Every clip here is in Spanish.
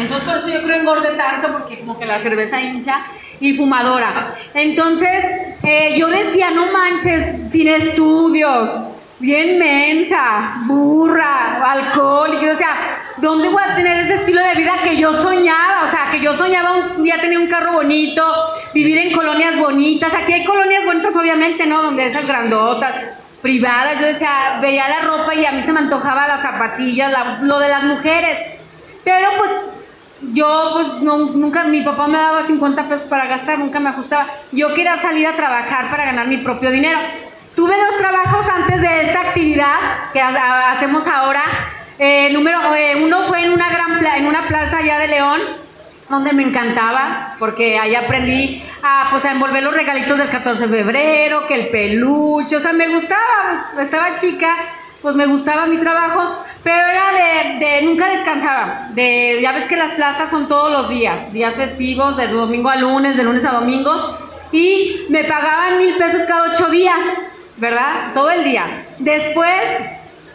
Entonces por eso yo creo engorde tanto porque como que la cerveza hincha y fumadora. Entonces eh, yo decía, no manches, sin estudios, bien mensa, burra, alcohólica, o sea, ¿dónde voy a tener ese estilo de vida que yo soñaba? O sea, que yo soñaba un día tener un carro bonito, vivir en colonias bonitas. Aquí hay colonias bonitas, obviamente, ¿no? Donde esas grandotas, privadas. Yo decía, veía la ropa y a mí se me antojaba las zapatillas, lo de las mujeres. Pero pues yo pues nunca, mi papá me daba 50 pesos para gastar, nunca me ajustaba. Yo quería salir a trabajar para ganar mi propio dinero. Tuve dos trabajos antes de esta actividad que hacemos ahora. Eh, número eh, uno fue en una gran en una plaza allá de León, donde me encantaba, porque ahí aprendí a, pues, a envolver los regalitos del 14 de febrero, que el peluche, o sea, me gustaba, estaba chica, pues me gustaba mi trabajo, pero era de, de, nunca descansaba, de, ya ves que las plazas son todos los días, días festivos, de domingo a lunes, de lunes a domingo, y me pagaban mil pesos cada ocho días, ¿verdad? Todo el día. Después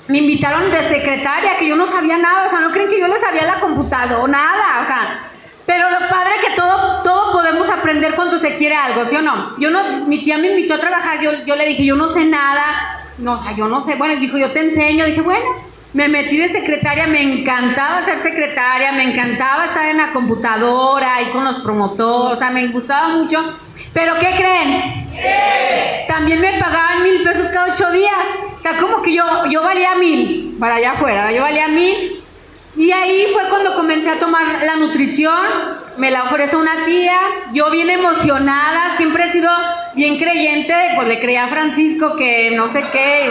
me invitaron de secretaria, que yo no sabía nada, o sea, no creen que yo le sabía la computadora, nada, o sea, pero lo padre que todo, todo podemos aprender cuando se quiere algo, ¿sí o no? Yo no, mi tía me invitó a trabajar, yo, yo le dije, yo no sé nada, no, o sea, yo no sé, bueno, dijo, yo te enseño, dije, bueno, me metí de secretaria, me encantaba ser secretaria, me encantaba estar en la computadora, ahí con los promotores, o sea, me gustaba mucho, pero ¿qué creen? También me pagaban mil pesos cada ocho días. O sea, como que yo, yo valía mil para allá afuera, yo valía mil. Y ahí fue cuando comencé a tomar la nutrición, me la ofrece una tía, yo bien emocionada, siempre he sido bien creyente, pues le creía a Francisco que no sé qué,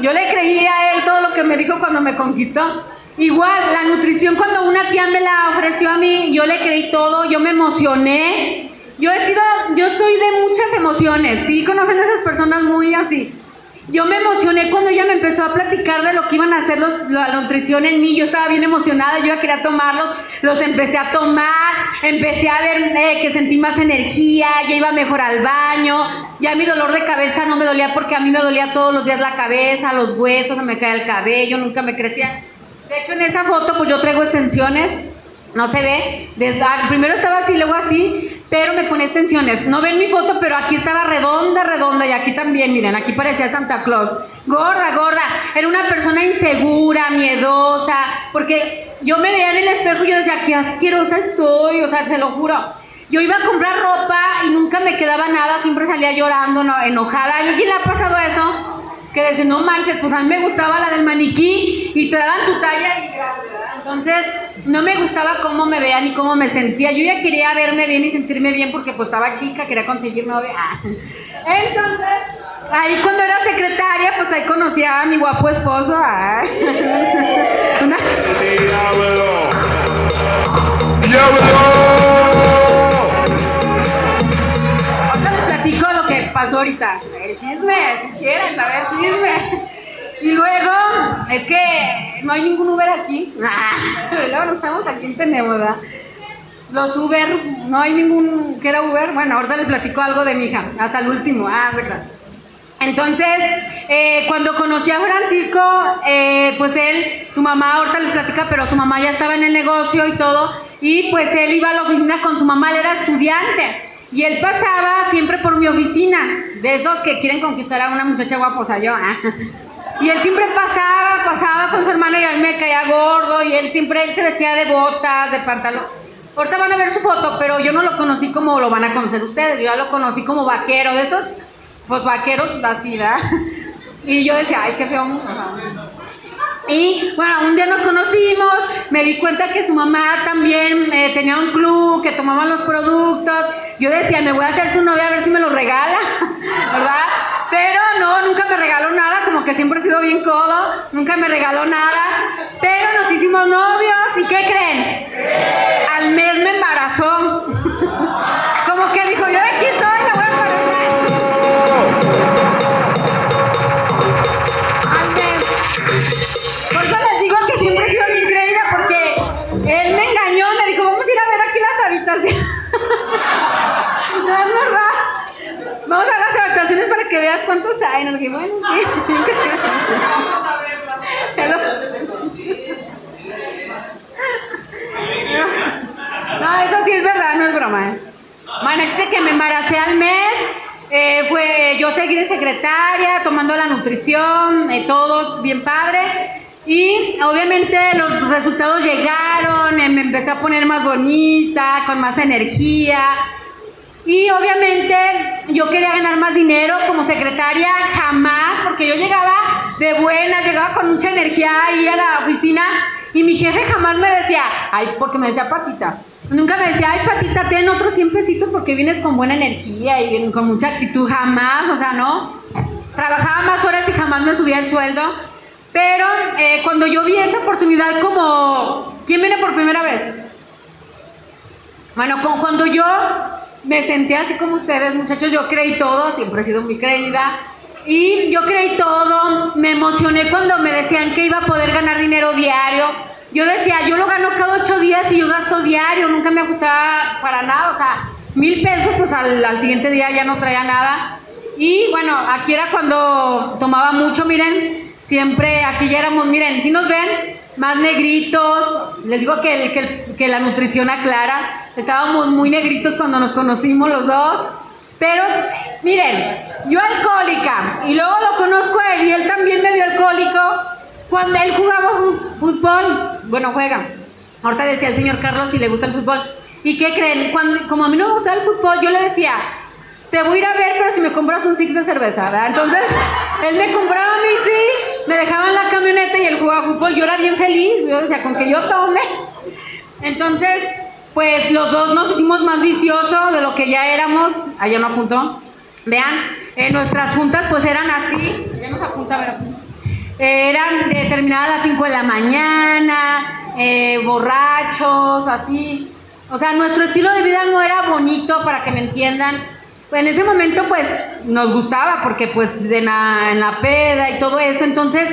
yo le creía a él todo lo que me dijo cuando me conquistó. Igual, la nutrición cuando una tía me la ofreció a mí, yo le creí todo, yo me emocioné, yo he sido, yo soy de muchas emociones, ¿sí? Conocen a esas personas muy así. Yo me emocioné cuando ella me empezó a platicar de lo que iban a hacer los, la nutrición en mí. Yo estaba bien emocionada, yo ya quería tomarlos, los empecé a tomar, empecé a ver eh, que sentí más energía, ya iba mejor al baño, ya mi dolor de cabeza no me dolía porque a mí me dolía todos los días la cabeza, los huesos, se me caía el cabello, nunca me crecía. De hecho, en esa foto, pues yo traigo extensiones, no se ve. Ah, primero estaba así, luego así, pero me pone extensiones. No ven mi foto, pero aquí estaba redonda, redonda, y aquí también, miren, aquí parecía Santa Claus. Gorda, gorda. Era una persona insegura, miedosa, porque yo me veía en el espejo y yo decía, qué asquerosa estoy, o sea, se lo juro. Yo iba a comprar ropa y nunca me quedaba nada, siempre salía llorando, enojada. ¿A alguien le ha pasado eso? Que decía, no manches, pues a mí me gustaba la del maniquí y te daban tu talla y entonces no me gustaba cómo me veía ni cómo me sentía. Yo ya quería verme bien y sentirme bien porque pues estaba chica, quería conseguir novia. Entonces, ahí cuando era secretaria, pues ahí conocía a mi guapo esposo. ¡Diablo! platico pasó ahorita. El chisme, si quieren saber chisme. Y luego, es que no hay ningún Uber aquí. Pero luego no estamos aquí en tenemos, ¿verdad? Los Uber, no hay ningún que era Uber. Bueno, ahorita les platico algo de mi hija, hasta el último. Ah, verdad. Entonces, eh, cuando conocí a Francisco, eh, pues él, su mamá, ahorita les platica, pero su mamá ya estaba en el negocio y todo, y pues él iba a la oficina con su mamá, él era estudiante. Y él pasaba siempre por mi oficina, de esos que quieren conquistar a una muchacha guaposa, yo. ¿ah? Y él siempre pasaba, pasaba con su hermana y a mí me caía gordo y él siempre él se vestía de botas, de pantalón. Ahorita van a ver su foto, pero yo no lo conocí como lo van a conocer ustedes, yo ya lo conocí como vaquero, de esos, pues vaqueros así, ¿verdad? Y yo decía, ay, qué feo. Y bueno, un día nos conocimos, me di cuenta que su mamá también eh, tenía un club, que tomaban los productos. Yo decía, me voy a hacer su novia a ver si me lo regala, ¿verdad? Pero no, nunca me regaló nada, como que siempre he sido bien codo, nunca me regaló nada. Pero nos hicimos novios y ¿qué creen? Al mes me embarazó. como que dijo, yo para que veas cuántos hay. Nos dijimos, bueno, sí. Vamos a. No, eso sí es verdad, no es broma. ¿eh? Bueno, dice que me embaracé al mes. Eh, fue, yo seguí de secretaria, tomando la nutrición, eh, todo bien padre. Y obviamente los resultados llegaron, eh, me empecé a poner más bonita, con más energía, y obviamente yo quería ganar más dinero como secretaria, jamás, porque yo llegaba de buena, llegaba con mucha energía ahí a la oficina y mi jefe jamás me decía, ay, porque me decía patita. Nunca me decía, ay, patita, ten otros 100 pesitos porque vienes con buena energía y con mucha actitud, jamás, o sea, no. Trabajaba más horas y jamás me subía el sueldo. Pero eh, cuando yo vi esa oportunidad como, ¿quién viene por primera vez? Bueno, cuando yo me sentí así como ustedes, muchachos, yo creí todo, siempre he sido muy creída. Y yo creí todo, me emocioné cuando me decían que iba a poder ganar dinero diario. Yo decía, yo lo gano cada ocho días y yo gasto diario, nunca me gustaba para nada, o sea, mil pesos, pues al, al siguiente día ya no traía nada. Y bueno, aquí era cuando tomaba mucho, miren, siempre aquí ya éramos, miren, si nos ven, más negritos, les digo que, que, que la nutrición aclara, estábamos muy negritos cuando nos conocimos los dos, pero miren, yo alcohólica, y luego lo conozco a él y él también medio alcohólico, cuando él jugaba fútbol, bueno, juega, ahorita decía el señor Carlos si le gusta el fútbol, ¿y qué creen? Cuando, como a mí no me gusta el fútbol, yo le decía, te voy a ir a ver, pero si me compras un six de cerveza, ¿verdad? Entonces, él me compraba a mí, me dejaba en la camioneta y él jugaba fútbol, yo era bien feliz, yo decía, con que yo tome. Entonces, pues los dos nos hicimos más viciosos de lo que ya éramos, allá no apuntó, vean, eh, nuestras juntas pues eran así, ya nos apunta, a ver, eh, eran de terminadas a las 5 de la mañana, eh, borrachos, así, o sea, nuestro estilo de vida no era bonito, para que me entiendan, en ese momento pues nos gustaba porque pues en la, en la peda y todo eso, entonces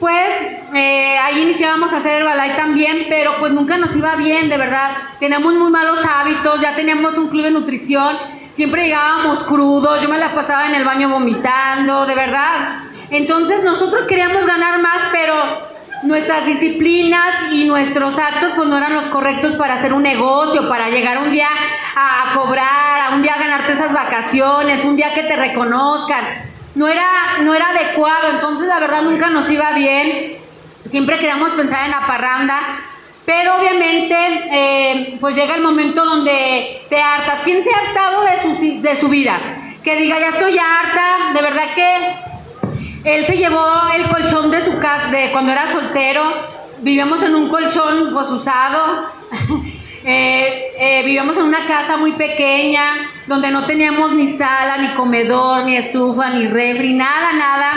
pues eh, ahí iniciábamos a hacer el balay también, pero pues nunca nos iba bien, de verdad. Teníamos muy malos hábitos, ya teníamos un club de nutrición, siempre llegábamos crudos, yo me la pasaba en el baño vomitando, de verdad. Entonces nosotros queríamos ganar más, pero nuestras disciplinas y nuestros actos pues no eran los correctos para hacer un negocio, para llegar un día a, cobrar, a un día ganarte esas vacaciones, un día que te reconozcan. No era, no era adecuado, entonces la verdad nunca nos iba bien, siempre queríamos pensar en la parranda, pero obviamente eh, pues llega el momento donde te hartas. ¿Quién se ha hartado de su, de su vida? Que diga, ya estoy harta, de verdad que él se llevó el colchón de su casa, de cuando era soltero, vivíamos en un colchón pues usado. Eh, eh, vivíamos en una casa muy pequeña, donde no teníamos ni sala, ni comedor, ni estufa, ni refri, nada, nada.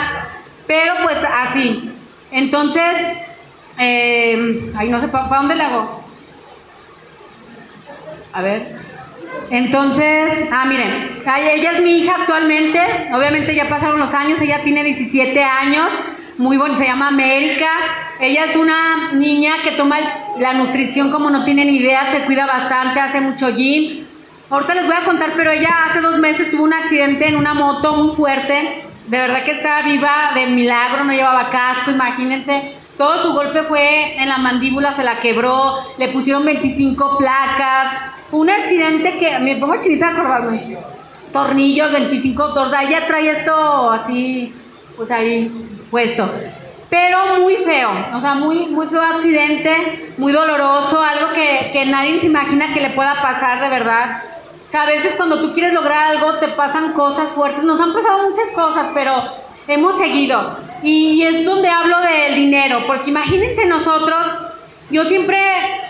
Pero pues así. Entonces, eh, ay, no sé, ¿para dónde le hago? A ver. Entonces, ah, miren, ella es mi hija actualmente, obviamente ya pasaron los años, ella tiene 17 años, muy bonita, se llama América. Ella es una niña que toma la nutrición como no tiene ni idea, se cuida bastante, hace mucho gym. Ahorita les voy a contar, pero ella hace dos meses tuvo un accidente en una moto muy fuerte. De verdad que estaba viva de milagro, no llevaba casco, imagínense. Todo su golpe fue en la mandíbula, se la quebró, le pusieron 25 placas. Un accidente que, me pongo chinita a acordarme. Tornillos, 25 tordas. Ella trae esto así, pues ahí puesto. Pero muy feo, o sea, muy, muy feo accidente, muy doloroso, algo que, que nadie se imagina que le pueda pasar de verdad. O sea, a veces cuando tú quieres lograr algo te pasan cosas fuertes, nos han pasado muchas cosas, pero hemos seguido. Y es donde hablo del dinero, porque imagínense nosotros, yo siempre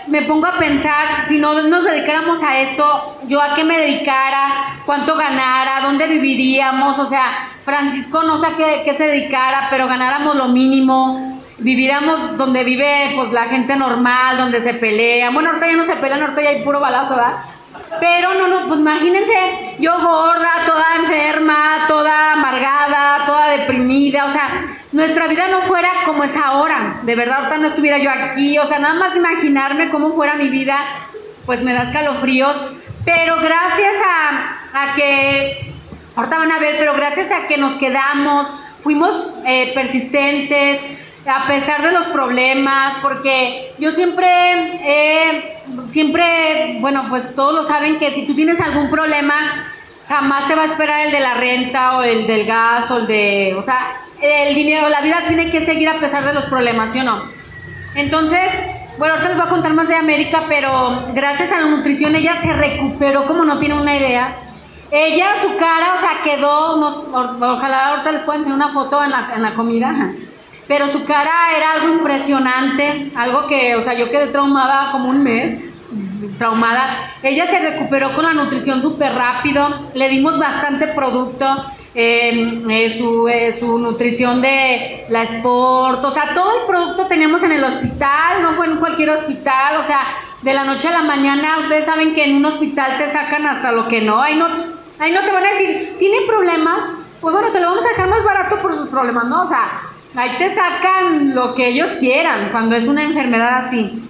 me pongo a pensar, si no nos dedicáramos a esto, yo a qué me dedicara, cuánto ganara, dónde viviríamos, o sea, Francisco no sé a qué, se dedicara, pero ganáramos lo mínimo, viviéramos donde vive pues la gente normal, donde se pelea. Bueno, ahorita ya no se pelean, ahorita ya hay puro balazo, ¿verdad? Pero no, no, pues imagínense, yo gorda, toda enferma, toda amargada, toda deprimida, o sea, nuestra vida no fuera como es ahora. De verdad, ahorita no estuviera yo aquí, o sea, nada más imaginarme cómo fuera mi vida, pues me da escalofríos. Pero gracias a, a que ahorita van a ver, pero gracias a que nos quedamos, fuimos eh, persistentes, a pesar de los problemas, porque yo siempre, eh, siempre, bueno, pues todos lo saben que si tú tienes algún problema, jamás te va a esperar el de la renta o el del gas o el de, o sea, el dinero, la vida tiene que seguir a pesar de los problemas, ¿sí o no? Entonces, bueno, ahorita les voy a contar más de América, pero gracias a la nutrición ella se recuperó como no tiene una idea. Ella, su cara, o sea, quedó, ojalá ahorita les pueda enseñar una foto en la, en la comida, pero su cara era algo impresionante, algo que, o sea, yo quedé traumada como un mes traumada. Ella se recuperó con la nutrición súper rápido, le dimos bastante producto, em, eh, su, eh, su, nutrición de la Sport, o sea, todo el producto teníamos en el hospital, no fue en cualquier hospital, o sea, de la noche a la mañana, ustedes saben que en un hospital te sacan hasta lo que no, ahí no, ahí no te van a decir, ¿tiene problemas? Pues bueno, se lo vamos a dejar más barato por sus problemas, ¿no? O sea, ahí te sacan lo que ellos quieran cuando es una enfermedad así.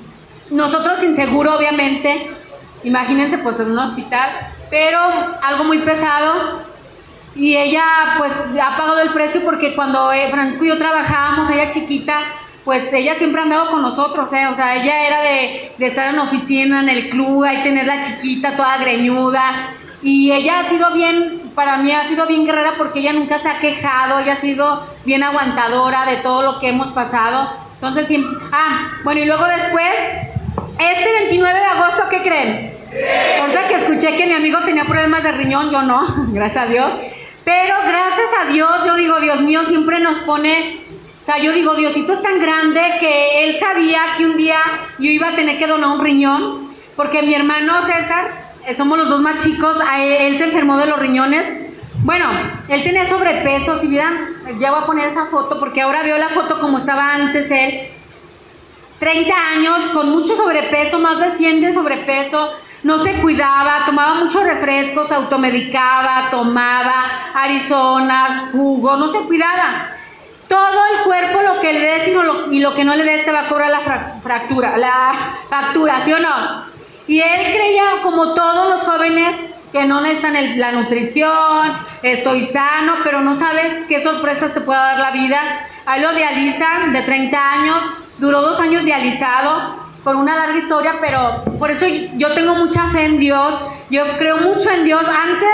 Nosotros sin seguro, obviamente, imagínense pues en un hospital, pero algo muy pesado. Y ella pues ha pagado el precio porque cuando eh, Francisco y yo trabajábamos, ella chiquita, pues ella siempre ha andado con nosotros, ¿eh? o sea, ella era de, de estar en la oficina, en el club, ahí tenerla chiquita, toda greñuda. Y ella ha sido bien, para mí ha sido bien guerrera porque ella nunca se ha quejado, ella ha sido bien aguantadora de todo lo que hemos pasado. Entonces, ah, bueno, y luego después este 29 de agosto, ¿qué creen? Ahorita que escuché que mi amigo tenía problemas de riñón, yo no, gracias a Dios. Pero gracias a Dios, yo digo, Dios mío, siempre nos pone, o sea, yo digo, Diosito es tan grande que él sabía que un día yo iba a tener que donar un riñón, porque mi hermano César, somos los dos más chicos, él, se enfermó de los riñones. Bueno, él tenía sobrepeso, si vieran, ya voy a poner esa foto, porque ahora veo la foto como estaba antes él 30 años con mucho sobrepeso, más de 100 de sobrepeso, no se cuidaba, tomaba muchos refrescos, automedicaba, tomaba arizonas, jugo, no se cuidaba. Todo el cuerpo lo que le des y, lo, y lo que no le des te va a cobrar la fractura, la factura, ¿sí o no? Y él creía, como todos los jóvenes, que no necesitan la nutrición, estoy sano, pero no sabes qué sorpresas te puede dar la vida. Ahí lo dializan de 30 años, Duró dos años dializado, con una larga historia, pero por eso yo tengo mucha fe en Dios. Yo creo mucho en Dios. Antes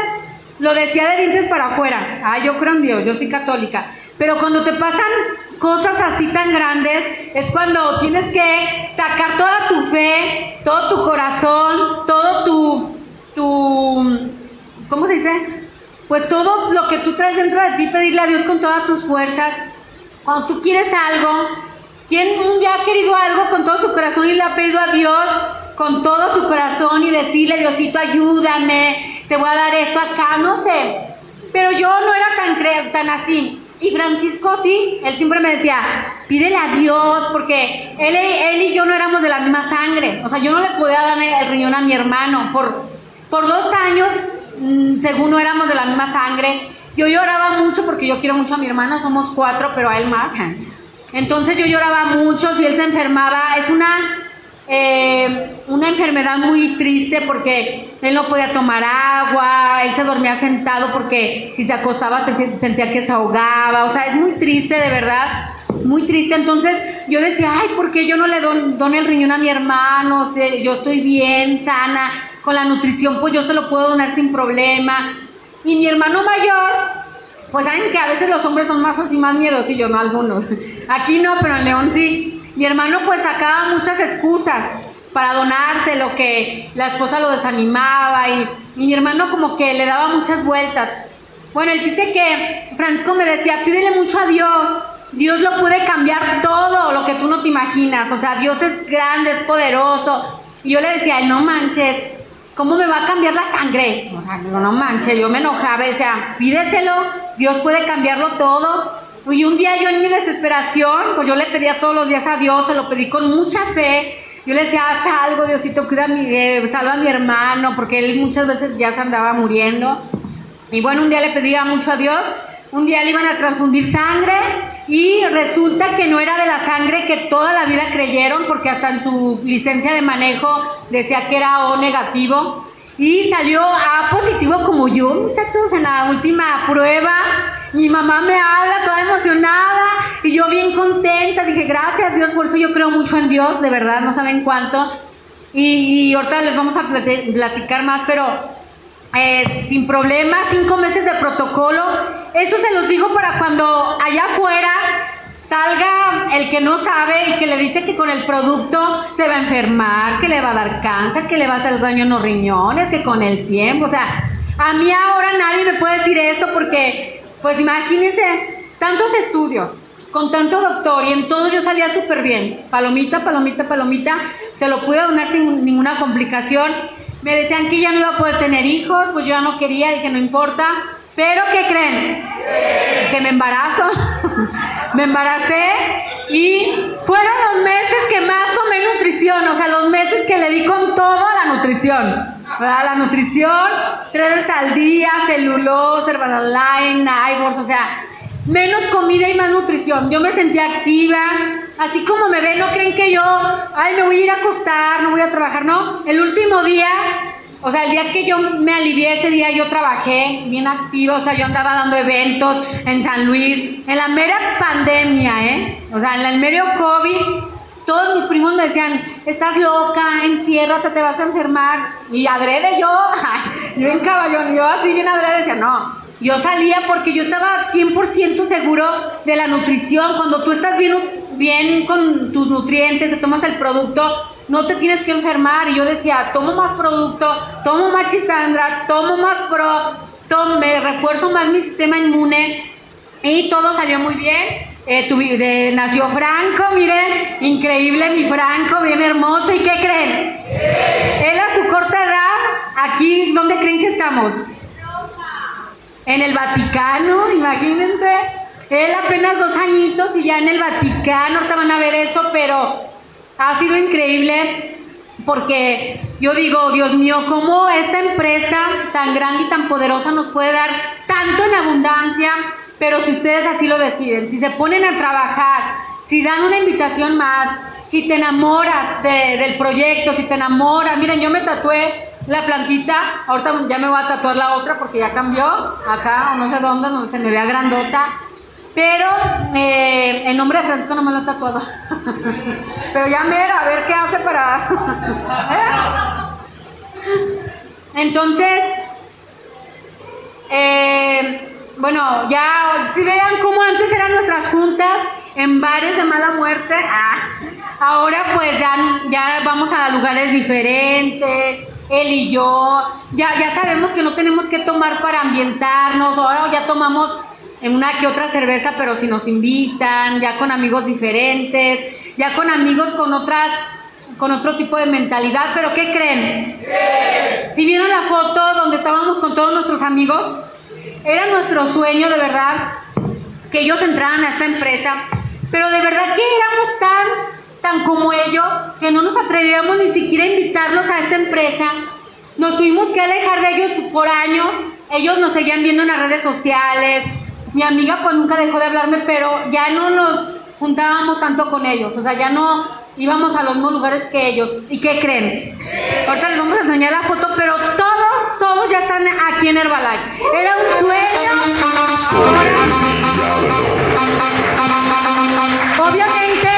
lo decía de dientes para afuera. Ah, yo creo en Dios, yo soy católica. Pero cuando te pasan cosas así tan grandes, es cuando tienes que sacar toda tu fe, todo tu corazón, todo tu, tu, ¿cómo se dice? Pues todo lo que tú traes dentro de ti, pedirle a Dios con todas tus fuerzas. Cuando tú quieres algo, ¿Quién un día ha querido algo con todo su corazón y le ha pedido a Dios con todo su corazón y decirle, Diosito, ayúdame, te voy a dar esto acá? No sé. Pero yo no era tan, tan así. Y Francisco sí, él siempre me decía, pídele a Dios, porque él, él y yo no éramos de la misma sangre. O sea, yo no le podía dar el riñón a mi hermano. Por, por dos años, mm, según no éramos de la misma sangre, yo lloraba mucho porque yo quiero mucho a mi hermano, somos cuatro, pero a él más. Entonces yo lloraba mucho, si él se enfermaba, es una, eh, una enfermedad muy triste porque él no podía tomar agua, él se dormía sentado porque si se acostaba se sentía que se ahogaba, o sea, es muy triste de verdad, muy triste. Entonces yo decía, ay, ¿por qué yo no le doy el riñón a mi hermano? yo estoy bien, sana, con la nutrición, pues yo se lo puedo donar sin problema. Y mi hermano mayor pues saben que a veces los hombres son más así, más miedosillos, no algunos. Aquí no, pero en León sí. Mi hermano pues sacaba muchas excusas para donarse, lo que la esposa lo desanimaba y, mi hermano como que le daba muchas vueltas. Bueno, el chiste que Francisco me decía, pídele mucho a Dios, Dios lo puede cambiar todo lo que tú no te imaginas, o sea, Dios es grande, es poderoso. Y yo le decía, no manches, ¿cómo me va a cambiar la sangre? O sea, digo, no manches, yo me enojaba, o sea, pídeselo, Dios puede cambiarlo todo. Y un día yo en mi desesperación, pues yo le pedía todos los días a Dios, se lo pedí con mucha fe. Yo le decía, haz algo, Diosito, cuida mi, eh, salva a mi hermano, porque él muchas veces ya se andaba muriendo. Y bueno, un día le pedía mucho a Dios, un día le iban a transfundir sangre y resulta que no era de la sangre que toda la vida creyeron, porque hasta en su licencia de manejo decía que era O negativo. Y salió A positivo como yo, muchachos, en la última prueba. Mi mamá me habla toda emocionada y yo bien contenta. Dije, gracias Dios, por eso yo creo mucho en Dios, de verdad, no saben cuánto. Y, y ahorita les vamos a platicar más, pero eh, sin problemas, cinco meses de protocolo. Eso se los digo para cuando allá afuera salga el que no sabe y que le dice que con el producto se va a enfermar, que le va a dar cáncer, que le va a hacer daño en los riñones, que con el tiempo, o sea, a mí ahora nadie me puede decir eso porque, pues imagínense, tantos estudios, con tanto doctor y en todo yo salía súper bien, palomita, palomita, palomita, se lo pude donar sin ninguna complicación. Me decían que ya no iba a poder tener hijos, pues yo ya no quería, dije no importa, pero ¿qué creen? Que me embarazo. me embaracé y fueron los meses que más tomé nutrición, o sea, los meses que le di con todo a la nutrición. ¿verdad? La nutrición, tres veces al día, celulosa, Herbalife, Nightworks, o sea, menos comida y más nutrición. Yo me sentía activa, así como me ven, no creen que yo, ay, me voy a ir a acostar, no voy a trabajar, no. El último día o sea, el día que yo me alivié, ese día yo trabajé bien activo, o sea, yo andaba dando eventos en San Luis, en la mera pandemia, ¿eh? O sea, en el medio COVID, todos mis primos me decían, estás loca, enciérrate, te vas a enfermar. Y adrede yo, yo en caballón, yo así bien adrede decía, no, yo salía porque yo estaba 100% seguro de la nutrición. Cuando tú estás bien, bien con tus nutrientes, te tomas el producto, no te tienes que enfermar. Y yo decía, tomo más producto, tomo más chisandra, tomo más pro, tomo, me refuerzo más mi sistema inmune y todo salió muy bien. Eh, nació Franco, miren, increíble mi Franco, bien hermoso. ¿Y qué creen? Él a su corta edad, aquí, ¿dónde creen que estamos? En el Vaticano, imagínense. Él apenas dos añitos y ya en el Vaticano, ahorita van a ver eso, pero ha sido increíble porque yo digo, Dios mío, ¿cómo esta empresa tan grande y tan poderosa nos puede dar tanto en abundancia? Pero si ustedes así lo deciden, si se ponen a trabajar, si dan una invitación más, si te enamoras del proyecto, si te enamoras, miren, yo me tatué la plantita, ahorita ya me voy a tatuar la otra porque ya cambió, acá no sé dónde, donde se me vea grandota, pero eh, el nombre de Francisco no me lo he tatuado. Pero ya mira, a ver qué hace para... Entonces, eh, bueno, ya, si vean cómo antes eran nuestras juntas en bares de mala muerte, ah, ahora pues ya, ya vamos a lugares diferentes, él y yo, ya, ya sabemos que no tenemos que tomar para ambientarnos, ahora ya tomamos en una que otra cerveza, pero si nos invitan, ya con amigos diferentes, ya con amigos con otras con otro tipo de mentalidad, pero ¿qué creen? Si vieron la foto donde estábamos con todos nuestros amigos, era nuestro sueño de verdad que ellos entraran a esta empresa, pero de verdad que éramos tan tan como ellos que no nos atrevíamos ni siquiera a invitarlos a esta empresa. Nos tuvimos que alejar de ellos por años. Ellos nos seguían viendo en las redes sociales, mi amiga pues nunca dejó de hablarme, pero ya no nos juntábamos tanto con ellos, o sea, ya no íbamos a los mismos lugares que ellos. ¿Y qué creen? Ahorita les vamos a enseñar la foto, pero todos, todos ya están aquí en Herbalife. Era un sueño. Obviamente,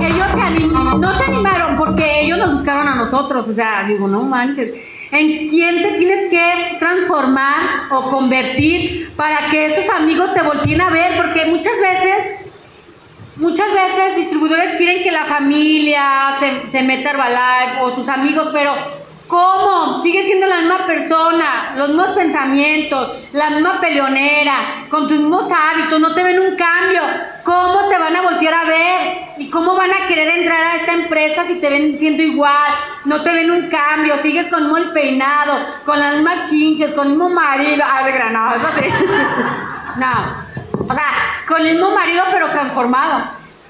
ellos no se animaron porque ellos nos buscaron a nosotros, o sea, digo, no manches en quién te tienes que transformar o convertir para que esos amigos te volteen a ver, porque muchas veces, muchas veces distribuidores quieren que la familia se, se meta a Herbalife o sus amigos, pero ¿Cómo? Sigue siendo la misma persona, los mismos pensamientos, la misma peleonera, con tus mismos hábitos, no te ven un cambio. ¿Cómo te van a voltear a ver? ¿Y cómo van a querer entrar a esta empresa si te ven siendo igual? No te ven un cambio, sigues con el peinado, con las mismas chinches, con el mismo marido. Ah, de granado, eso sí. no. O sea, con el mismo marido pero transformado.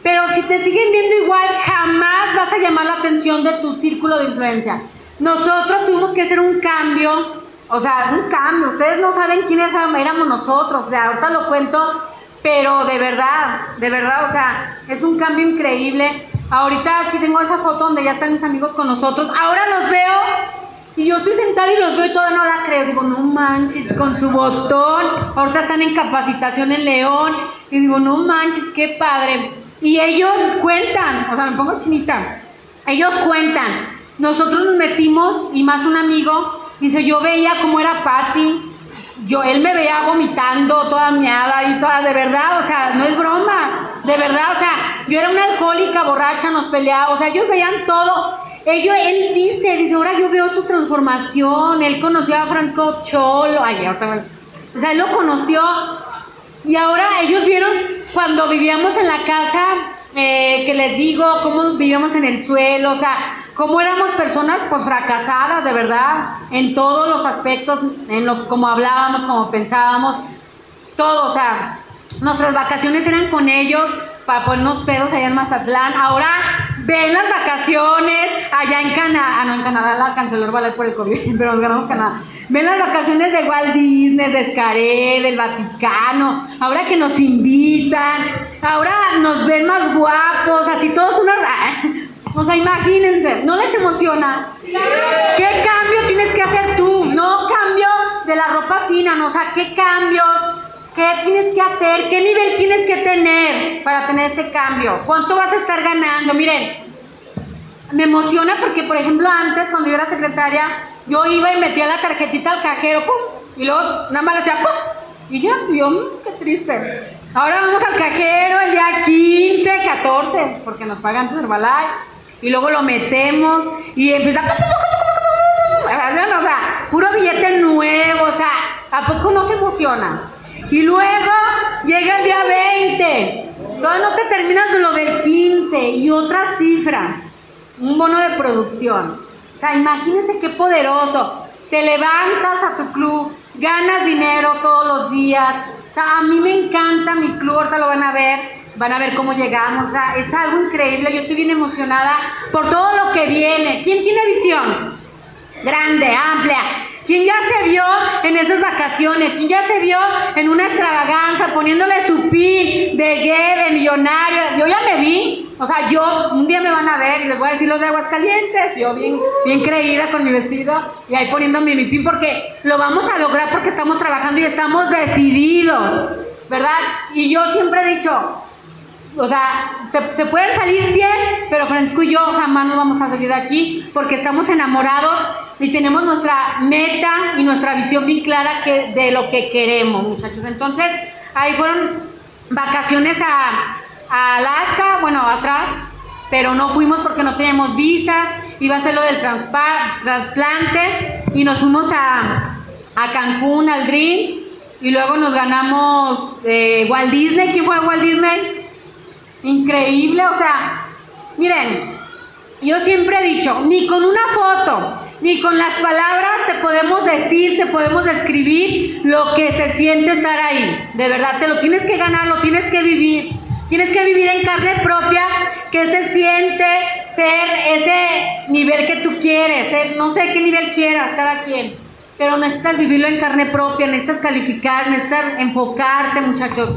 Pero si te siguen viendo igual, jamás vas a llamar la atención de tu círculo de influencia. Nosotros tuvimos que hacer un cambio, o sea, un cambio. Ustedes no saben quiénes éramos nosotros, o sea, ahorita lo cuento, pero de verdad, de verdad, o sea, es un cambio increíble. Ahorita aquí tengo esa foto donde ya están mis amigos con nosotros. Ahora los veo y yo estoy sentada y los veo y todavía no la creo. Digo, no manches, con su botón. Ahorita están en capacitación en León. Y digo, no manches, qué padre. Y ellos cuentan, o sea, me pongo chinita. Ellos cuentan nosotros nos metimos, y más un amigo, dice, yo veía cómo era Patty, yo, él me veía vomitando, toda miada y toda, de verdad, o sea, no es broma, de verdad, o sea, yo era una alcohólica, borracha, nos peleaba, o sea, ellos veían todo. Ellos, él dice, dice, ahora yo veo su transformación, él conoció a Franco Cholo, ay, o sea, él lo conoció. Y ahora ellos vieron cuando vivíamos en la casa, eh, que les digo, cómo vivíamos en el suelo, o sea, cómo éramos personas pues fracasadas, de verdad, en todos los aspectos, en lo como hablábamos, como pensábamos, todo, o sea, nuestras vacaciones eran con ellos para ponernos pedos allá en Mazatlán. Ahora ven las vacaciones allá en Canadá, ah no, en Canadá la canceló el por el COVID, pero nos ganamos Canadá. Ven las vacaciones de Walt Disney, de Escaré, del Vaticano, ahora que nos invitan, ahora nos ven más guapos, así todos unos... O sea, imagínense, ¿no les emociona? ¿Qué cambio tienes que hacer tú? No cambio de la ropa fina, ¿no? O sea, ¿qué cambios? ¿Qué tienes que hacer? ¿Qué nivel tienes que tener para tener ese cambio? ¿Cuánto vas a estar ganando? Miren, me emociona porque, por ejemplo, antes, cuando yo era secretaria, yo iba y metía la tarjetita al cajero, ¡pum! Y luego nada más hacía, ¡pum! Y ya, yo, mm, qué triste. Ahora vamos al cajero el día 15, 14, porque nos pagan Herbalife y luego lo metemos y empieza o sea, puro billete nuevo, o sea, ¿a poco no se emociona? Y luego llega el día 20, todavía no te terminas lo del 15 y otra cifra, un bono de producción. O sea, imagínense qué poderoso. Te levantas a tu club, ganas dinero todos los días. O sea, a mí me encanta mi club, ahorita lo van a ver van a ver cómo llegamos. O sea, es algo increíble. Yo estoy bien emocionada por todo lo que viene. ¿Quién tiene visión? Grande, amplia. ¿Quién ya se vio en esas vacaciones? ¿Quién ya se vio en una extravaganza poniéndole su pi de gay, de millonario? Yo ya me vi. O sea, yo un día me van a ver y les voy a decir los de Aguascalientes. Yo bien, bien creída con mi vestido y ahí poniéndome mi pin porque lo vamos a lograr porque estamos trabajando y estamos decididos. ¿Verdad? Y yo siempre he dicho, o sea, se, pueden salir 100, pero Francisco y yo jamás nos vamos a salir de aquí porque estamos enamorados y tenemos nuestra meta y nuestra visión bien clara que, de lo que queremos, muchachos. Entonces, ahí fueron vacaciones a, Alaska, bueno, atrás, pero no fuimos porque no teníamos visa, iba a ser lo del trasplante y nos fuimos a, a Cancún, al Dream, y luego nos ganamos eh, Walt Disney. ¿Quién fue Walt Disney? Increíble, o sea, miren, yo siempre he dicho, ni con una foto, ni con las palabras te podemos decir, te podemos describir lo que se siente estar ahí. De verdad, te lo tienes que ganar, lo tienes que vivir. Tienes que vivir en carne propia qué se siente ser ese nivel que tú quieres, ser, no sé qué nivel quieras cada quien, pero necesitas vivirlo en carne propia, necesitas calificar, necesitas enfocarte, muchachos.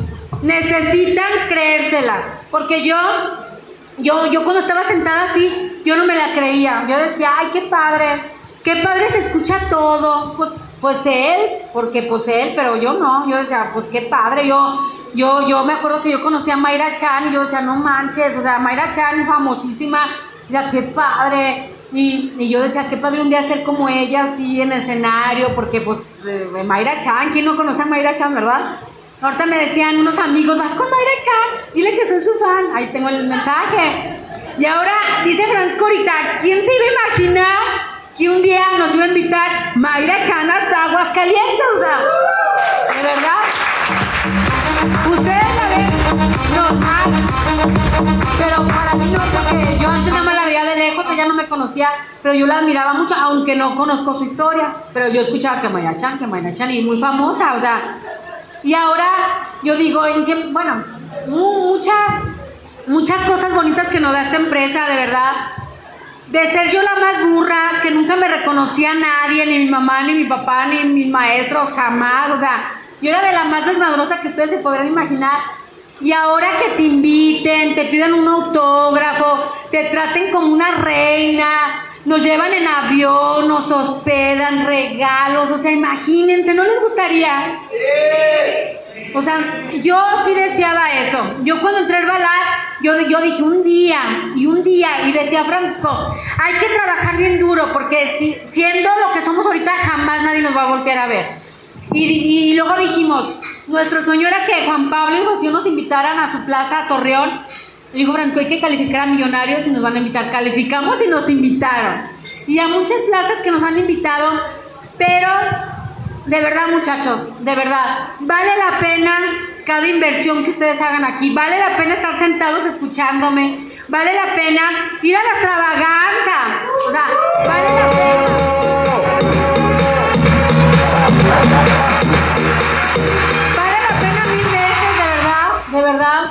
Necesitan creérsela. Porque yo, yo, yo cuando estaba sentada así, yo no me la creía. Yo decía, ay, qué padre, qué padre se escucha todo. Pues, pues él, porque pues él, pero yo no. Yo decía, pues qué padre. Yo, yo, yo me acuerdo que yo conocí a Mayra Chan y yo decía, no manches, o sea, Mayra Chan famosísima, ya qué padre. Y, y, yo decía, qué padre un día ser como ella, así en el escenario, porque pues eh, Mayra Chan, ¿quién no conoce a Mayra Chan, verdad? Ahorita me decían unos amigos, vas con Mayra Chan, dile que soy su fan. Ahí tengo el mensaje. Y ahora dice Francisco ahorita, ¿quién se iba a imaginar que un día nos iba a invitar Mayra Chan hasta Aguascalientes? O sea, de verdad. Ustedes la ven normal, pero para mí no, porque yo antes nada más la veía de lejos, ella no me conocía, pero yo la admiraba mucho, aunque no conozco su historia. Pero yo escuchaba que Mayra Chan, que Mayra Chan, y muy famosa, o sea, y ahora yo digo, bueno, muchas, muchas cosas bonitas que nos da esta empresa, de verdad. De ser yo la más burra, que nunca me reconocía nadie, ni mi mamá, ni mi papá, ni mis maestros, jamás. O sea, yo era de la más desmadrosa que ustedes se podrán imaginar. Y ahora que te inviten, te pidan un autógrafo, te traten como una reina, nos llevan en avión, nos hospedan, regalos, o sea, imagínense, ¿no les gustaría? O sea, yo sí deseaba eso. Yo cuando entré al balar, yo, yo dije un día y un día y decía Francisco, hay que trabajar bien duro porque si, siendo lo que somos ahorita jamás nadie nos va a voltear a ver. Y, luego dijimos, nuestro sueño era que Juan Pablo y José nos invitaran a su plaza a Torreón. Dijo Franco, hay que calificar a millonarios y nos van a invitar. Calificamos y nos invitaron. Y a muchas plazas que nos han invitado, pero de verdad muchachos, de verdad, vale la pena cada inversión que ustedes hagan aquí. Vale la pena estar sentados escuchándome. Vale la pena ir a la extravaganza. O sea, vale la pena. Vale la pena mil veces, de verdad, de verdad.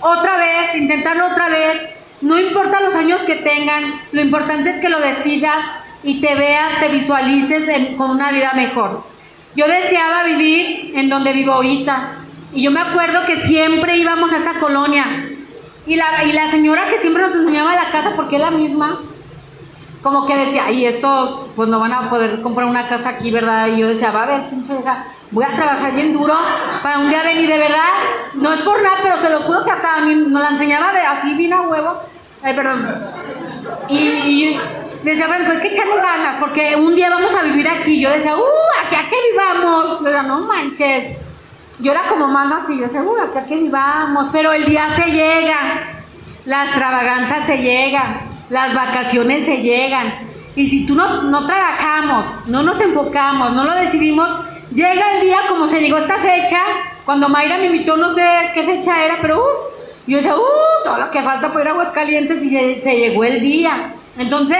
Otra vez, intentarlo otra vez. No importa los años que tengan, lo importante es que lo decidas y te veas, te visualices con una vida mejor. Yo deseaba vivir en donde vivo ahorita. Y yo me acuerdo que siempre íbamos a esa colonia. Y la, y la señora que siempre nos enseñaba la casa, porque es la misma, como que decía, y esto, pues no van a poder comprar una casa aquí, ¿verdad? Y yo decía, va a ver, voy a trabajar bien duro para un día venir, de verdad, no es por nada, pero se lo juro que hasta a mí nos la enseñaba de así, bien a huevo, ay, perdón, y, decía, bueno, pues hay que echarle ganas, porque un día vamos a vivir aquí, yo decía, uh, aquí a qué vivamos, decía, no manches, yo era como más así, yo decía, uh, aquí a qué vivamos, pero el día se llega, la extravaganza se llega, las vacaciones se llegan. Y si tú no, no trabajamos, no nos enfocamos, no lo decidimos, llega el día como se llegó esta fecha, cuando Mayra me invitó, no sé qué fecha era, pero uh, yo decía, uh, todo lo que falta por ir a Aguascalientes y se, llegó el día. Entonces,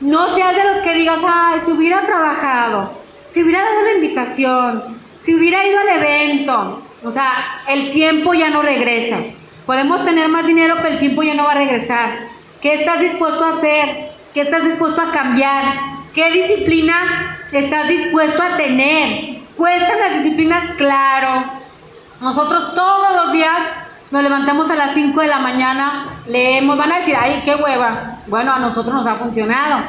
no seas de los que digas, ay, si hubiera trabajado, si hubiera dado la invitación, si hubiera ido al evento. O sea, el tiempo ya no regresa. Podemos tener más dinero, pero el tiempo ya no va a regresar. ¿Qué estás dispuesto a hacer? ¿Qué estás dispuesto a cambiar? ¿Qué disciplina estás dispuesto a tener? Cuestan las disciplinas, claro. Nosotros todos los días nos levantamos a las 5 de la mañana, leemos, van a decir, ay, qué hueva. Bueno, a nosotros nos ha funcionado.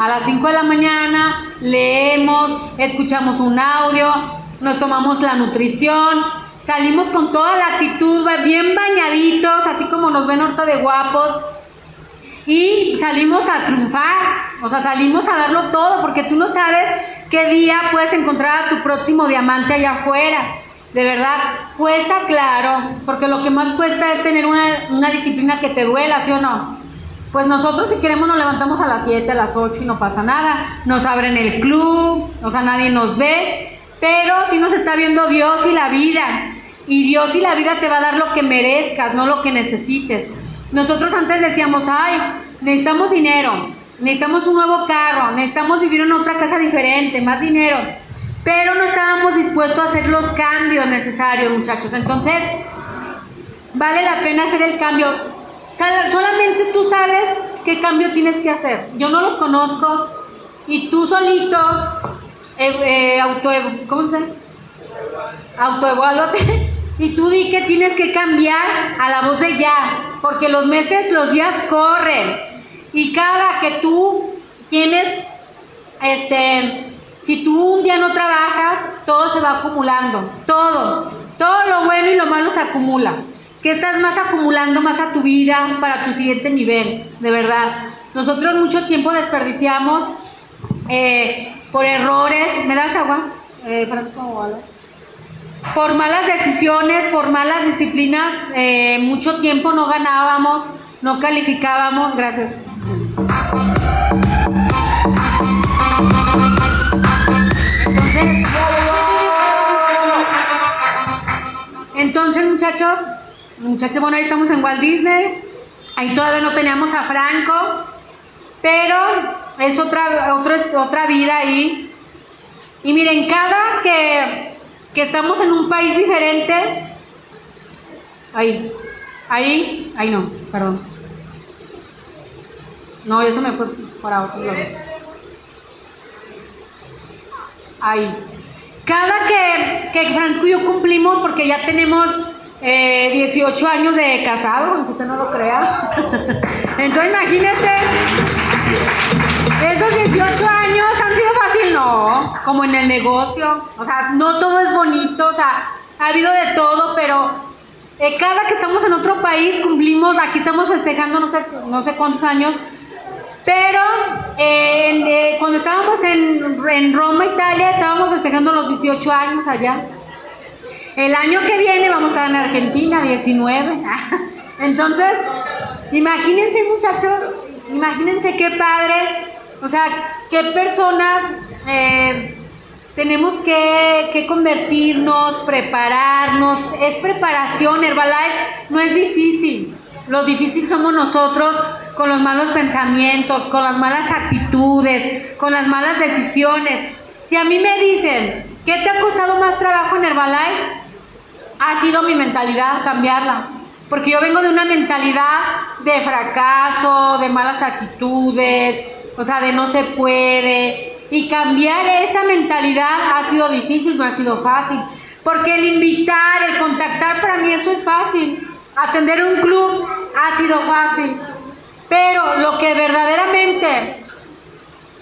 A las 5 de la mañana leemos, escuchamos un audio, nos tomamos la nutrición, salimos con toda la actitud, bien bañaditos, así como nos ven ahorita de guapos, y salimos a triunfar, o sea, salimos a darlo todo, porque tú no sabes qué día puedes encontrar a tu próximo diamante allá afuera. De verdad, cuesta claro, porque lo que más cuesta es tener una, disciplina que te duela, ¿sí o no? Pues nosotros si queremos nos levantamos a las 7, a las 8 y no pasa nada. Nos abren el club, o sea, nadie nos ve, pero sí nos está viendo Dios y la vida. Y Dios y la vida te va a dar lo que merezcas, no lo que necesites. Nosotros antes decíamos, ay, necesitamos dinero, necesitamos un nuevo carro, necesitamos vivir en otra casa diferente, más dinero. Pero no estábamos dispuestos a hacer los cambios necesarios, muchachos. Entonces, vale la pena hacer el cambio. Solamente tú sabes qué cambio tienes que hacer. Yo no los conozco y tú solito, eh, eh, ¿cómo se llama? Autoevaluate y tú di que tienes que cambiar a la voz de ya, porque los meses, los días corren. Y cada que tú tienes, este, si tú un día no trabajas, todo se va acumulando. Todo. Todo lo bueno y lo malo se acumula. Que estás más acumulando más a tu vida para tu siguiente nivel, de verdad. Nosotros mucho tiempo desperdiciamos eh, por errores. ¿Me das agua? Eh, por malas decisiones, por malas disciplinas, eh, mucho tiempo no ganábamos, no calificábamos. Gracias. Entonces, muchachos, muchachos, bueno, ahí estamos en Walt Disney. Ahí todavía no teníamos a Franco, pero es otra, otra, otra vida ahí. Y miren, cada que que estamos en un país diferente. Ahí, ahí, ahí no, perdón. No, eso me fue para otro lado. Ahí. Cada que, que Francisco y yo cumplimos, porque ya tenemos eh, 18 años de casado, aunque usted no lo crea. Entonces imagínese, esos 18 años fácil, no, como en el negocio, o sea, no todo es bonito, o sea, ha habido de todo, pero eh, cada que estamos en otro país cumplimos, aquí estamos festejando no sé, no sé cuántos años, pero eh, cuando estábamos en, en Roma, Italia, estábamos festejando los 18 años allá. El año que viene vamos a estar en Argentina, 19. Entonces, imagínense muchachos, imagínense qué padre, o sea, qué personas eh, tenemos que, convertirnos, prepararnos. Es preparación, Herbalife no es difícil. Lo difícil somos nosotros con los malos pensamientos, con las malas actitudes, con las malas decisiones. Si a mí me dicen, ¿qué te ha costado más trabajo en Herbalife? Ha sido mi mentalidad, cambiarla. Porque yo vengo de una mentalidad de fracaso, de malas actitudes, o sea, de no se puede. Y cambiar esa mentalidad ha sido difícil, no ha sido fácil. Porque el invitar, el contactar, para mí eso es fácil. Atender un club ha sido fácil. Pero lo que verdaderamente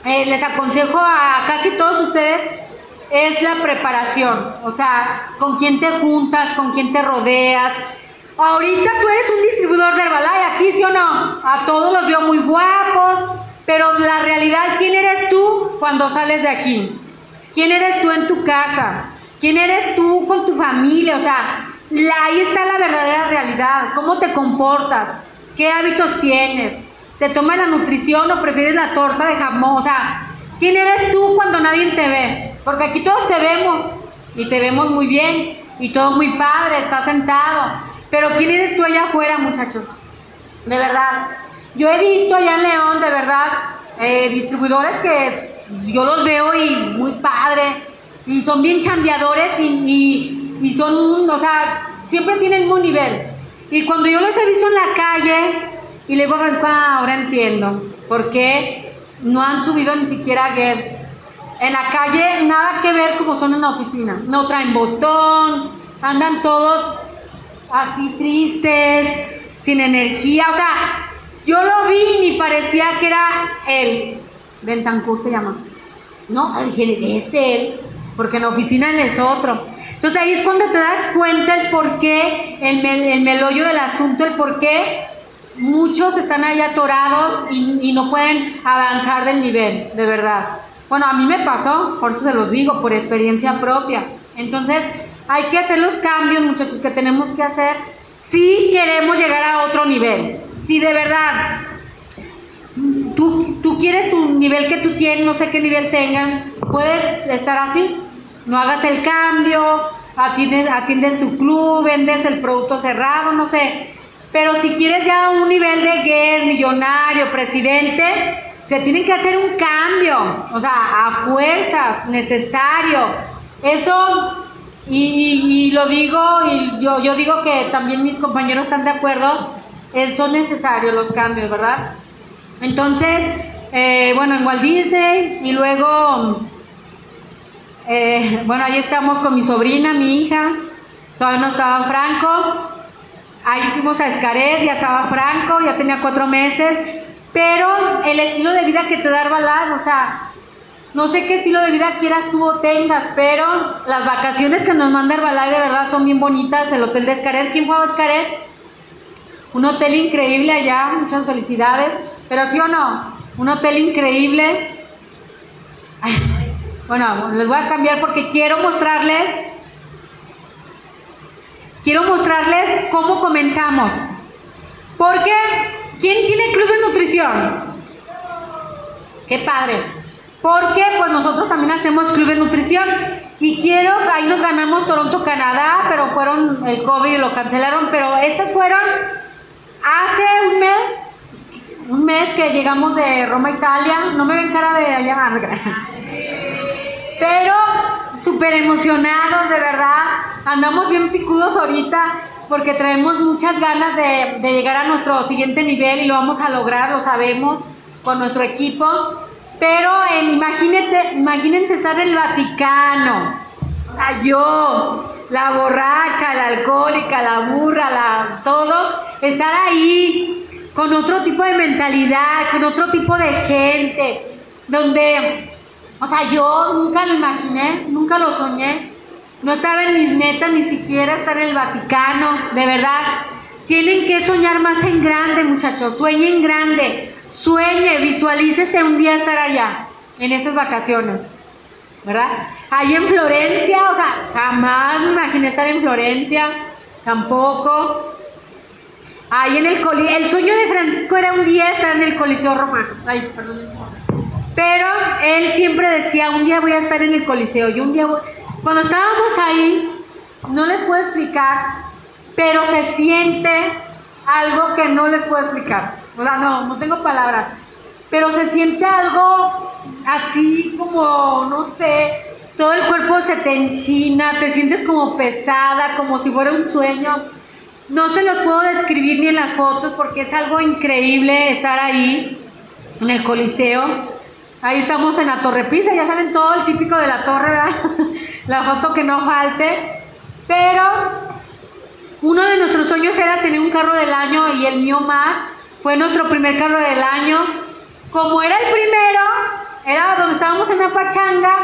eh, les aconsejo a casi todos ustedes es la preparación. O sea, con quién te juntas, con quién te rodeas. Ahorita tú eres un distribuidor de Herbalife, aquí sí o no. A todos los veo muy guapos, pero la realidad, ¿quién eres tú cuando sales de aquí? ¿Quién eres tú en tu casa? ¿Quién eres tú con tu familia? O sea, ahí está la verdadera realidad. ¿Cómo te comportas? ¿Qué hábitos tienes? ¿Te tomas la nutrición o prefieres la torta de jamón? O sea, ¿quién eres tú cuando nadie te ve? Porque aquí todos te vemos y te vemos muy bien y todo muy padre, estás sentado. Pero ¿quién eres tú allá afuera, muchachos? De verdad. Yo he visto allá en León, de verdad, eh, distribuidores que yo los veo y muy padres, y son bien chambeadores y, y, son, o sea, siempre tienen un nivel. Y cuando yo los he visto en la calle, y luego ah, ahora entiendo por qué no han subido ni siquiera a Get. En la calle nada que ver como son en la oficina. No traen botón, andan todos así tristes, sin energía. O sea, yo lo vi y parecía que era él. Bentancur se llama. No, dije, es él, porque en la oficina él es otro. Entonces ahí es cuando te das cuenta el por qué, el, el melollo del asunto, el por qué muchos están ahí atorados y, y, no pueden avanzar del nivel, de verdad. Bueno, a mí me pasó, por eso se los digo, por experiencia propia. Entonces, hay que hacer los cambios, muchachos, que tenemos que hacer si queremos llegar a otro nivel si de verdad. Tú, tú quieres tu nivel que tú tienes, no sé qué nivel tengan, puedes estar así, no hagas el cambio, atiendes, atiendes tu club, vendes el producto cerrado, no sé. Pero si quieres ya un nivel de guest, millonario, presidente, se tiene que hacer un cambio, o sea, a fuerzas, necesario. Eso, y, y, lo digo, y yo, yo digo que también mis compañeros están de acuerdo, son necesarios los cambios, ¿verdad? Entonces, eh, bueno, en Walt Disney y luego, eh, bueno, ahí estamos con mi sobrina, mi hija, todavía no estaba Franco, ahí fuimos a Escaret, ya estaba Franco, ya tenía cuatro meses, pero el estilo de vida que te da Herbalife, o sea, no sé qué estilo de vida quieras tú o tengas, pero las vacaciones que nos manda Herbalife de verdad son bien bonitas, el hotel de Escaret, ¿quién fue a Escaret? Un hotel increíble allá, muchas felicidades. Pero sí o no, un hotel increíble. Bueno, les voy a cambiar porque quiero mostrarles, quiero mostrarles cómo comenzamos. Porque, ¿quién tiene club de nutrición? Qué padre. Porque pues nosotros también hacemos club de nutrición. Y quiero, ahí nos ganamos Toronto, Canadá, pero fueron el COVID y lo cancelaron. Pero estas fueron Hace un mes, un mes que llegamos de Roma, Italia, no me ven cara de allá, pero súper emocionados, de verdad. Andamos bien picudos ahorita porque traemos muchas ganas de, llegar a nuestro siguiente nivel y lo vamos a lograr, lo sabemos, con nuestro equipo. Pero en, imagínense, imagínense estar en el Vaticano. O la borracha, la alcohólica, la burra, la todo, estar ahí con otro tipo de mentalidad, con otro tipo de gente, donde, o sea, yo nunca lo imaginé, nunca lo soñé, No estaba en mis metas ni siquiera estar en el Vaticano, de verdad. Tienen que soñar más en grande, muchachos. Sueñen grande. Sueñe, visualícese un día estar allá, en esas vacaciones. ¿Verdad? Ahí en Florencia, o sea, jamás me imaginé estar en Florencia, tampoco. Ahí en el coliseo, el sueño de Francisco era un día estar en el Coliseo Romano. Ay, perdón. Pero él siempre decía, un día voy a estar en el Coliseo. Y un día voy... Cuando estábamos ahí, no les puedo explicar, pero se siente algo que no les puedo explicar. O sea, no, no tengo palabras. Pero se siente algo así como, no sé, todo el cuerpo se te enchina, te sientes como pesada, como si fuera un sueño. No se los puedo describir ni en las fotos porque es algo increíble estar ahí, en el Coliseo. Ahí estamos en la Torre Pisa, ya saben todo el típico de la torre, ¿verdad? la foto que no falte. Pero uno de nuestros sueños era tener un carro del año y el mío más. Fue nuestro primer carro del año. Como era el primero, era donde estábamos en la pachanga,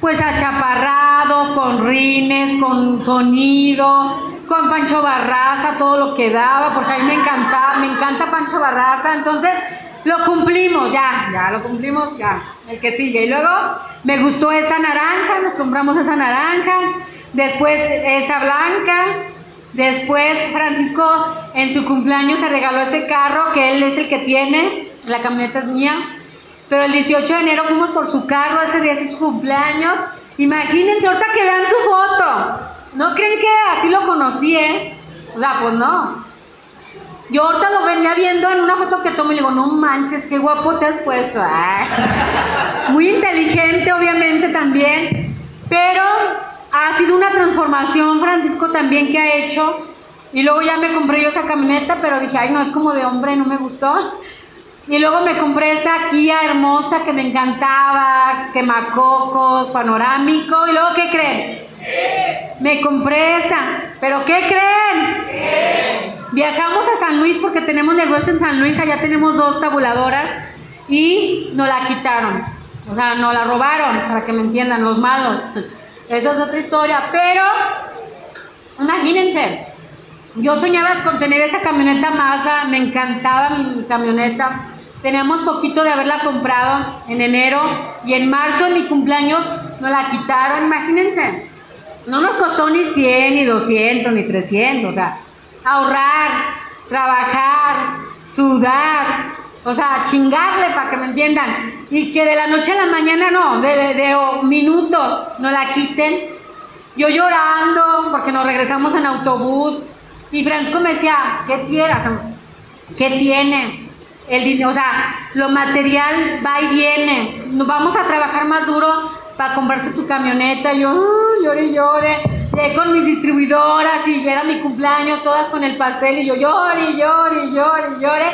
pues achaparrado, con rines, con sonido, con Pancho Barraza, todo lo que daba, porque a mí me encantaba, me encanta Pancho Barraza, entonces lo cumplimos, ya, ya lo cumplimos, ya, el que sigue. Y luego me gustó esa naranja, nos compramos esa naranja, después esa blanca, después Francisco en su cumpleaños se regaló ese carro que él es el que tiene, la camioneta es mía, pero el 18 de enero fuimos por su carro, ese día es cumpleaños. Imagínense, ahorita que vean su foto. ¿No creen que así lo conocí, eh? O sea, pues no. Yo ahorita lo venía viendo en una foto que tomé y le digo, no manches, qué guapo te has puesto. Muy inteligente, obviamente, también. Pero ha sido una transformación, Francisco, también que ha hecho. Y luego ya me compré yo esa camioneta, pero dije, ay, no, es como de hombre, no me gustó. Y luego me compré esa Kia hermosa que me encantaba, quemacocos, panorámico. ¿Y luego qué creen? Me compré esa. ¿Pero qué creen? Viajamos a San Luis porque tenemos negocio en San Luis, allá tenemos dos tabuladoras y nos la quitaron. O sea, nos la robaron, para que me entiendan, los malos. Esa es otra historia. Pero, imagínense, yo soñaba con tener esa camioneta Mazda, me encantaba mi camioneta. Teníamos poquito de haberla comprado en enero y en marzo, en mi cumpleaños, nos la quitaron. Imagínense, no nos costó ni 100, ni 200, ni 300. O sea, ahorrar, trabajar, sudar, o sea, chingarle para que me entiendan. Y que de la noche a la mañana no, de, de, minutos nos la quiten. Yo llorando porque nos regresamos en autobús. Y Francisco me decía, ¿qué quieras? ¿Qué tiene? El dinero, o sea, lo material va y viene. Nos vamos a trabajar más duro para comprarte tu camioneta. Yo, uh, llore y llore. Llegué con mis distribuidoras y era mi cumpleaños, todas con el pastel. Y yo y llore y llore.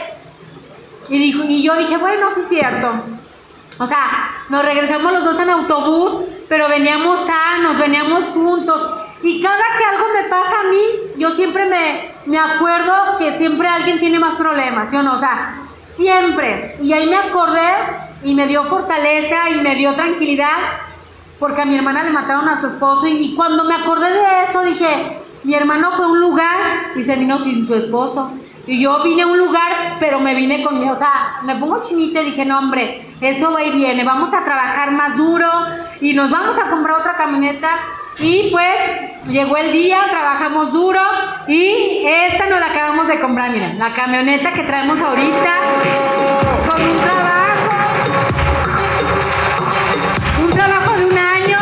Y, dijo, y yo dije, bueno, sí es cierto. O sea, nos regresamos los dos en autobús, pero veníamos sanos, veníamos juntos. Y cada que algo me pasa a mí, yo siempre me, me acuerdo que siempre alguien tiene más problemas, ¿sí o no? O sea, Siempre. Y ahí me acordé y me dio fortaleza y me dio tranquilidad porque a mi hermana le mataron a su esposo y, cuando me acordé de eso dije, mi hermano fue a un lugar y se vino sin su esposo. Y yo vine a un lugar, pero me vine con mi, o sea, me pongo chinita y dije, no hombre, eso va y viene, vamos a trabajar más duro y nos vamos a comprar otra camioneta y pues llegó el día, trabajamos duro y esta nos la acabamos de comprar, miren, la camioneta que traemos ahorita con un trabajo, un trabajo de un año,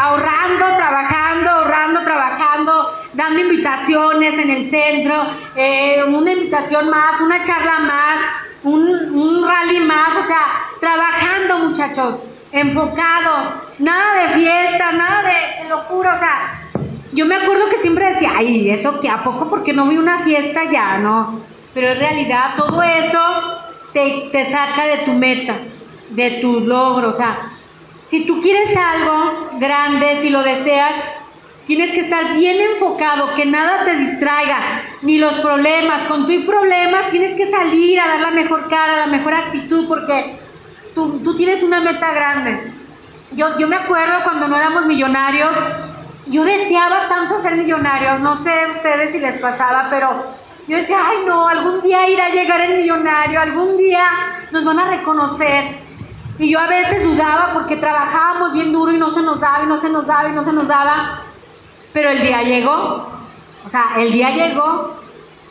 ahorrando, trabajando, ahorrando, trabajando, dando invitaciones en el centro, eh, una invitación más, una charla más, un, un rally más, o sea, trabajando muchachos enfocados, nada de fiesta, nada de, locura, o sea, yo me acuerdo que siempre decía, ay, eso que a poco porque no vi una fiesta ya, no, pero en realidad todo eso te, te saca de tu meta, de tus logros, o sea, si tú quieres algo grande, si lo deseas, tienes que estar bien enfocado, que nada te distraiga, ni los problemas. Con tus problemas tienes que salir a dar la mejor cara, la mejor actitud, porque tú, tienes una meta grande. Yo, yo me acuerdo cuando no éramos millonarios, yo deseaba tanto ser millonario, no sé ustedes si les pasaba, pero yo decía, ay no, algún día irá a llegar el millonario, algún día nos van a reconocer. Y yo a veces dudaba porque trabajábamos bien duro y no se nos daba y no se nos daba y no se nos daba. Pero el día llegó, o sea, el día llegó,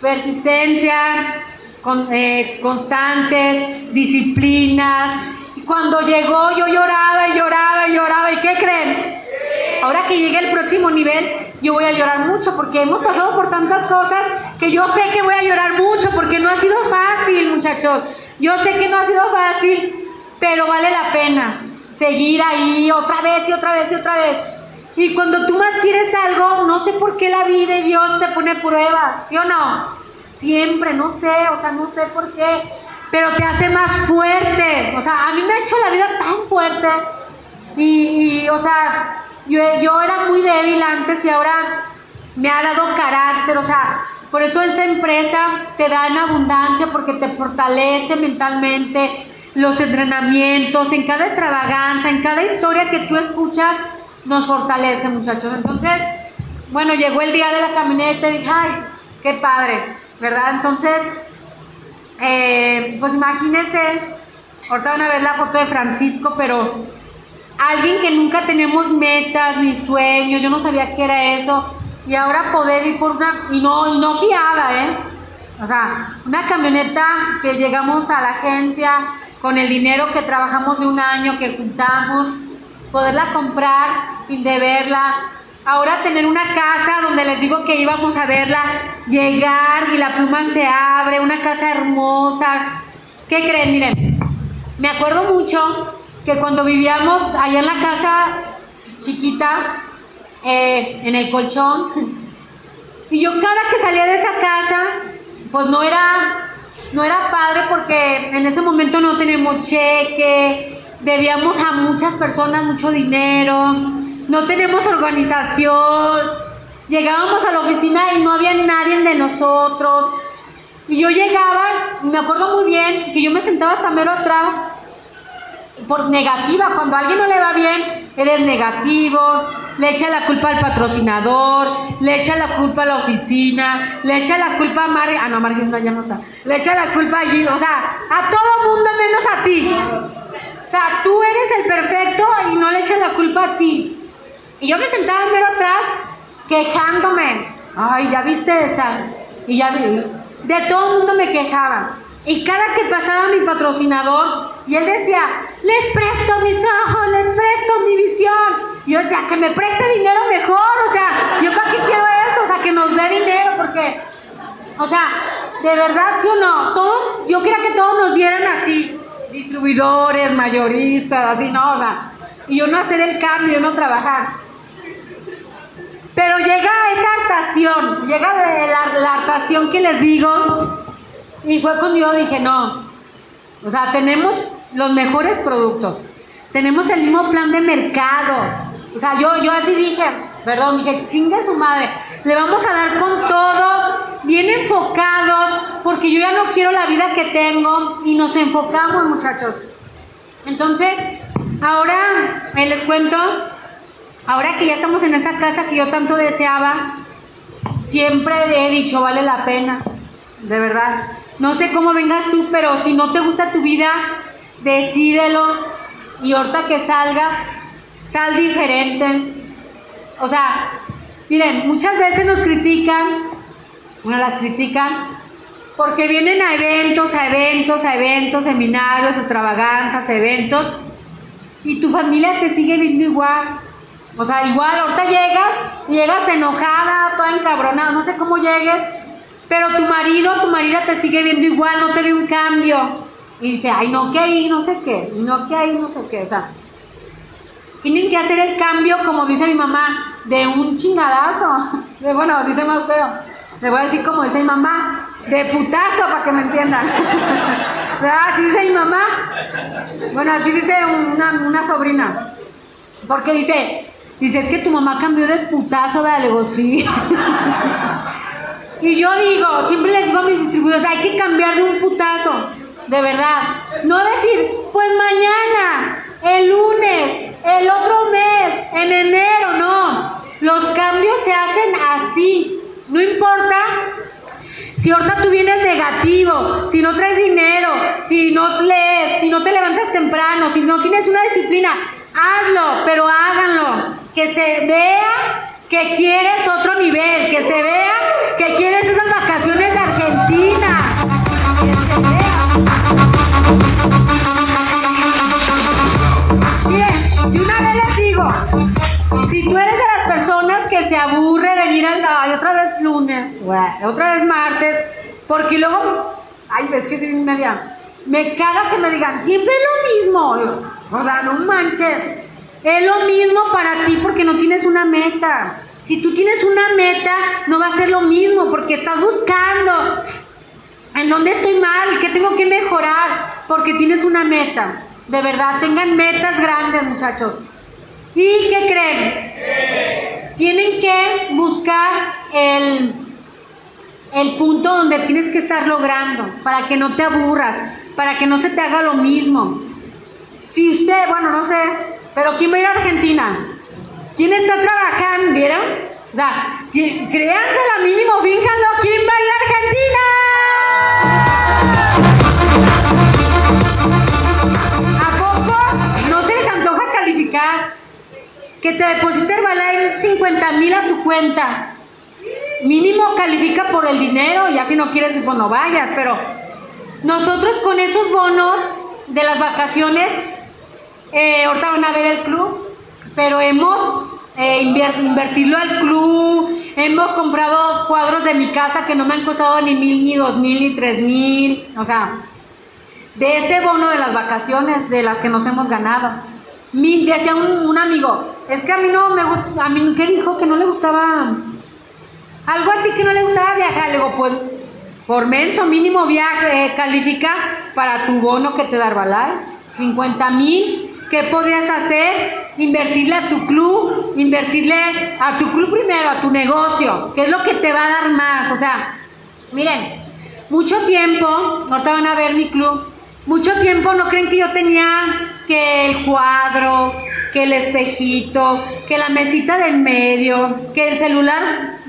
persistencia, con, eh, constantes, disciplinas. Cuando llegó yo lloraba y lloraba y lloraba. ¿Y qué creen? Ahora que llegue el próximo nivel, yo voy a llorar mucho porque hemos pasado por tantas cosas que yo sé que voy a llorar mucho porque no ha sido fácil, muchachos. Yo sé que no ha sido fácil, pero vale la pena seguir ahí otra vez y otra vez y otra vez. Y cuando tú más quieres algo, no sé por qué la vida y Dios te pone pruebas, ¿sí o no? Siempre, no sé, o sea, no sé por qué, pero te hace más fuerte. O sea, a mí me ha hecho la vida tan fuerte. Y, y o sea, yo, yo era muy débil antes y ahora me ha dado carácter, o sea, por eso esta empresa te da en abundancia porque te fortalece mentalmente, los entrenamientos, en cada extravaganza, en cada historia que tú escuchas, nos fortalece, muchachos. Entonces, bueno, llegó el día de la camioneta y dije, ay, qué padre, ¿verdad? Entonces, eh, pues imagínense, ahorita van a ver la foto de Francisco, pero alguien que nunca tenemos metas ni sueños, yo no sabía qué era eso, y ahora poder ir por una, y no, y no fiada, ¿eh? O sea, una camioneta que llegamos a la agencia con el dinero que trabajamos de un año, que juntamos, poderla comprar sin deberla, ahora tener una casa donde les digo que íbamos a verla, llegar y la pluma se abre, una casa hermosa. ¿Qué creen? Miren, me acuerdo mucho que cuando vivíamos allá en la casa chiquita, eh, en el colchón, y yo cada que salía de esa casa, pues no era, no era padre porque en ese momento no tenemos cheque, debíamos a muchas personas mucho dinero, no tenemos organización, llegábamos a la oficina y no había nadie de nosotros. Y yo llegaba, me acuerdo muy bien, que yo me sentaba hasta mero atrás por negativa, cuando a alguien no le va bien, eres negativo, le echa la culpa al patrocinador, le echa la culpa a la oficina, le echa la culpa a Mar, ah no, Margin no, ya no está, le echa la culpa allí, o sea, a todo mundo menos a ti. O sea, tú eres el perfecto y no le echas la culpa a ti. Y yo me sentaba mero atrás quejándome. Ay, ya viste esa. Y ya de todo el mundo me quejaba. Y cada que pasaba mi patrocinador, y él decía, les presto mis ojos, les presto mi visión. Y yo decía, que me preste dinero mejor, o sea, yo para qué quiero eso, o sea, que nos dé dinero, porque, o sea, de verdad, sí o no, todos, yo quería que todos nos dieran así, distribuidores, mayoristas, así, no, o sea, y yo no hacer el cambio, yo no trabajar. Pero llega esa hartación, llega la, la hartación que les digo, y fue cuando yo dije, no, o sea, tenemos los mejores productos, tenemos el mismo plan de mercado. O sea, yo, yo así dije, perdón, dije, chinga su madre, le vamos a dar con todo, bien enfocados, porque yo ya no quiero la vida que tengo y nos enfocamos, muchachos. Entonces, ahora me les cuento, ahora que ya estamos en esa casa que yo tanto deseaba, siempre he dicho, vale la pena, de verdad. No sé cómo vengas tú, pero si no te gusta tu vida, decídelo. Y ahorita que salgas, sal diferente. O sea, miren, muchas veces nos critican, bueno, las critican, porque vienen a eventos, a eventos, a eventos, seminarios, extravaganzas, eventos, y tu familia te sigue viendo igual. O sea, igual, ahorita llegas, llegas enojada, toda encabronada, no sé cómo llegues, pero tu marido, tu marida te sigue viendo igual, no te ve un cambio. Y dice, ay, no, que ahí no sé qué, y no, que ahí no sé qué. O sea, tienen que hacer el cambio, como dice mi mamá, de un chingadazo. De, bueno, dice más feo. Le voy a decir como dice mi mamá, de putazo para que me entiendan. Así dice mi mamá. Bueno, así dice una, una sobrina. Porque dice, Dice, es que tu mamá cambió de putazo, dale, digo, sí. y yo digo, siempre les digo a mis distribuidores, hay que cambiar de un putazo, de verdad. No decir, pues mañana, el lunes, el otro mes, en enero, no. Los cambios se hacen así. No importa si ahorita tú vienes negativo, si no traes dinero, si no lees, si no te levantas temprano, si no tienes una disciplina, hazlo, pero háganlo. Que se vea que quieres otro nivel, que se vea que quieres esas vacaciones de Argentina. Que se vea. Bien, de una vez les digo, si tú eres de las personas que se aburre de ir al ay, otra vez lunes, otra vez martes, porque luego, ay, ves que soy media, me caga que me digan, siempre es lo mismo, o no manches, es lo mismo para ti porque no tienes una meta. Si tú tienes una meta, no va a ser lo mismo porque estás buscando en dónde estoy mal, qué tengo que mejorar, porque tienes una meta. De verdad, tengan metas grandes, muchachos. ¿Y qué creen? Tienen que buscar el, el punto donde tienes que estar logrando, para que no te aburras, para que no se te haga lo mismo. Si usted, bueno, no sé, pero ¿quién va a ir a Argentina? ¿Quién está trabajando? ¿Vieron? O sea, créansela mínimo, fíjenlo, ¿quién va a ir a Argentina? ¿A poco no se les antoja calificar? Que te deposite Herbalife 50 mil a tu cuenta. Mínimo califica por el dinero, ya si no quieres, pues no vayas, pero nosotros con esos bonos de las vacaciones, eh, ahorita van a ver el club, pero hemos eh, invertirlo al club, hemos comprado cuadros de mi casa que no me han costado ni mil, ni dos mil, ni tres mil, o sea, de ese bono de las vacaciones, de las que nos hemos ganado. Mi, decía un, amigo, es que a mí no me gusta, a mí que dijo que no le gustaba, algo así que no le gustaba viajar, le digo, pues por menso mínimo viaje, eh, califica para tu bono que te da Herbalife, 50 mil, ¿qué podrías hacer? invertirle a tu club, invertirle a tu club primero, a tu negocio, que es lo que te va a dar más. O sea, miren, mucho tiempo, ahorita van a ver mi club, mucho tiempo no creen que yo tenía que el cuadro, que el espejito, que la mesita del medio, que el celular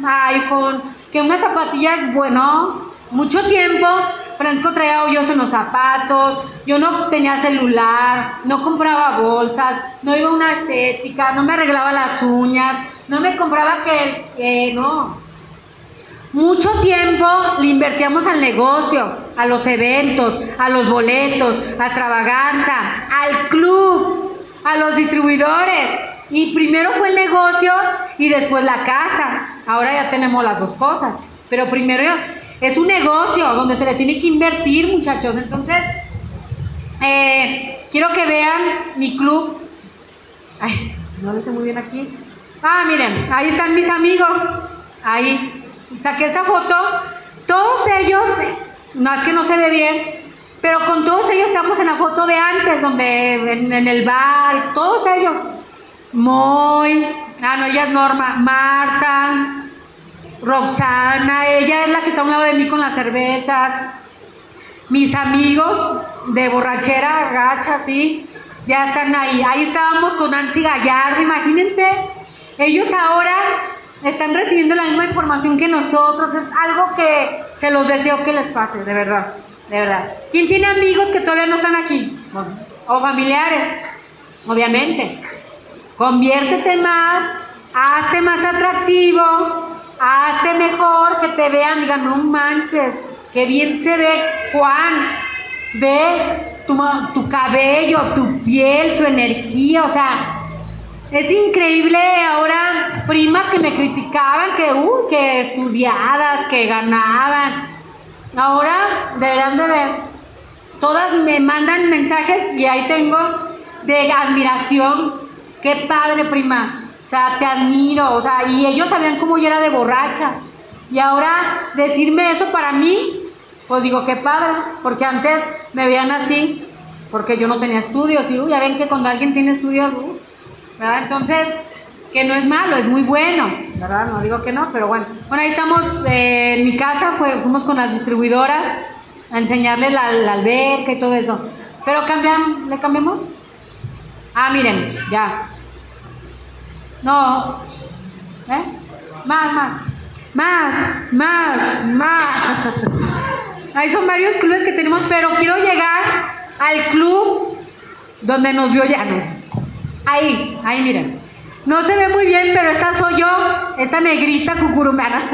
iPhone, que una zapatilla es bueno, mucho tiempo Franco traía hoyos en los zapatos, yo no tenía celular, no compraba bolsas, no iba a una estética, no me arreglaba las uñas, no me compraba que, no. Mucho tiempo le invertíamos al negocio, a los eventos, a los boletos, a extravaganza, al club, a los distribuidores. Y primero fue el negocio y después la casa. Ahora ya tenemos las dos cosas. Pero primero es un negocio donde se le tiene que invertir, muchachos. Entonces, eh, quiero que vean mi club. Ay, no lo sé muy bien aquí. Ah, miren, ahí están mis amigos. Ahí. Saqué esa foto. Todos ellos, no es que no se ve bien, pero con todos ellos estamos en la foto de antes, donde en, en el bar, todos ellos. Moy, ah, no, ella es Norma, Marta, Roxana, ella es la que está a un lado de mí con las cervezas. Mis amigos de borrachera, gacha, sí, ya están ahí. Ahí estábamos con Nancy Gallardo, imagínense. Ellos ahora están recibiendo la misma información que nosotros. Es algo que se los deseo que les pase, de verdad, de verdad. ¿Quién tiene amigos que todavía no están aquí? O familiares, obviamente. Conviértete más, hazte más atractivo, Hazte mejor que te vean, digan, no manches, que bien se ve Juan. Ve tu, tu cabello, tu piel, tu energía, o sea, es increíble ahora primas que me criticaban, que, uh, que estudiadas, que ganaban. Ahora deberán de ver, todas me mandan mensajes y ahí tengo de admiración. Qué padre, prima. O sea, te admiro, o sea, y ellos sabían cómo yo era de borracha. Y ahora decirme eso para mí, pues digo, qué padre, porque antes me veían así, porque yo no tenía estudios, y ya ven que cuando alguien tiene estudios, ¿verdad? Entonces, que no es malo, es muy bueno, ¿verdad? No digo que no, pero bueno. Bueno, ahí estamos eh, en mi casa, fuimos con las distribuidoras a enseñarles la, la alberca y todo eso. Pero cambian, ¿le cambiamos? Ah, miren, ya, no. ¿Eh? Más, más. más, más, más. Ahí son varios clubes que tenemos, pero quiero llegar al club donde nos vio Llano. Ahí, ahí miren. No se ve muy bien, pero esta soy yo, esta negrita cucurumana.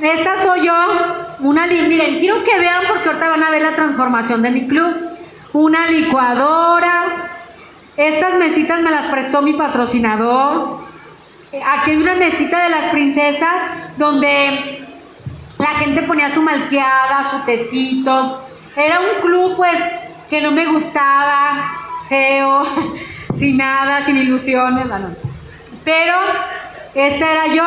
Esta soy yo, una miren, quiero que vean porque ahorita van a ver la transformación de mi club. Una licuadora. Estas mesitas me las prestó mi patrocinador. Aquí hay una mesita de las princesas donde la gente ponía su malteada, su tecito. Era un club pues que no me gustaba, feo, sin nada, sin ilusiones, bueno. Pero esta era yo.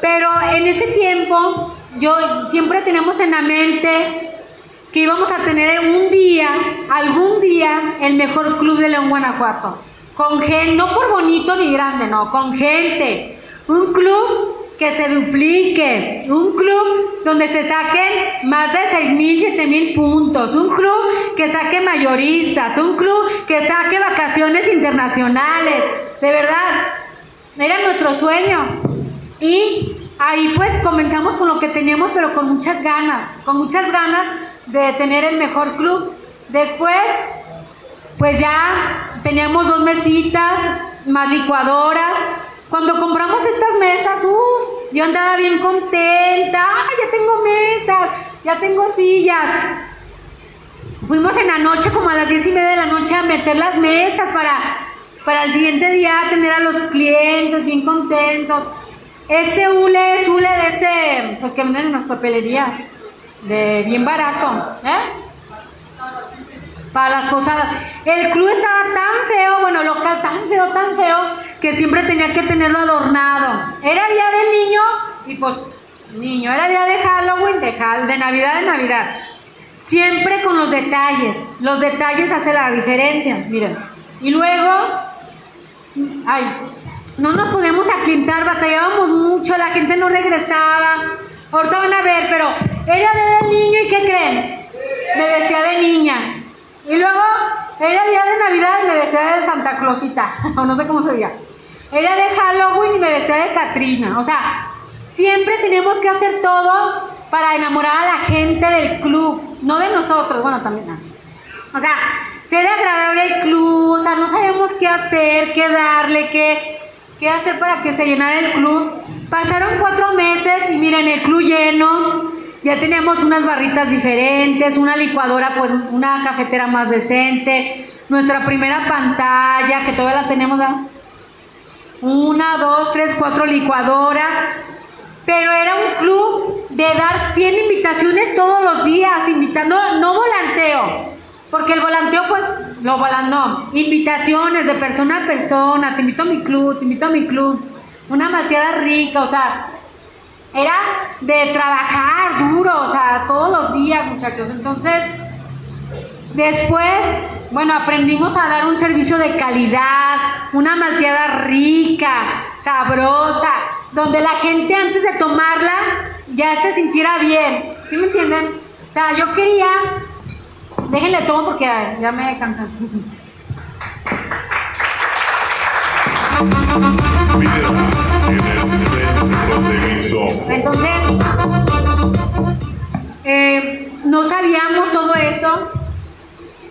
Pero en ese tiempo yo siempre tenemos en la mente que íbamos a tener un día, algún día, el mejor club de León, Guanajuato. Con gente, no por bonito ni grande, no, con gente. Un club que se duplique, un club donde se saquen más de 6 mil, 7 mil puntos, un club que saque mayoristas, un club que saque vacaciones internacionales, de verdad, era nuestro sueño. Y ahí pues comenzamos con lo que teníamos, pero con muchas ganas, con muchas ganas de tener el mejor club. Después, pues ya teníamos dos mesitas, más licuadoras, cuando compramos estas mesas, uh, yo andaba bien contenta, ya tengo mesas, ya tengo sillas. Fuimos en la noche, como a las diez y media de la noche, a meter las mesas para, para el siguiente día tener a los clientes bien contentos. Este hule es hule de ese, pues que venden en las papelerías, de bien barato, ¿eh? para las posadas. El club estaba tan feo, bueno, local tan feo, tan feo, que siempre tenía que tenerlo adornado. Era día del niño y pues, niño, era día de Halloween, de, de Navidad, de Navidad. Siempre con los detalles. Los detalles hacen la diferencia, miren. Y luego, ay, no nos podíamos aclientar, batallábamos mucho, la gente no regresaba. Ahorita van a ver, pero era día del niño y ¿qué creen? Me vestía de niña. Y luego era día de Navidad y me vestía de Santa Clausita, o no sé cómo se diga. Era de Halloween y me vestía de Katrina. O sea, siempre tenemos que hacer todo para enamorar a la gente del club, no de nosotros, bueno, también. O sea, ser agradable el club, o sea, no sabemos qué hacer, qué darle, qué, qué hacer para que se llenara el club. Pasaron cuatro meses y miren, el club lleno, ya teníamos unas barritas diferentes, una licuadora, pues una cafetera más decente, nuestra primera pantalla, que todavía la tenemos, una, dos, tres, cuatro licuadoras, pero era un club de dar 100 invitaciones todos los días, invitando, no volanteo, porque el volanteo pues lo volando, invitaciones de persona a persona, te invito a mi club, te invito a mi club, una mateada rica, o sea, era de trabajar duro, o sea, todos los días, muchachos. Entonces, después, bueno, aprendimos a dar un servicio de calidad, una malteada rica, sabrosa, donde la gente antes de tomarla ya se sintiera bien. ¿Sí me entienden? O sea, yo quería, déjenle todo porque ya me cansan. Entonces, eh, no sabíamos todo eso.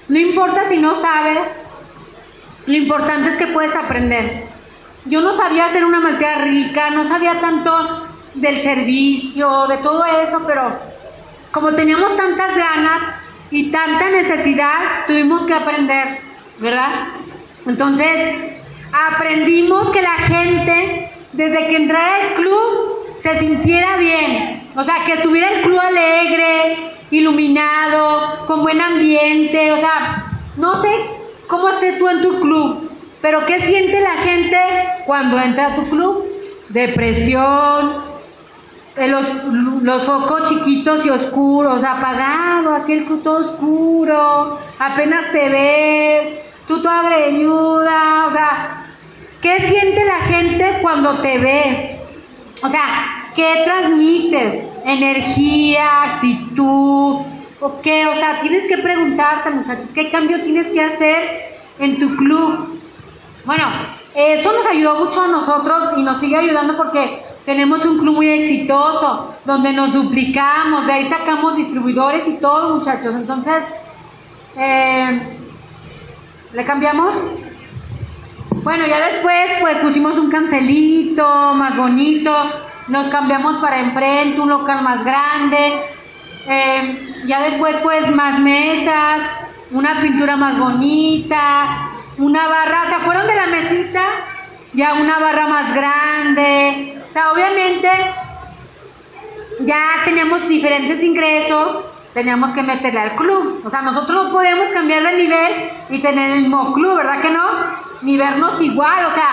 No importa si no sabes, lo importante es que puedes aprender. Yo no sabía hacer una malteada rica, no sabía tanto del servicio, de todo eso, pero como teníamos tantas ganas y tanta necesidad, tuvimos que aprender, ¿verdad? Entonces, aprendimos que la gente, desde que entrara al club, se sintiera bien. O sea, que estuviera el club alegre, iluminado, con buen ambiente. O sea, no sé cómo estés tú en tu club, pero ¿qué siente la gente cuando entra a tu club? Depresión, los, los focos chiquitos y oscuros, apagados, así el club todo oscuro, apenas te ves, tú toda greñuda, o sea, ¿qué siente la gente cuando te ve? O sea, ¿qué transmites? Energía, actitud, o qué, o sea, tienes que preguntarte, muchachos, ¿qué cambio tienes que hacer en tu club? Bueno, eso nos ayudó mucho a nosotros y nos sigue ayudando porque Tenemos un club muy exitoso, donde nos duplicamos, de ahí sacamos distribuidores y todo, muchachos. Entonces, eh, ¿le cambiamos? Bueno, ya después pues pusimos un cancelito más bonito, nos cambiamos para enfrente, un local más grande, eh, ya después pues más mesas, una pintura más bonita, una barra, ¿se acuerdan de la mesita? Ya una barra más grande, o sea, obviamente ya teníamos diferentes ingresos, teníamos que meterle al club, o sea, nosotros no podemos cambiar de nivel y tener el mismo club, ¿verdad que no? ni vernos igual, o sea,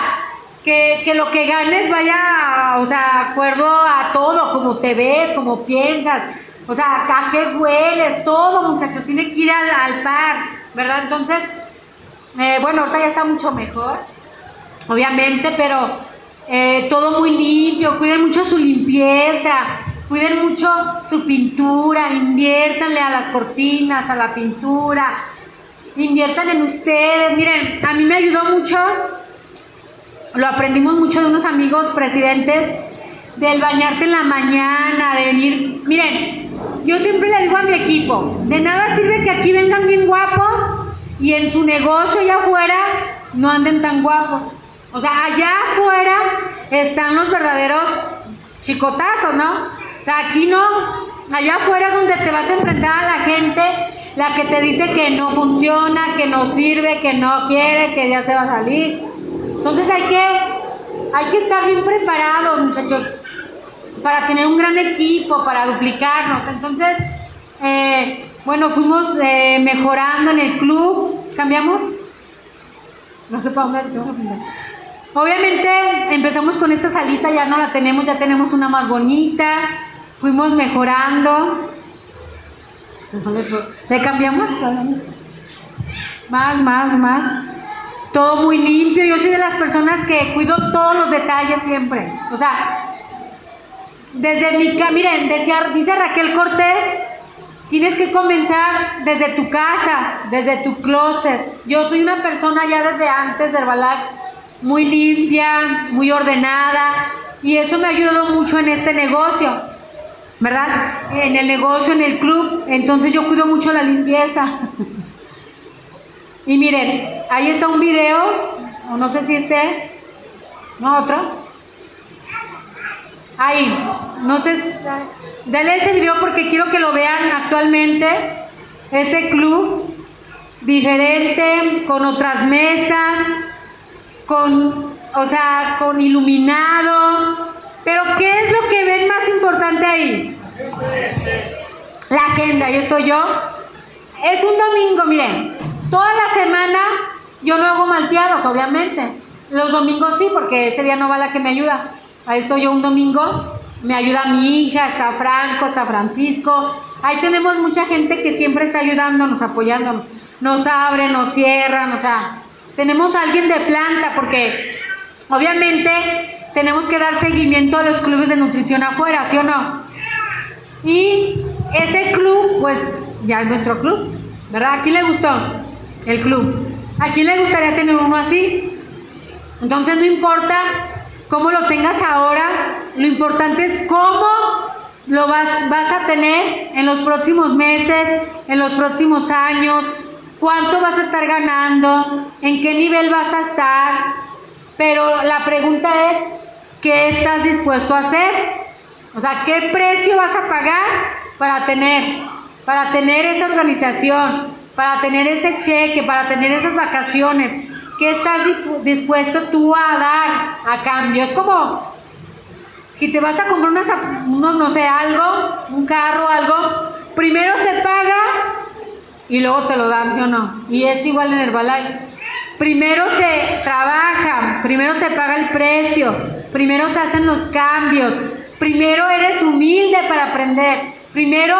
que, que, lo que ganes vaya, o sea, acuerdo a todo, como te ves, como piensas, o sea, a qué hueles, todo, muchachos, tiene que ir al, al par, ¿verdad? Entonces, eh, bueno, ahorita ya está mucho mejor, obviamente, pero eh, todo muy limpio, cuiden mucho su limpieza, cuiden mucho su pintura, inviértanle a las cortinas, a la pintura, inviertan en ustedes. Miren, a mí me ayudó mucho, lo aprendimos mucho de unos amigos presidentes, del bañarte en la mañana, de venir. Miren, yo siempre le digo a mi equipo, de nada sirve que aquí vengan bien guapos y en su negocio allá afuera no anden tan guapos. O sea, allá afuera están los verdaderos chicotazos, ¿no? O sea, aquí no, allá afuera es donde te vas a enfrentar a la gente la que te dice que no funciona, que no sirve, que no quiere, que ya se va a salir. Entonces hay que, hay que estar bien preparados, muchachos, para tener un gran equipo, para duplicarnos. Entonces, eh, bueno, fuimos eh, mejorando en el club. ¿Cambiamos? No sé para dónde. Obviamente empezamos con esta salita, ya no la tenemos, ya tenemos una más bonita. Fuimos mejorando. ¿Le cambiamos? Más, más, más. Todo muy limpio. Yo soy de las personas que cuido todos los detalles siempre. O sea, desde mi casa, miren, decía, dice Raquel Cortés, tienes que comenzar desde tu casa, desde tu closet. Yo soy una persona ya desde antes de Herbalife muy limpia, muy ordenada y eso me ha ayudado mucho en este negocio. ¿verdad? En el negocio, en el club, entonces yo cuido mucho la limpieza. y miren, ahí está un video, o no sé si esté, no, otro. Ahí, no sé, dale ese video porque quiero que lo vean actualmente, ese club diferente, con otras mesas, con, o sea, con iluminado, pero ¿qué es lo que ven más importante ahí? La agenda, ahí estoy yo. Es un domingo, miren. Toda la semana yo no hago malteados, obviamente. Los domingos sí, porque ese día no va la que me ayuda. Ahí estoy yo un domingo. Me ayuda mi hija, está Franco, está Francisco. Ahí tenemos mucha gente que siempre está ayudándonos, apoyándonos. Nos abren, nos cierran, o sea, tenemos a alguien de planta, porque obviamente tenemos que dar seguimiento a los clubes de nutrición afuera, ¿sí o no? Y ese club, pues ya es nuestro club, ¿verdad? ¿A quién le gustó el club? ¿A quién le gustaría tener uno así? Entonces no importa cómo lo tengas ahora, lo importante es cómo lo vas, vas a tener en los próximos meses, en los próximos años, cuánto vas a estar ganando, en qué nivel vas a estar. Pero la pregunta es, ¿qué estás dispuesto a hacer? O sea, ¿qué precio vas a pagar para tener, para tener esa organización, para tener ese cheque, para tener esas vacaciones? ¿Qué estás dispuesto tú a dar a cambio? Es como si te vas a comprar unos, no sé, algo, un carro, algo, primero se paga y luego te lo dan, ¿sí o no? Y es igual en el Herbalife. Primero se trabaja, primero se paga el precio, primero se hacen los cambios, primero eres humilde para aprender, primero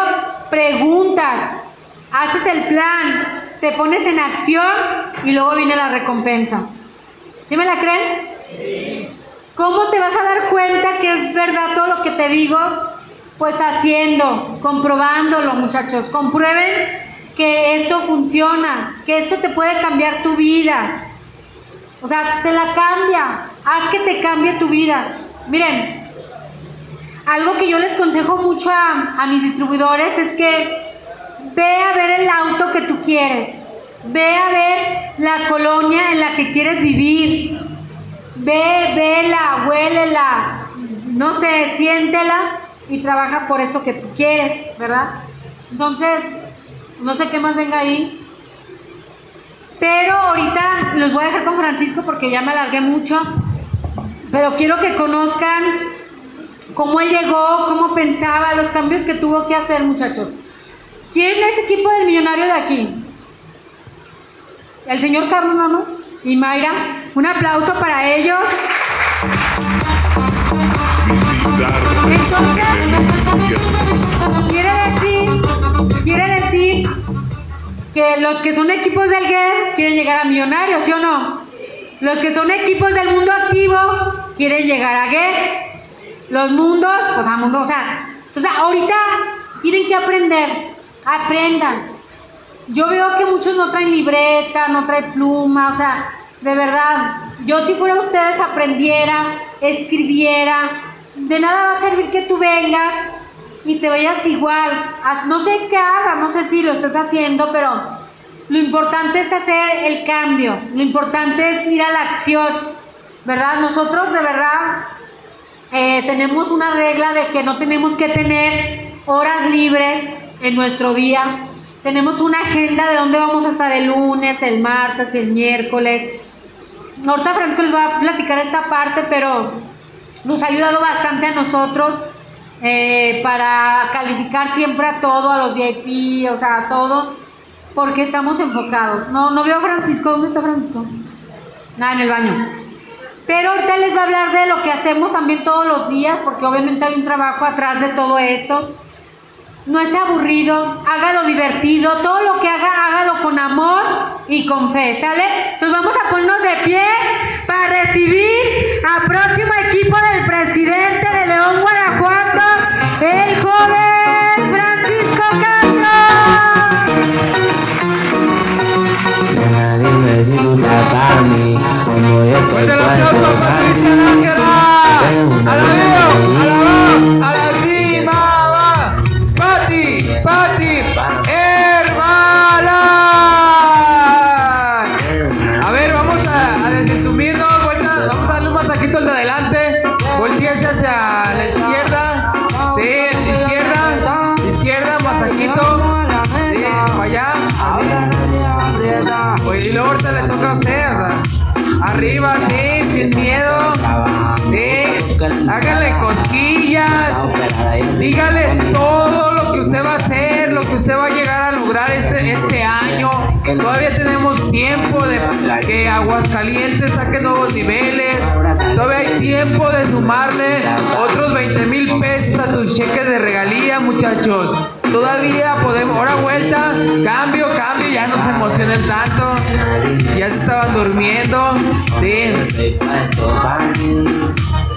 preguntas, haces el plan, te pones en acción y luego viene la recompensa. ¿Sí me la creen? ¿Cómo te vas a dar cuenta que es verdad todo lo que te digo? Pues haciendo, comprobándolo, muchachos. Comprueben que esto funciona, que esto te puede cambiar tu vida. O sea, te la cambia. Haz que te cambie tu vida. Miren, algo que yo les consejo mucho a, a mis distribuidores es que ve a ver el auto que tú quieres, ve a ver la colonia en la que quieres vivir, ve, vela, huélela, no sé, siéntela y trabaja por eso que tú quieres, ¿verdad? Entonces, no sé qué más venga ahí. Pero ahorita los voy a dejar con Francisco porque ya me alargué mucho. Pero quiero que conozcan cómo él llegó, cómo pensaba, los cambios que tuvo que hacer, muchachos. ¿Quién es equipo del millonario de aquí? El señor Carlos ¿no? y Mayra. Un aplauso para ellos. Entonces, quiere decir que los que son equipos del GER quieren llegar a millonarios, ¿sí o no? Los que son equipos del mundo activo quieren llegar a GER. Los mundos, pues a mundo, o sea, sea, ahorita tienen que aprender, aprendan. Yo veo que muchos no traen libreta, no traen pluma, o sea, de verdad, yo si fuera ustedes aprendiera, escribiera, de nada va a servir que tú vengas y te vayas igual. No sé qué hagas, no sé si lo estás haciendo, pero lo importante es hacer el cambio, lo importante es ir a la acción, ¿verdad? Nosotros de verdad eh, tenemos una regla de que no tenemos que tener horas libres en nuestro día. Tenemos una agenda de dónde vamos a estar el lunes, el martes, el miércoles. Ahorita Francisco les va a platicar esta parte, pero nos ha ayudado bastante a nosotros eh, para calificar siempre a todo, a los VIP, o sea, a todo, porque estamos enfocados. No, no veo a Francisco, ¿dónde está Francisco? Nada, en el baño. Pero ahorita les va a hablar de lo que hacemos también todos los días, porque obviamente hay un trabajo atrás de todo esto. No es aburrido, hágalo divertido, todo lo que haga, hágalo con amor y con fe, ¿sale? Entonces vamos a ponernos de pie para recibir al próximo equipo del presidente de León, Guanajuato, el joven Francisco Castro. Dime si tú estás para mí, como yo estoy para aplauso a Patricia Dígale todo lo que usted va a hacer, lo que usted va a llegar a lograr este, este año. Todavía tenemos tiempo de que Aguascalientes saque nuevos niveles. Todavía hay tiempo de sumarle otros 20 mil pesos a tus cheques de regalía, muchachos. Todavía podemos, ahora vuelta, cambio, cambio, ya no se emocionen tanto. Ya se estaban durmiendo. Sí.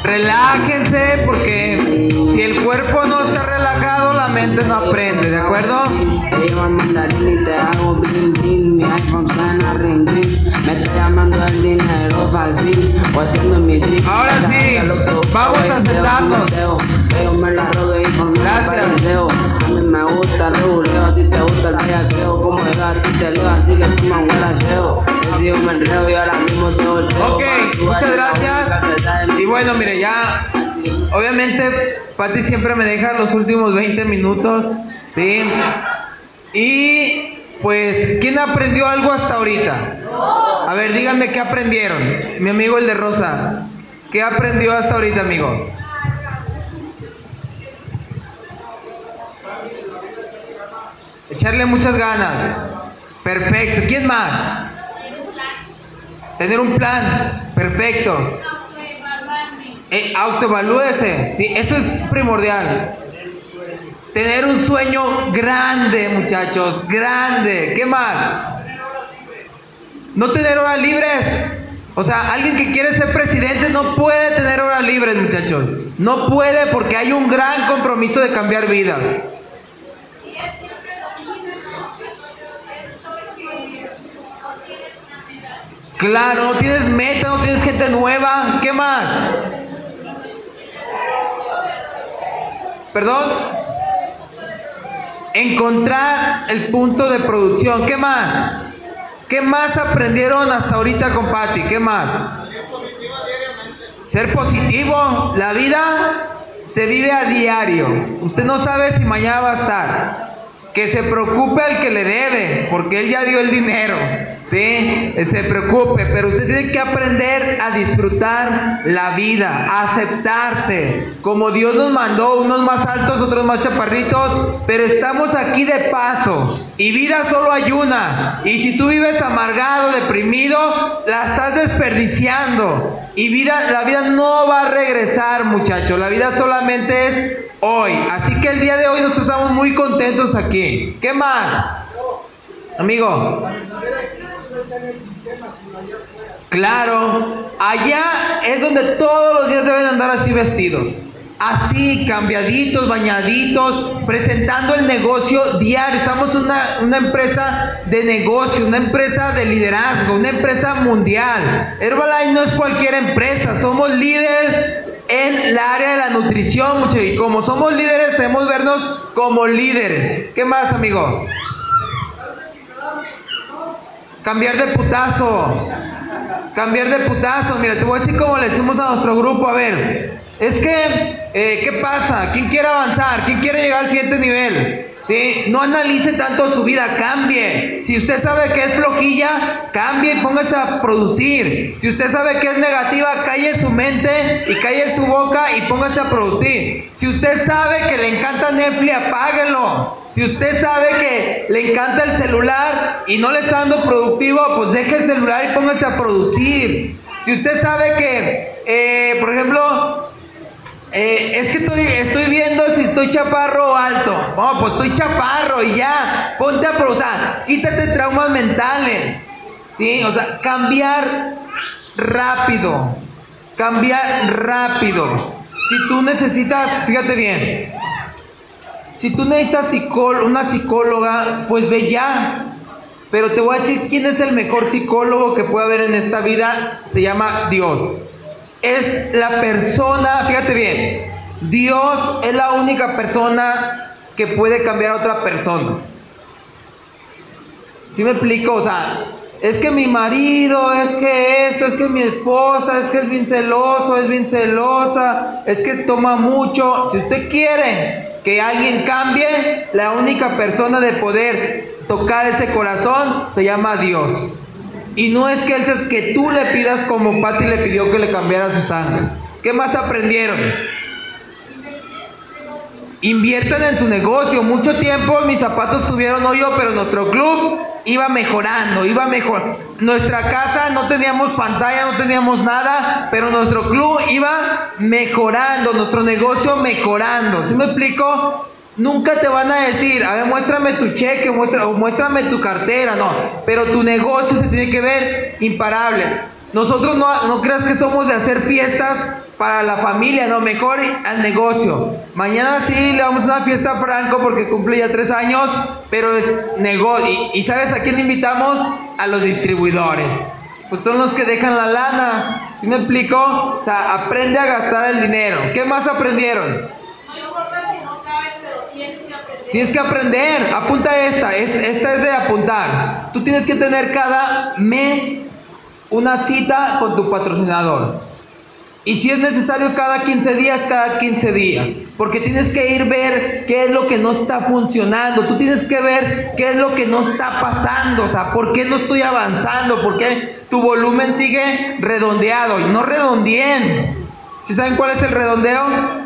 Relájense porque si el cuerpo no está relajado, la mente no aprende, ¿de acuerdo? Te llevando en la línea y te hago bling bling Mi iPhone suena ring ring Me está llamando el dinero fácil Guateando en mi drink Ahora sí, vamos a sentarnos. Gracias. Me gusta el reguleo A ti te gusta el bellaqueo Como yo a ti te leo Así que toma un guaracheo sigo me enreo y ahora mismo te volteo Ok, muchas gracias. Y bueno, mire, ya, obviamente, Pati siempre me deja los últimos 20 minutos, ¿sí? Y, pues, ¿quién aprendió algo hasta ahorita? A ver, díganme qué aprendieron. Mi amigo el de Rosa, ¿qué aprendió hasta ahorita, amigo? Echarle muchas ganas. Perfecto. ¿Quién más? Tener un plan. Perfecto. Eh, autoevalúese. Sí, eso es primordial. Tener un sueño grande, muchachos. Grande. ¿Qué más? No tener horas libres. O sea, alguien que quiere ser presidente no puede tener horas libres, muchachos. No puede porque hay un gran compromiso de cambiar vidas. Claro, no tienes meta, no tienes gente nueva. ¿Qué más? Perdón. Encontrar el punto de producción. ¿Qué más? ¿Qué más aprendieron hasta ahorita con Patty? ¿Qué más? Ser positivo. La vida se vive a diario. Usted no sabe si mañana va a estar. Que se preocupe al que le debe, porque él ya dio el dinero. ¿sí? Se preocupe, pero usted tiene que aprender a disfrutar la vida, a aceptarse, como Dios nos mandó, unos más altos, otros más chaparritos, pero estamos aquí de paso y vida solo hay una. Y si tú vives amargado, deprimido, la estás desperdiciando. Y vida, la vida no va a regresar, muchachos. La vida solamente es hoy. Así que el día de hoy nos estamos muy contentos aquí. ¿Qué más? Amigo. Claro, allá es donde todos los días deben andar así vestidos. Así, cambiaditos, bañaditos, presentando el negocio diario. Estamos una, una empresa de negocio, una empresa de liderazgo, una empresa mundial. Herbalife no es cualquier empresa, somos líderes en el área de la nutrición, muchachos. Y como somos líderes, debemos vernos como líderes. ¿Qué más, amigo? Cambiar de putazo. Cambiar de putazo. Mira, te voy a decir como le decimos a nuestro grupo. A ver, es que, eh, ¿qué pasa? ¿Quién quiere avanzar? ¿Quién quiere llegar al siguiente nivel? ¿Sí? No analice tanto su vida, cambie. Si usted sabe que es flojilla, cambie y póngase a producir. Si usted sabe que es negativa, calle su mente y calle su boca y póngase a producir. Si usted sabe que le encanta Netflix, apáguelo. Si usted sabe que le encanta el celular y no le está dando productivo, pues deje el celular y póngase a producir. Si usted sabe que, eh, por ejemplo, eh, es que estoy, estoy viendo si estoy chaparro o alto. Oh, pues estoy chaparro y ya. Ponte a procesar. Quítate traumas mentales. ¿Sí? O sea, cambiar rápido. Cambiar rápido. Si tú necesitas, fíjate bien. Si tú necesitas una psicóloga, pues ve ya. Pero te voy a decir quién es el mejor psicólogo que puede haber en esta vida. Se llama Dios es la persona, fíjate bien, Dios es la única persona que puede cambiar a otra persona. ¿Sí me explico? O sea, es que mi marido, es que eso, es que mi esposa, es que es bien celoso, es bien celosa, es que toma mucho. Si usted quiere que alguien cambie, la única persona de poder tocar ese corazón se llama Dios. Y no es que, él, es que tú le pidas como Patti le pidió que le cambiara su sangre. ¿Qué más aprendieron? Inviertan en su negocio. Mucho tiempo mis zapatos tuvieron hoyo, pero nuestro club iba mejorando, iba mejor. Nuestra casa no teníamos pantalla, no teníamos nada, pero nuestro club iba mejorando, nuestro negocio mejorando. ¿Sí me explico? Nunca te van a decir, a ver, muéstrame tu cheque, muestra, o muéstrame tu cartera, no. Pero tu negocio se tiene que ver imparable. Nosotros no, no creas que somos de hacer fiestas para la familia, no, mejor al negocio. Mañana sí le vamos a una fiesta a Franco porque cumple ya tres años, pero es negocio. Y, y ¿sabes a quién invitamos? A los distribuidores. Pues son los que dejan la lana. ¿Sí me explico? O sea, aprende a gastar el dinero. ¿Qué más aprendieron? Tienes que aprender. Apunta esta. esta es de apuntar. Tú tienes que tener cada mes una cita con tu patrocinador. Y si es necesario cada 15 días, cada 15 días. Porque tienes que ir ver qué es lo que no está funcionando. Tú tienes que ver qué es lo que no está pasando. O sea, por qué no estoy avanzando. Por qué tu volumen sigue redondeado. Y no redondeen. ¿Si saben cuál es el redondeo?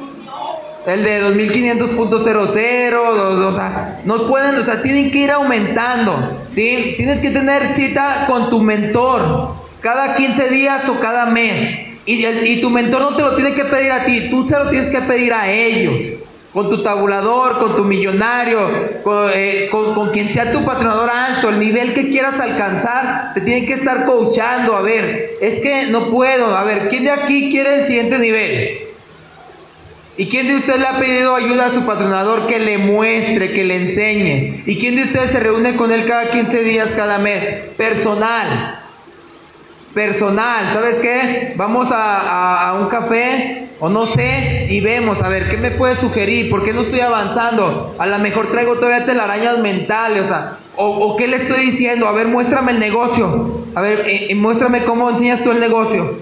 El de 2500.00, o sea, no pueden, o sea, tienen que ir aumentando, ¿sí? Tienes que tener cita con tu mentor cada 15 días o cada mes. Y, tu mentor no te lo tiene que pedir a ti, tú se lo tienes que pedir a ellos. Con tu tabulador, con tu millonario, con, eh, con, con, quien sea tu patronador alto, el nivel que quieras alcanzar, te tienen que estar coachando. A ver, es que no puedo. A ver, ¿quién de aquí quiere el siguiente nivel? ¿Y quién de ustedes le ha pedido ayuda a su patronador que le muestre, que le enseñe? ¿Y quién de ustedes se reúne con él cada 15 días, cada mes? Personal. personal. ¿Sabes qué? Vamos a, a- un café o no sé y vemos, a ver, ¿qué me puedes sugerir? ¿Por qué no estoy avanzando? A lo mejor traigo todavía telarañas mentales, o sea, o, qué le estoy diciendo? A ver, muéstrame el negocio. A ver, eh, eh, muéstrame cómo enseñas tú el negocio.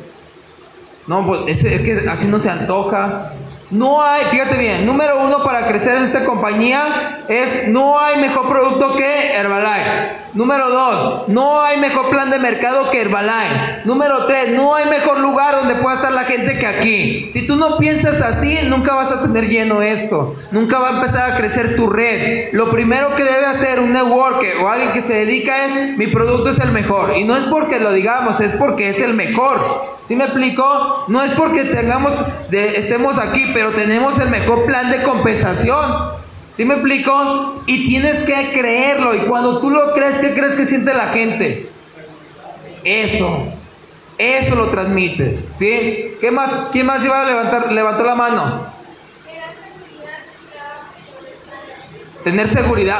No, pues es, es que así no se antoja. No hay, fíjate bien, número uno para crecer en esta compañía es no hay mejor producto que Herbalife. Número dos, no hay mejor plan de mercado que Herbalife. Número tres, no hay mejor lugar donde pueda estar la gente que aquí. Si tú no piensas así, nunca vas a tener lleno esto. Nunca va a empezar a crecer tu red. Lo primero que debe hacer un networker o alguien que se dedica es mi producto es el mejor. Y no es porque lo digamos, es porque es el mejor. ¿Sí me explico? No es porque tengamos, de- estemos aquí, pero tenemos el mejor plan de compensación. ¿Sí me explico? Y tienes que creerlo. Y cuando tú lo crees, ¿qué crees que siente la gente? Eso. Eso lo transmites. ¿Sí? ¿Qué más? ¿Quién más iba a levantar? Levantó la mano. Tener seguridad.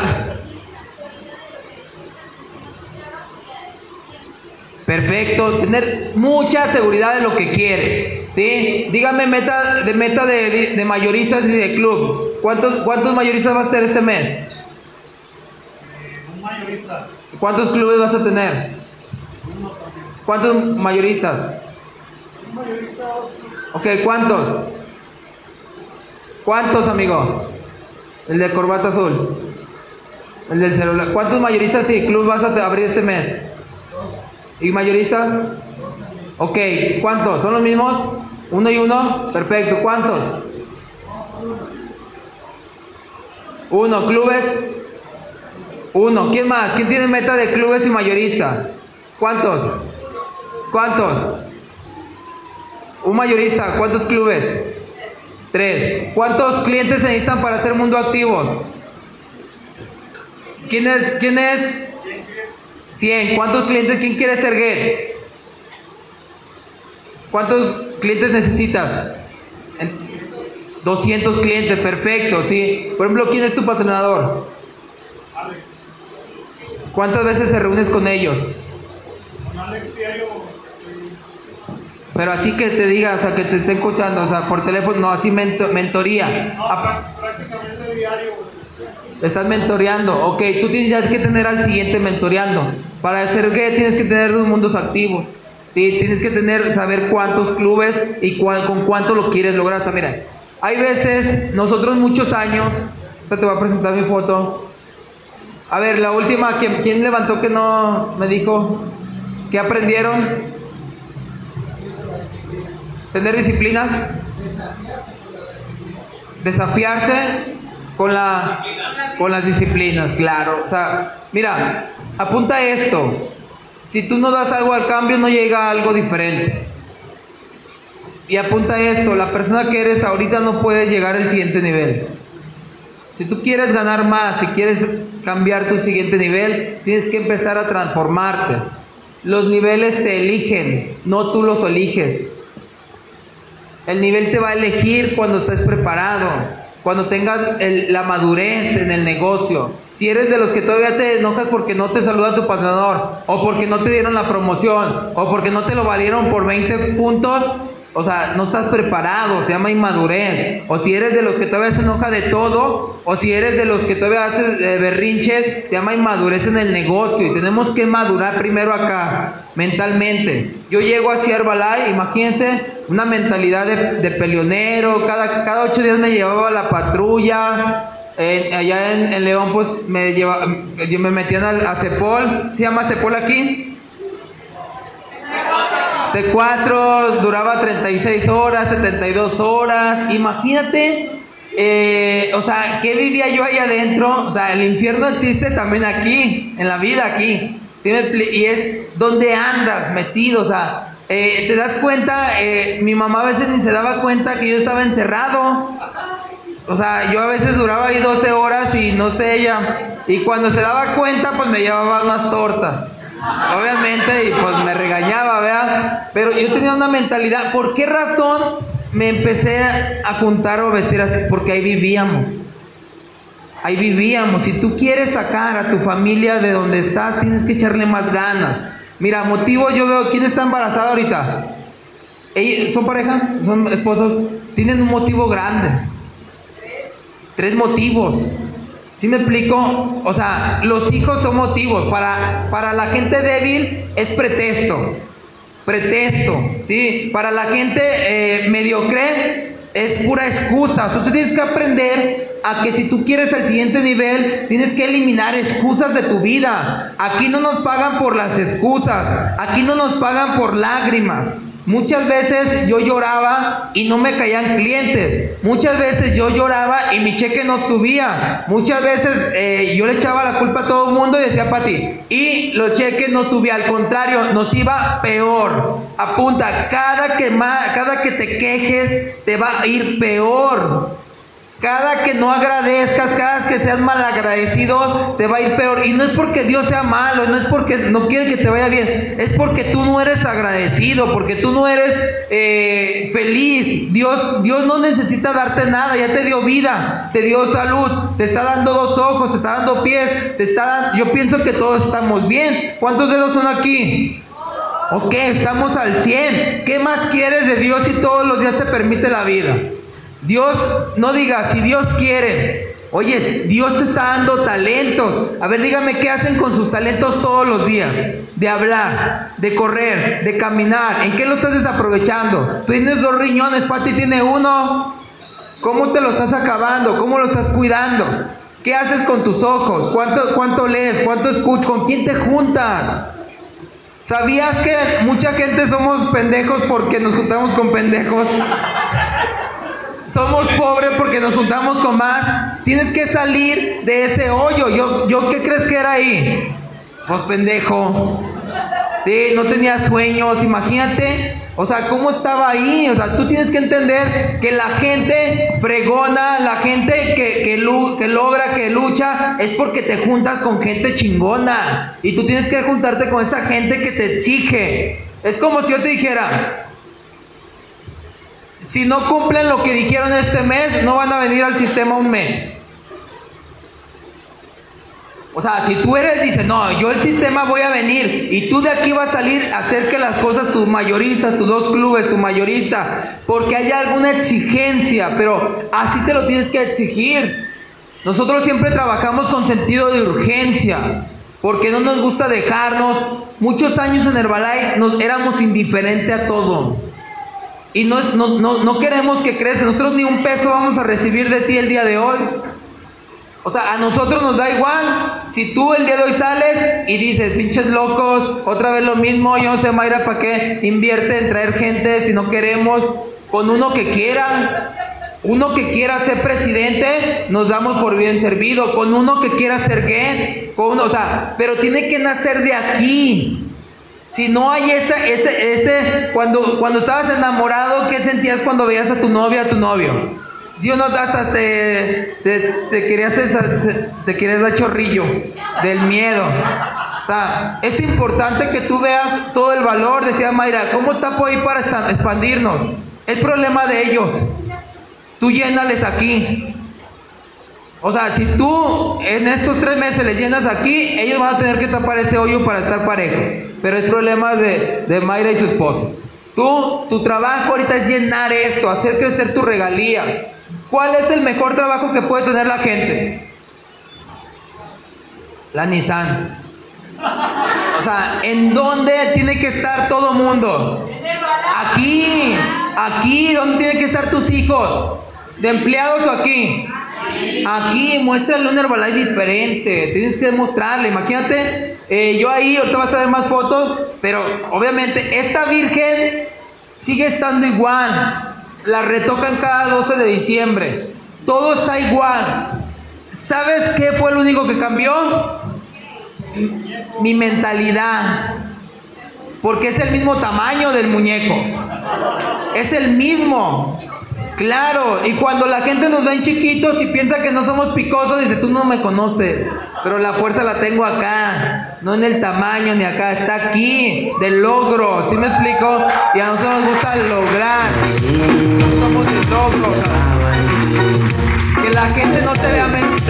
Perfecto, tener mucha seguridad de lo que quieres, ¿sí? Dígame meta de meta de, de- de mayoristas y de club. ¿Cuántos, ¿Cuántos mayoristas vas a hacer este mes? Un mayorista, ¿Cuántos clubes vas a tener? ¿Cuántos mayoristas? un mayorista, Ok, ¿cuántos? ¿Cuántos, amigo? El de corbata azul. El del celular. ¿Cuántos mayoristas y club vas a abrir este mes? ¿Y mayoristas? Ok, ¿cuántos? ¿Son los mismos? ¿Uno y uno? Perfecto, ¿cuántos? Uno, clubes. Uno, ¿quién más? ¿Quién tiene meta de clubes y mayorista? ¿Cuántos? ¿Cuántos? Un mayorista, ¿cuántos clubes? Tres. ¿Cuántos clientes se necesitan para hacer mundo activo? ¿Quién es? ¿Quién es? 100. ¿Cuántos clientes? ¿Quién quiere ser get? ¿Cuántos clientes necesitas? En- 200 clientes, perfecto, sí. Por ejemplo, ¿quién es tu patrocinador? Alex. ¿Cuántas veces te reúnes con ellos? Con Alex diario, Pero así que te diga, o sea, que te estén escuchando, o sea, por teléfono, no, así mento- mentoría. no, Ah, prá- prácticamente diario. Estás mentoreando, ok, tú tienes ya que tener al siguiente mentoreando. Para hacer que tienes que tener dos mundos activos. Sí, tienes que tener, saber cuántos clubes y cuán- con cuánto lo quieres lograr. O sea, mira, hay veces, nosotros muchos años, te voy a presentar mi foto. A ver, la última, ¿quién, quién levantó que no me dijo? ¿Qué aprendieron? Tener disciplinas. Desafiarse con la con las disciplinas, claro. O sea, mira, apunta esto. Si tú no das algo al cambio, no llega algo diferente. Y apunta esto, la persona que eres ahorita no puede llegar al siguiente nivel. Si tú quieres ganar más, si quieres cambiar tu siguiente nivel, tienes que empezar a transformarte. Los niveles te eligen, no tú los eliges. El nivel te va a elegir cuando estés preparado, cuando tengas el- la madurez en el negocio. Si eres de los que todavía te enojas porque no te saluda tu patrocinador, o porque no te dieron la promoción, o porque no te lo valieron por 20 puntos, o sea, no estás preparado, se llama inmadurez. O si eres de los que todavía se enoja de todo, o si eres de los que todavía haces eh, berrinches, se llama inmadurez en el negocio. Y tenemos que madurar primero acá, mentalmente. Yo llego hacia Herbalife, imagínense, una mentalidad de, peleonero, cada, cada ocho días me llevaba a la patrulla. allá en, León, pues me, lleva, me metían al- a Cepol. ¿Se llama Cepol aquí? C4 duraba 36 horas, 72 horas. Imagínate, eh, o sea, ¿qué vivía yo ahí adentro? O sea, el infierno existe también aquí, en la vida aquí. ¿Sí y es donde andas metido, o sea, eh, te das cuenta, eh, mi mamá a veces ni se daba cuenta que yo estaba encerrado. O sea, yo a veces duraba ahí 12 horas y no sé ella. Y cuando se daba cuenta, pues me llevaba unas tortas. Obviamente, y pues me regañaba, ¿verdad? Pero yo tenía una mentalidad. ¿Por qué razón me empecé a juntar o vestir así? Porque ahí vivíamos. Ahí vivíamos. Si tú quieres sacar a tu familia de donde estás, tienes que echarle más ganas. Mira, motivos yo veo, ¿quién está embarazada ahorita? Ella- ¿Son pareja? ¿Son esposos? Tienen un motivo grande. Tres motivos. ¿Sí me explico? O sea, los hijos son motivos. Para, para la gente débil es pretexto. Pretexto. ¿Sí? Para la gente eh, mediocre es pura excusa. O tú tienes que aprender a que si tú quieres al siguiente nivel, tienes que eliminar excusas de tu vida. Aquí no nos pagan por las excusas. Aquí no nos pagan por lágrimas. Muchas veces yo lloraba y no me caían clientes. Muchas veces yo lloraba y mi cheque no subía. Muchas veces eh, yo le echaba la culpa a todo el mundo y decía para ti. Y los cheques no subían. Al contrario, nos iba peor. Apunta, cada que, ma- cada que te quejes te va a ir peor. Cada que no agradezcas, cada que seas malagradecido, te va a ir peor. Y no es porque Dios sea malo, no es porque no quiere que te vaya bien, es porque tú no eres agradecido, porque tú no eres eh, feliz. Dios, Dios no necesita darte nada, ya te dio vida, te dio salud, te está dando dos ojos, te está dando pies, te está dando... Yo pienso que todos estamos bien. ¿Cuántos dedos son aquí? Ok, estamos al 100. ¿Qué más quieres de Dios si todos los días te permite la vida? Dios, no diga, si Dios quiere. Oye, Dios te está dando talentos. A ver, dígame qué hacen con sus talentos todos los días. De hablar, de correr, de caminar. ¿En qué lo estás desaprovechando? Tú tienes dos riñones, Pati tiene uno. ¿Cómo te lo estás acabando? ¿Cómo lo estás cuidando? ¿Qué haces con tus ojos? ¿Cuánto, cuánto lees? ¿Cuánto escuchas? ¿Con quién te juntas? ¿Sabías que mucha gente somos pendejos porque nos juntamos con pendejos? Somos pobres porque nos juntamos con más. Tienes que salir de ese hoyo. Yo, yo ¿qué crees que era ahí? Pues pendejo. Sí, no tenía sueños, imagínate. O sea, ¿cómo estaba ahí? O sea, tú tienes que entender que la gente fregona, la gente que, que, lu- que logra, que lucha, es porque te juntas con gente chingona. Y tú tienes que juntarte con esa gente que te exige. Es como si yo te dijera, si no cumplen lo que dijeron este mes, no van a venir al sistema un mes. O sea, si tú eres, dice, no, yo el sistema voy a venir y tú de aquí vas a salir a hacer que las cosas, tu mayorista, tus dos clubes, tu mayorista, porque hay alguna exigencia, pero así te lo tienes que exigir. Nosotros siempre trabajamos con sentido de urgencia, porque no nos gusta dejarnos. Muchos años en Herbalife nos éramos indiferentes a todo. Y no, no, no, no queremos que crezca. Nosotros ni un peso vamos a recibir de ti el día de hoy. O sea, a nosotros nos da igual. Si tú el día de hoy sales y dices, pinches locos, otra vez lo mismo, yo no sé, Mayra, ¿para qué invierte en traer gente si no queremos? Con uno que quiera. Uno que quiera ser presidente, nos damos por bien servido. Con uno que quiera ser gay, con uno, o sea, pero tiene que nacer de aquí. Si no hay ese, ese, ese, cuando, cuando estabas enamorado, ¿qué sentías cuando veías a tu novia, a tu novio? Si o no, hasta te, te, te querías, te querías dar chorrillo del miedo. O sea, es importante que tú veas todo el valor, decía Mayra, ¿cómo tapo ahí para expandirnos? El problema de ellos. Tú llénales aquí. O sea, si tú en estos tres meses les llenas aquí, ellos van a tener que tapar ese hoyo para estar parejo. Pero es problema de, de Mayra y su esposo. Tú, tu trabajo ahorita es llenar esto, hacer crecer tu regalía. ¿Cuál es el mejor trabajo que puede tener la gente? La Nissan. O sea, ¿en dónde tiene que estar todo mundo? Aquí, aquí, ¿dónde tienen que estar tus hijos? ¿De empleados o aquí? Aquí, muéstrale un Herbalife diferente. Tienes que demostrarle. Imagínate, eh, yo ahí, ahorita vas a ver más fotos, pero obviamente esta virgen sigue estando igual. La retocan cada 12 de diciembre. Todo está igual. ¿Sabes qué fue lo único que cambió? Mi mentalidad. Porque es el mismo tamaño del muñeco. Es el mismo. Claro, y cuando la gente nos ve en chiquitos y piensa que no somos picosos, dice, tú no me conoces, pero la fuerza la tengo acá, no en el tamaño ni acá, está aquí, del logro, ¿sí me explico? Y a nosotros nos gusta lograr, somos de logro. Que la gente no te vea menos.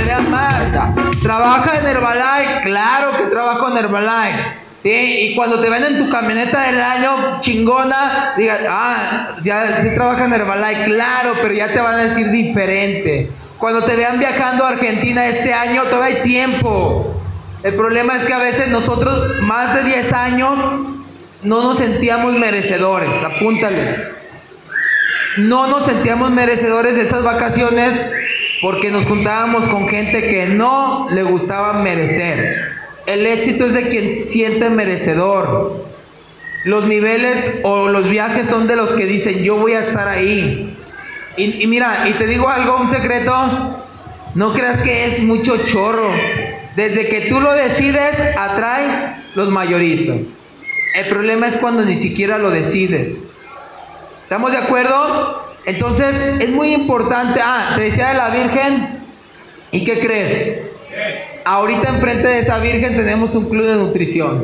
Trabaja en Herbalife, claro que trabajo en Herbalife. Y cuando te ven en tu camioneta del año chingona, digas, ah, ya sí trabajan en Herbalife, claro, pero ya te van a decir diferente. Cuando te vean viajando a Argentina este año, todavía hay tiempo. El problema es que a veces nosotros, más de 10 años, no nos sentíamos merecedores. Apúntale. No nos sentíamos merecedores de esas vacaciones porque nos juntábamos con gente que no le gustaba merecer. El éxito es de quien siente merecedor. Los niveles o los viajes son de los que dicen, yo voy a estar ahí. Y, mira, y te digo algo, un secreto, no creas que es mucho chorro. Desde que tú lo decides, atraes los mayoristas. El problema es cuando ni siquiera lo decides. ¿Estamos de acuerdo? Entonces es muy importante. Ah, te decía de la Virgen. ¿Y qué crees? Ahorita enfrente de esa Virgen tenemos un club de nutrición.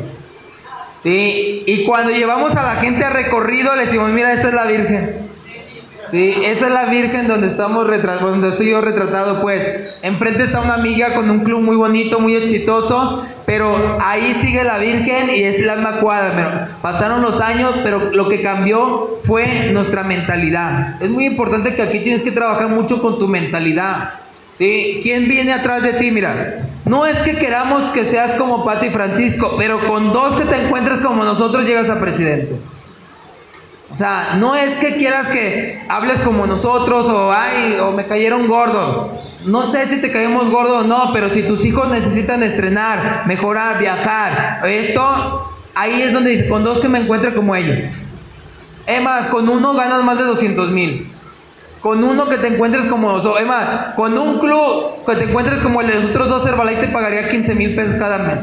¿Sí? Y cuando llevamos a la gente a recorrido, le decimos, mira, esa es la Virgen. Sí, esa es la Virgen donde estamos donde estoy yo retratado, pues. Enfrente está una amiga con un club muy bonito, muy exitoso, pero ahí sigue la Virgen y es la misma cuadra. Pasaron los años, pero lo que cambió fue nuestra mentalidad. Es muy importante que aquí tienes que trabajar mucho con tu mentalidad. ¿Sí? ¿Quién viene atrás de ti? Mira, no es que queramos que seas como Pati Francisco, pero con dos que te encuentres como nosotros llegas a presidente. O sea, no es que quieras que hables como nosotros o ay, o me cayeron gordos. No sé si te caemos gordos o no, pero si tus hijos necesitan estrenar, mejorar, viajar, esto, ahí es donde dice, con dos que me encuentre como ellos. Es más, con uno ganas más de 200 mil. Con uno que te encuentres como más, con un club que te encuentres como el de los otros dos Herbalife te pagaría 15 mil pesos cada mes.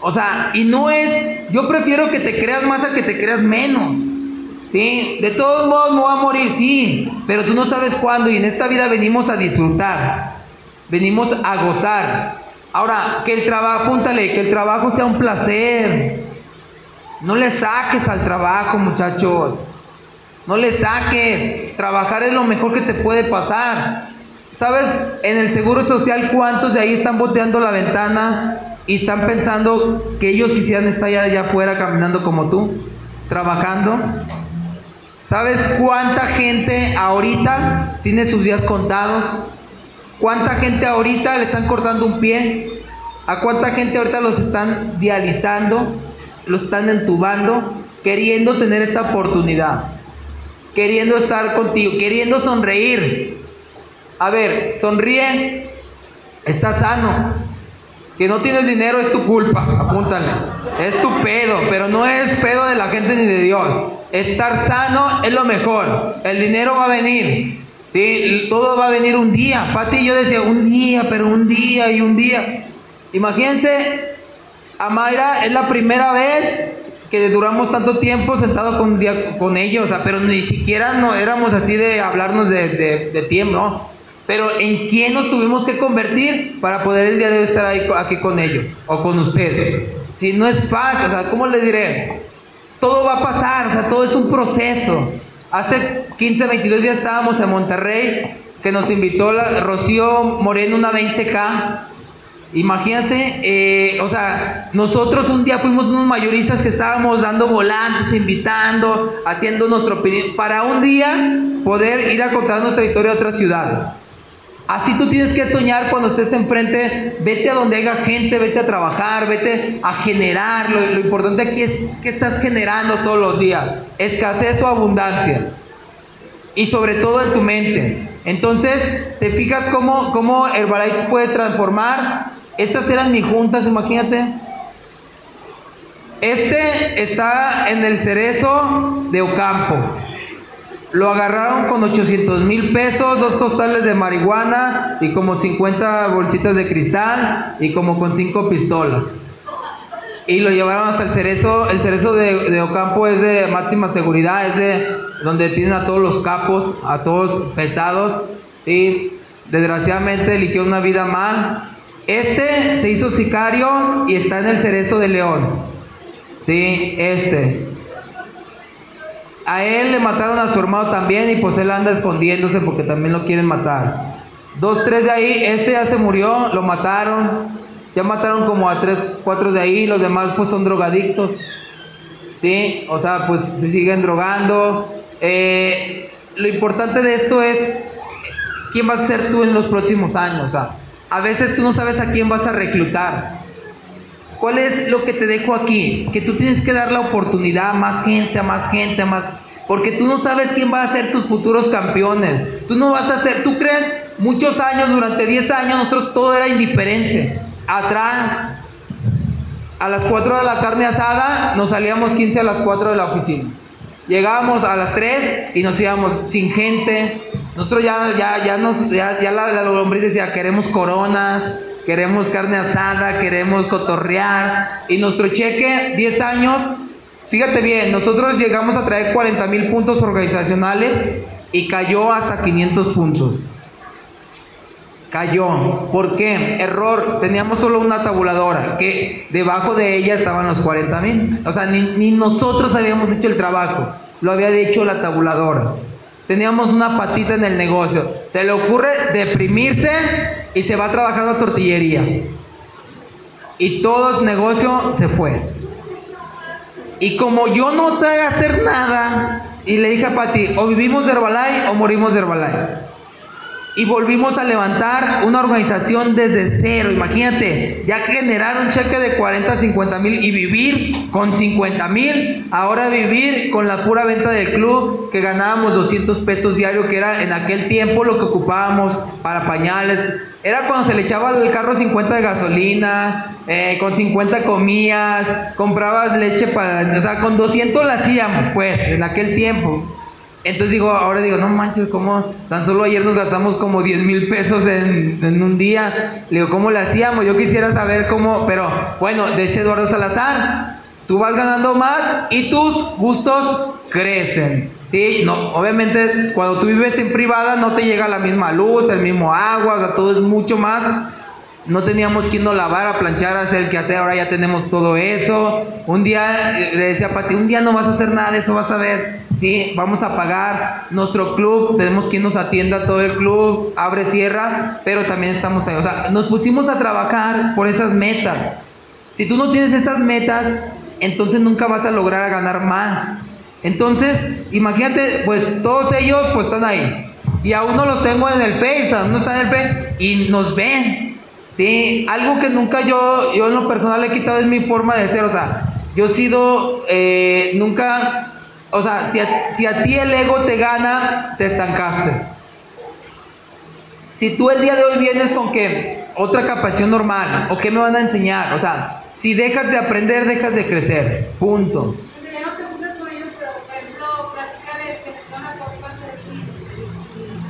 O sea, y no es, yo prefiero que te creas más a que te creas menos. Sí, de todos modos me voy a morir, sí, pero tú no sabes cuándo y en esta vida venimos a disfrutar, venimos a gozar. Ahora, que el trabajo, apúntale, que el trabajo sea un placer. No le saques al trabajo, muchachos. No le saques. Trabajar es lo mejor que te puede pasar. ¿Sabes? En el seguro social, ¿cuántos de ahí están boteando la ventana y están pensando que ellos quisieran estar allá, allá afuera caminando como tú, trabajando. ¿Sabes cuánta gente ahorita tiene sus días contados? ¿Cuánta gente ahorita le están cortando un pie? ¿A cuánta gente ahorita los están dializando? Los están entubando, queriendo tener esta oportunidad, queriendo estar contigo, queriendo sonreír. A ver, sonríe, está sano, que no tienes dinero es tu culpa, apúntale. Es tu pedo, pero no es pedo de la gente ni de Dios. Estar sano es lo mejor. El dinero va a venir. Sí, todo va a venir un día. Pati y yo decía un día, pero un día y un día. Imagínense, Amaira es la primera vez que duramos tanto tiempo sentado con, con ellos, o sea, pero ni siquiera no éramos así de hablarnos de, de, de tiempo, ¿no? Pero ¿en quién nos tuvimos que convertir para poder el día de hoy estar ahí, aquí con ellos o con ustedes? Si no es fácil, o sea, ¿cómo les diré? Todo va a pasar, o sea, todo es un proceso. Hace 15, 22 días estábamos en Monterrey, que nos invitó la, Rocío Moreno, una 20K. Imagínate, eh, o sea, nosotros un día fuimos unos mayoristas que estábamos dando volantes, invitando, haciendo nuestro opinión, para un día poder ir a contar nuestra historia a otras ciudades. Así tú tienes que soñar cuando estés enfrente, vete a donde haya gente, vete a trabajar, vete a generar. Lo, lo importante aquí es que estás generando todos los días, escasez o abundancia. Y sobre todo en tu mente. Entonces, te fijas cómo, cómo Herbalife puede transformar. Estas eran mis juntas, imagínate. Este está en el cerezo de Ocampo. Lo agarraron con 800 mil pesos, dos costales de marihuana y como 50 bolsitas de cristal y como con cinco pistolas. Y lo llevaron hasta el cerezo. El cerezo de, de, Ocampo es de máxima seguridad, es de donde tienen a todos los capos, a todos pesados. Y desgraciadamente eligió una vida mal. Este se hizo sicario y está en el cerezo de León. Sí, este. A él le mataron a su hermano también y pues él anda escondiéndose porque también lo quieren matar. Dos, tres de ahí, este ya se murió, lo mataron. Ya mataron como a tres, cuatro de ahí, los demás pues son drogadictos. ¿Sí? O sea, pues se siguen drogando. Eh, lo importante de esto es quién vas a ser tú en los próximos años. O sea, a veces tú no sabes a quién vas a reclutar. ¿Cuál es lo que te dejo aquí? Que tú tienes que dar la oportunidad a más gente, a más gente, a más... Porque tú no sabes quién va a ser tus futuros campeones. Tú no vas a ser, tú crees, muchos años, durante 10 años, nosotros todo era indiferente. Atrás, a las 4 de la carne asada, nos salíamos 15 a las 4 de la oficina. Llegábamos a las 3 y nos íbamos sin gente. Nosotros ya, ya, ya nos, ya, ya la, la lombriz decía, queremos coronas, queremos carne asada, queremos cotorrear. Y nuestro cheque, 10 años, fíjate bien, nosotros llegamos a traer 40 mil puntos organizacionales y cayó hasta 500 puntos. Cayó. ¿Por qué? Error. Teníamos solo una tabuladora que debajo de ella estaban los 40 mil. O sea, ni, ni nosotros habíamos hecho el trabajo. Lo había hecho la tabuladora. Teníamos una patita en el negocio. Se le ocurre deprimirse y se va a trabajar a tortillería. Y todo el negocio se fue. Y como yo no sé hacer nada, y le dije a Pati, o vivimos de Herbalife o morimos de Herbalife. Y volvimos a levantar una organización desde cero. Imagínate, ya generar un cheque de 40, 50 mil y vivir con 50 mil. Ahora vivir con la pura venta del club que ganábamos 200 pesos diario, que era en aquel tiempo lo que ocupábamos para pañales. Era cuando se le echaba al carro 50 de gasolina, eh, con 50 comías, comprabas leche para... O sea, con 200 la hacíamos, pues, en aquel tiempo. Entonces digo, ahora digo, no manches, ¿cómo? Tan solo ayer nos gastamos como 10 mil pesos en, en, un día. Le digo, ¿cómo le hacíamos? Yo quisiera saber cómo, pero bueno, ese Eduardo Salazar, tú vas ganando más y tus gustos crecen. Sí, no, obviamente cuando tú vives en privada no te llega la misma luz, el mismo agua, o sea, todo es mucho más. No teníamos quien nos lavar, a planchar, hacer el que hacer, ahora ya tenemos todo eso. Un día eh, le decía a Pati, un día no vas a hacer nada eso, vas a ver. Sí, vamos a pagar nuestro club, tenemos quien nos atienda todo el club, abre, cierra, pero también estamos ahí. O sea, nos pusimos a trabajar por esas metas. Si tú no tienes esas metas, entonces nunca vas a lograr ganar más. Entonces, imagínate, pues todos ellos pues están ahí. Y a uno los tengo en el Face, a uno está en el Face y nos ven. Sí, algo que nunca yo, yo en lo personal he quitado es mi forma de ser. O sea, yo he sido, eh, nunca o sea, si a, si a, ti el ego te gana, te estancaste. Si tú el día de hoy vienes con que otra capacidad normal, o qué me van a enseñar, o sea, si dejas de aprender, dejas de crecer. Punto.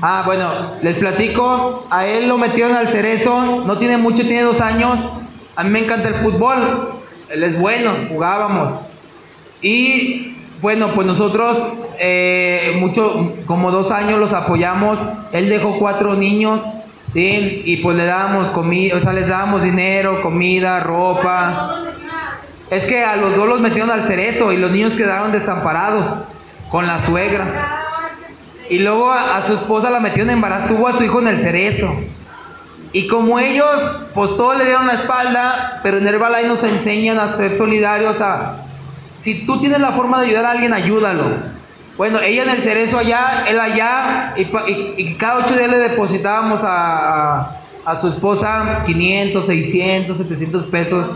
Ah, bueno, les platico. A él lo metieron al cerezo. No tiene mucho, tiene dos años. A mí me encanta el fútbol. Él es bueno, jugábamos. Y bueno, pues nosotros eh, mucho, como dos años los apoyamos. Él dejó cuatro niños, ¿sí? Y pues le dábamos comida, o sea, les dábamos dinero, comida, ropa. Es que a los dos los metieron al cerezo y los niños quedaron desamparados con la suegra. Y luego a, su esposa la metieron en embarazo, tuvo a su hijo en el cerezo. Y como ellos, pues todos le dieron la espalda, pero en Herbalife nos enseñan a ser solidarios, a si tú tienes la forma de ayudar a alguien, ayúdalo. Bueno, ella en el cerezo allá, él allá, y, cada ocho días le depositábamos a, a, su esposa 500, 600, 700 pesos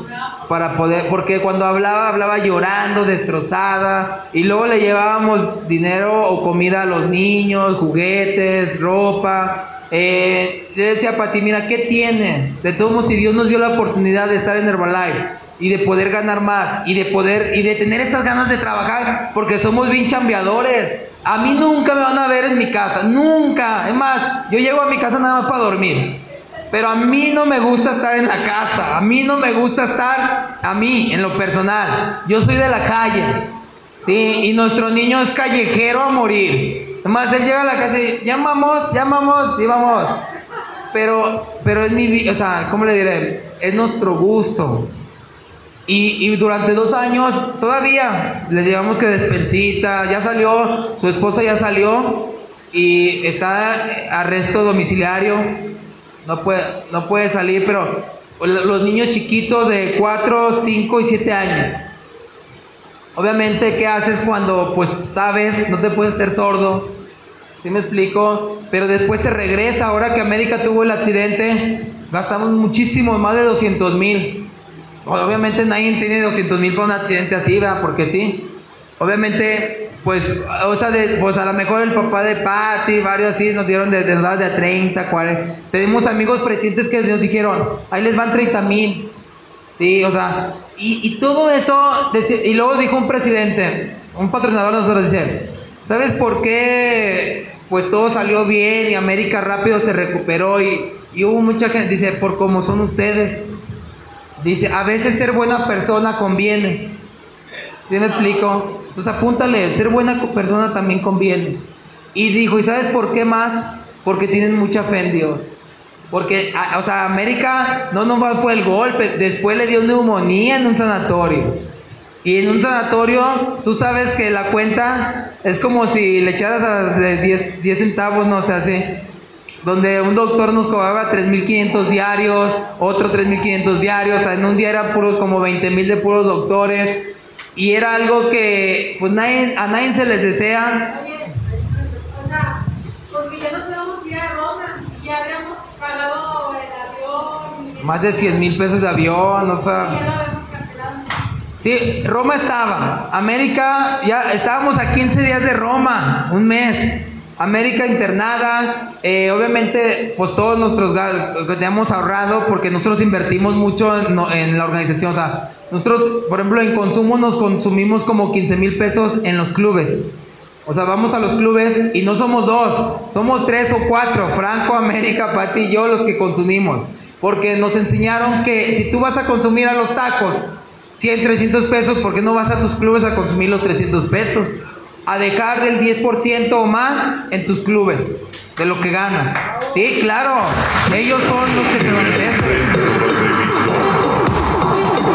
para poder, porque cuando hablaba, hablaba llorando, destrozada, y luego le llevábamos dinero o comida a los niños, juguetes, ropa. Eh, yo decía para ti, mira, ¿qué tiene? De todos modos, si Dios nos dio la oportunidad de estar en Herbalife, y de poder ganar más y de poder y de tener esas ganas de trabajar porque somos bien chambeadores. A mí nunca me van a ver en mi casa, nunca. Es más, yo llego a mi casa nada más para dormir. Pero a mí no me gusta estar en la casa, a mí no me gusta estar, a mí, en lo personal. Yo soy de la calle, ¿sí? Y nuestro niño es callejero a morir. Además, él llega a la casa y, llamamos, llamamos, sí, vamos. Pero, pero es mi, o sea, ¿cómo le diré? Es nuestro gusto. Y, y, durante dos años todavía le llevamos que despensita, ya salió, su esposa ya salió y está arresto domiciliario, no puede, no puede salir, pero los niños chiquitos de 4, 5 y 7 años. Obviamente, ¿qué haces cuando pues sabes, no te puedes ser sordo? ¿Sí me explico? Pero después se regresa, ahora que América tuvo el accidente, gastamos muchísimo, más de 200 mil. Obviamente nadie tiene 200 mil para un accidente así, ¿verdad? Porque sí. Obviamente, pues, o sea, de- pues a lo mejor el papá de Patty, varios así, nos dieron de, de, de a 30, 40. Tenemos amigos presidentes que nos dijeron, ahí les van 30 mil. Sí, o sea, y, y todo eso, y luego dijo un presidente, un patrocinador de nosotros, dice, ¿sabes por qué? Pues todo salió bien y América rápido se recuperó y, y hubo mucha gente, dice, por cómo son ustedes. Dice, a veces ser buena persona conviene. ¿Sí me explico? Entonces apúntale, ser buena persona también conviene. Y dijo, ¿y sabes por qué más? Porque tienen mucha fe en Dios. Porque, o sea, América no nomás fue el golpe, después le dio neumonía en un sanatorio. Y en un sanatorio, tú sabes que la cuenta es como si le echaras a de 10, 10 centavos, no sé, así. Donde un doctor nos cobraba 3.500 diarios, otro 3.500 diarios, o sea, en un día eran puros como 20.000 de puros doctores. Y era algo que, pues, nadie, a nadie se les desea. Oye, o sea, porque ya nos íbamos a ir a Roma ya habíamos pagado el avión. Más de 100 mil pesos de avión, o sea. Sí, Roma estaba. América, ya estábamos a 15 días de Roma, un mes. América internada, eh, obviamente, pues todos nuestros gastos que teníamos ahorrado, porque nosotros invertimos mucho en, en la organización. O sea, nosotros, por ejemplo, en consumo nos consumimos como 15 mil pesos en los clubes. O sea, vamos a los clubes y no somos dos, somos tres o cuatro, Franco, América, Pati y yo los que consumimos. Porque nos enseñaron que si tú vas a consumir a los tacos 100, 300 pesos, ¿por qué no vas a tus clubes a consumir los 300 pesos? A dejar del 10% o más en tus clubes de lo que ganas. Sí, claro, ellos son los que se lo merecen.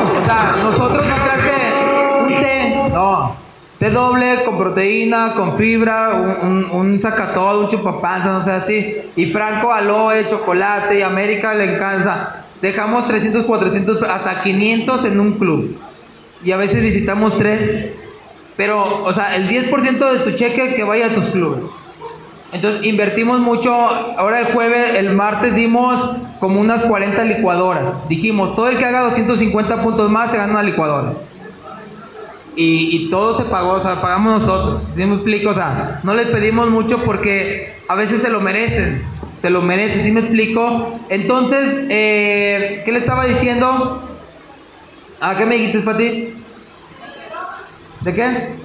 O sea, nosotros no creas que un té, no. Té doble con proteína, con fibra, un, un, un un chupapanza, no sé así. Y Franco aloe, chocolate, y América le encanta. Dejamos 300, 400, hasta 500 en un club. Y a veces visitamos tres. Pero, o sea, el 10% de tu cheque que vaya a tus clubes. Entonces invertimos mucho, ahora el jueves, el martes dimos como unas 40 licuadoras. Dijimos, todo el que haga 250 puntos más se gana una licuadora. Y, todo se pagó, o sea, pagamos nosotros. ¿Sí me explico? O sea, no les pedimos mucho porque a veces se lo merecen. Se lo merecen, ¿sí me explico? Entonces, eh, ¿qué le estaba diciendo? ¿Ah, qué me dijiste, Pati? ¿De qué?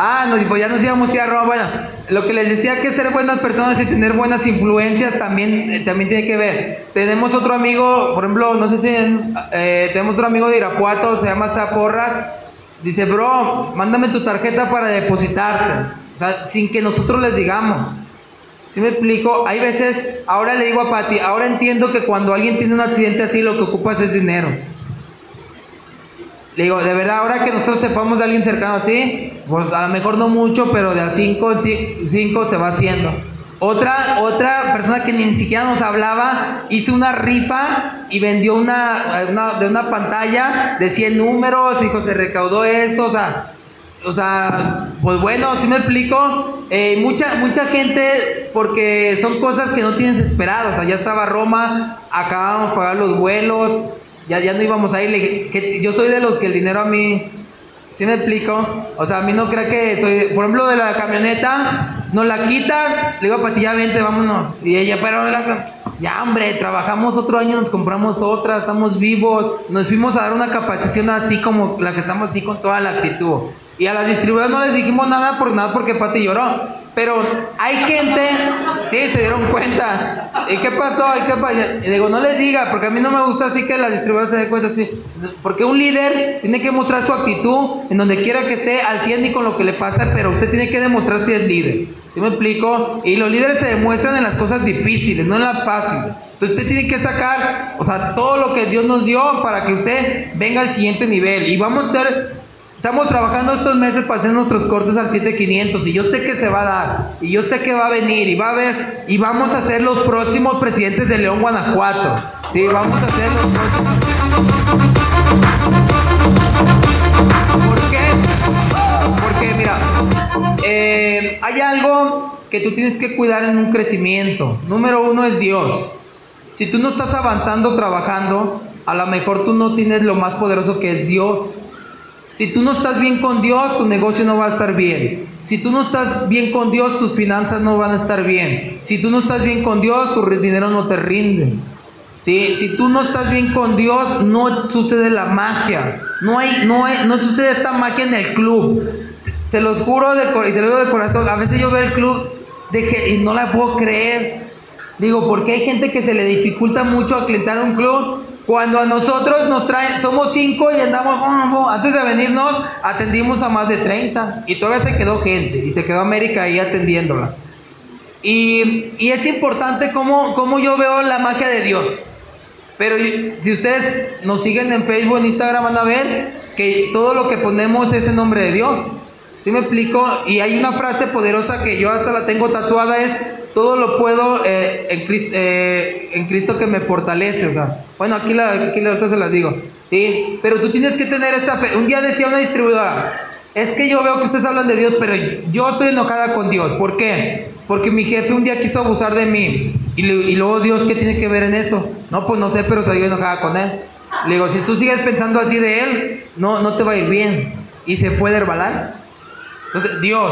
Ah, no, pues ya nos íbamos a ir a Roma. Bueno, lo que les decía que ser buenas personas y tener buenas influencias también, eh, también tiene que ver. Tenemos otro amigo, por ejemplo, no sé si eh, tenemos otro amigo de Irapuato, se llama Zaporras. Dice, bro, mándame tu tarjeta para depositarte. O sea, sin que nosotros les digamos. ¿Sí me explico? Hay veces, ahora le digo a Pati, ahora entiendo que cuando alguien tiene un accidente así, lo que ocupas es dinero. Digo, de verdad, ahora que nosotros sepamos de alguien cercano así, pues a lo mejor no mucho, pero de a cinco, cinco se va haciendo. Otra, otra persona que ni siquiera nos hablaba, hizo una rifa y vendió una, de una pantalla de 100 números, y se recaudó esto, o sea, o sea, pues bueno, si me explico, Eh, mucha, mucha gente, porque son cosas que no tienes esperado, o sea, ya estaba Roma, acabábamos de pagar los vuelos, ya, ya no íbamos a ir, le yo soy de los que el dinero a mí, ¿sí me explico? O sea, a mí no creo que soy, por ejemplo, de la camioneta, nos la quita, le digo a Pati, ya vente, vámonos, y ella, pero la- ya hombre, trabajamos otro año, nos compramos otra, estamos vivos, nos fuimos a dar una capacitación así como la que estamos así con toda la actitud. Y a las distribuidoras no les dijimos nada por nada porque Pati lloró. Pero hay gente, sí, se dieron cuenta. ¿Y qué pasó? ¿Y qué pasó? Y digo, no les diga, porque a mí no me gusta así que las distribuidoras se den cuenta así. Porque un líder tiene que mostrar su actitud en donde quiera que esté al 100 y con lo que le pasa, pero usted tiene que demostrar si es líder. ¿Sí me explico? Y los líderes se demuestran en las cosas difíciles, no en las fáciles. Entonces usted tiene que sacar, o sea, todo lo que Dios nos dio para que usted venga al siguiente nivel. Y vamos a ser Estamos trabajando estos meses para hacer nuestros cortes al 7500 y yo sé que se va a dar y yo sé que va a venir y va a haber y vamos a ser los próximos presidentes de León, Guanajuato. Sí, vamos a hacer los próximos. ¿Por qué? Porque mira, eh, hay algo que tú tienes que cuidar en un crecimiento. Número uno es Dios. Si tú no estás avanzando, trabajando, a lo mejor tú no tienes lo más poderoso que es Dios. Si tú no estás bien con Dios, tu negocio no va a estar bien. Si tú no estás bien con Dios, tus finanzas no van a estar bien. Si tú no estás bien con Dios, tu dinero no te rinde. ¿Sí? Si tú no estás bien con Dios, no sucede la magia. No, hay, no, hay- no sucede esta magia en el club. Te los juro de, y te lo digo de corazón. A veces yo veo el club de que, y no la puedo creer. Digo, porque hay gente que se le dificulta mucho aclientar un club. Cuando a nosotros nos traen, somos cinco y andamos, antes de venirnos, atendimos a más de 30. Y todavía se quedó gente. Y se quedó América ahí atendiéndola. Y, y es importante cómo, cómo yo veo la magia de Dios. Pero si ustedes nos siguen en Facebook, en Instagram, van a ver que todo lo que ponemos es en nombre de Dios. ¿Sí me explico? Y hay una frase poderosa que yo hasta la tengo tatuada, es, todo lo puedo eh, en, Cris- eh, en Cristo que me fortalece. O sea, bueno, aquí, la, aquí la- ahorita se las digo. Sí, pero tú tienes que tener esa fe. Un día decía una distribuidora, es que yo veo que ustedes hablan de Dios, pero yo estoy enojada con Dios. ¿Por qué? Porque mi jefe un día quiso abusar de mí. Y, le- y luego Dios, ¿qué tiene que ver en eso? No, pues no sé, pero estoy enojada con él. Le digo, si tú sigues pensando así de él, no, no te va a ir bien. Y se fue de Herbalife. Entonces, Dios.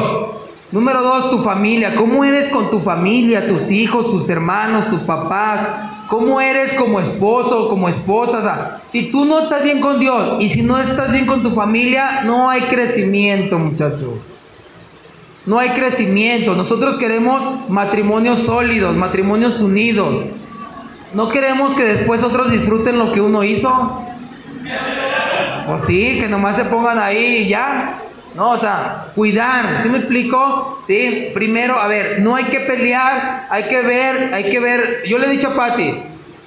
Número dos, tu familia. ¿Cómo eres con tu familia, tus hijos, tus hermanos, tus papás? ¿Cómo eres como esposo, como esposa? O sea, si tú no estás bien con Dios y si no estás bien con tu familia, no hay crecimiento, muchachos. No hay crecimiento. Nosotros queremos matrimonios sólidos, matrimonios unidos. No queremos que después otros disfruten lo que uno hizo. O sí, que nomás se pongan ahí y ya. No, o sea, cuidar, ¿sí me explico? Sí, primero, a ver, no hay que pelear, hay que ver, hay que ver. Yo le he dicho a Patti,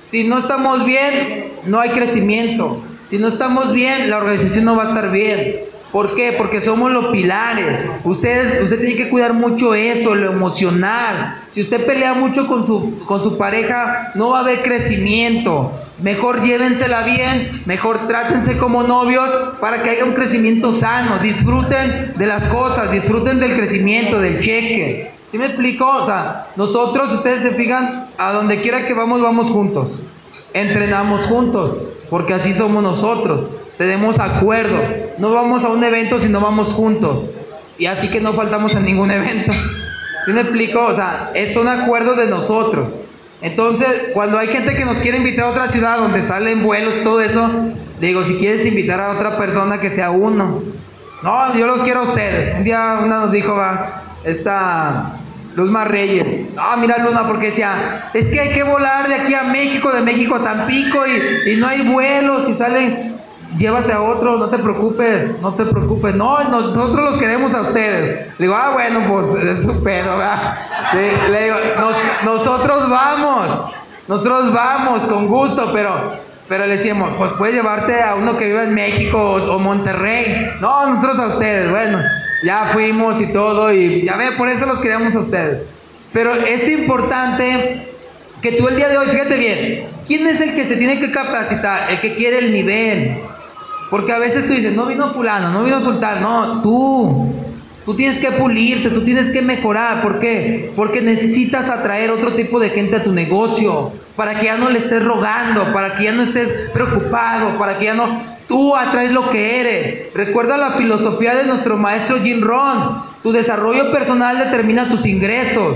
si no estamos bien, no hay crecimiento. Si no estamos bien, la organización no va a estar bien. ¿Por qué? Porque somos los pilares. Ustedes, usted tiene que cuidar mucho eso, lo emocional. Si usted pelea mucho con su, con su pareja, no va a haber crecimiento. Mejor llévensela bien, mejor trátense como novios para que haya un crecimiento sano. Disfruten de las cosas, disfruten del crecimiento, del cheque. ¿Sí me explico? O sea, nosotros, ustedes se fijan, a donde quiera que vamos, vamos juntos. Entrenamos juntos, porque así somos nosotros. Tenemos acuerdos. No vamos a un evento si no vamos juntos. Y así que no faltamos en ningún evento. ¿Sí me explico? O sea, es un acuerdo de nosotros. Entonces, cuando hay gente que nos quiere invitar a otra ciudad donde salen vuelos, todo eso, digo, si quieres invitar a otra persona que sea uno. No, yo los quiero a ustedes. Un día una nos dijo, va, esta Luzma Reyes. Ah, mira Luzma, porque decía, es que hay que volar de aquí a México, de México a Tampico y, y no hay vuelos y salen llévate a otro, no te preocupes, no te preocupes. No, nosotros los queremos a ustedes. Le digo, ah, bueno, pues es su pedo, ¿verdad? Sí, le digo, "Nos- nosotros vamos, nosotros vamos con gusto, pero, pero le decíamos, pues puedes llevarte a uno que vive en México o, o Monterrey. No, nosotros a ustedes, bueno, ya fuimos y todo, y ya ve, por eso los queríamos a ustedes. Pero es importante que tú el día de hoy, fíjate bien, ¿quién es el que se tiene que capacitar? El que quiere el nivel. Porque a veces tú dices, no vino fulano, no vino sultán, no, tú. Tú tienes que pulirte, tú tienes que mejorar. ¿Por qué? Porque necesitas atraer otro tipo de gente a tu negocio. Para que ya no le estés rogando, para que ya no estés preocupado, para que ya no... Tú atraes lo que eres. Recuerda la filosofía de nuestro maestro Jim Rohn. Tu desarrollo personal determina tus ingresos.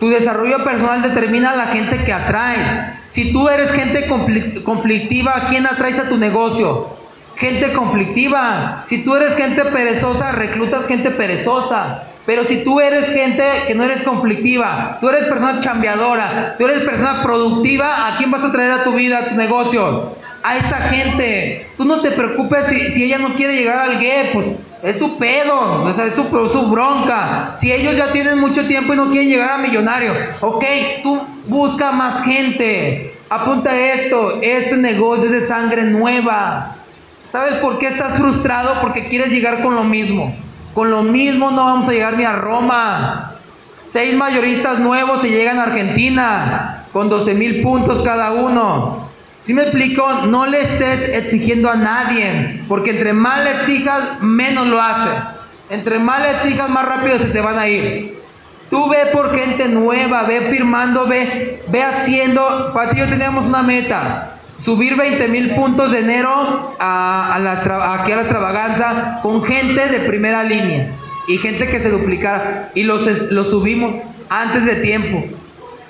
Tu desarrollo personal determina la gente que atraes. Si tú eres gente conflic- conflictiva, ¿a quién atraes a tu negocio? Gente conflictiva. Si tú eres gente perezosa, reclutas gente perezosa. Pero si tú eres gente que no eres conflictiva, tú eres persona chambeadora, tú eres persona productiva, ¿a quién vas a traer a tu vida, a tu negocio? A esa gente. Tú no te preocupes si, si ella no quiere llegar al GUE, pues es su pedo, o sea, es su, su bronca. Si ellos ya tienen mucho tiempo y no quieren llegar a millonario, ok, tú busca más gente. Apunta esto, este negocio es de sangre nueva. ¿Sabes por qué estás frustrado? Porque quieres llegar con lo mismo. Con lo mismo no vamos a llegar ni a Roma. Seis mayoristas nuevos se llegan a Argentina con 12 mil puntos cada uno. Si me explico, no le estés exigiendo a nadie, porque entre más le exijas, menos lo hace. Entre más le exijas, más rápido se te van a ir. Tú ve por gente nueva, ve firmando, ve, ve haciendo. Para ti yo teníamos una meta, subir 20 mil puntos de enero a, a la extra- aquí a la extravaganza con gente de primera línea y gente que se duplicara. Y los, los subimos antes de tiempo.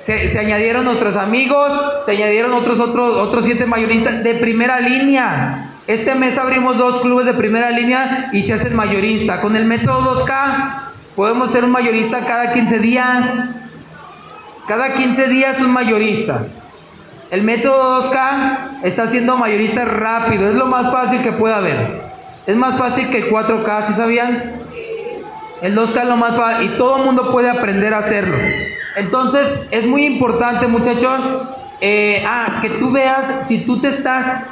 Se, se añadieron nuestros amigos, se añadieron otros, otros, otros siete mayoristas de primera línea. Este mes abrimos dos clubes de primera línea y se hacen mayorista. Con el método 2K podemos ser un mayorista cada 15 días. Cada 15 días un mayorista. El método 2K está siendo mayorista rápido, es lo más fácil que puede haber. Es más fácil que el 4K, ¿sí sabían? El 2K es lo más fácil y todo el mundo puede aprender a hacerlo. Entonces, es muy importante, muchachos, eh, ah, que tú veas si tú te estás,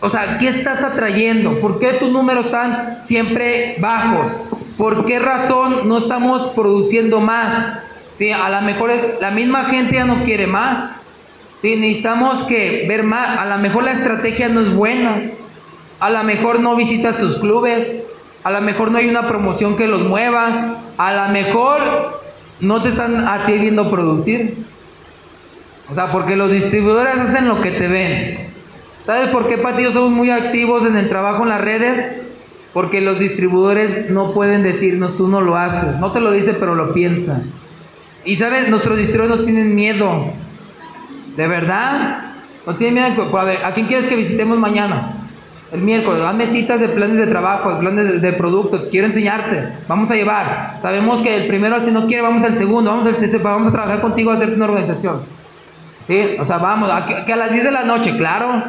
o sea, ¿qué estás atrayendo? ¿Por qué tus números están siempre bajos? ¿Por qué razón no estamos produciendo más? Sí, a lo mejor la misma gente ya no quiere más. Sí, necesitamos que ver más. A lo mejor la estrategia no es buena. A lo mejor no visitas tus clubes. A lo mejor no hay una promoción que los mueva. A lo mejor no te están a ti viendo producir. O sea, porque los distribuidores hacen lo que te ven. ¿Sabes por qué, Pati? Yo somos muy activos en el trabajo en las redes. Porque los distribuidores no pueden decirnos, tú no lo haces. No te lo dice, pero lo piensa. Y sabes, nuestros distribuidores nos tienen miedo. ¿De verdad? ¿No tienen miedo? A ver, ¿a quién quieres que visitemos mañana? El miércoles. Hazme citas de planes de trabajo, de planes de, productos. Quiero enseñarte. Vamos a llevar. Sabemos que el primero, si no quiere, vamos al segundo. Vamos, al, vamos a trabajar contigo a hacerte una organización. ¿Sí? O sea, vamos. A, que a las 10 de la noche, claro.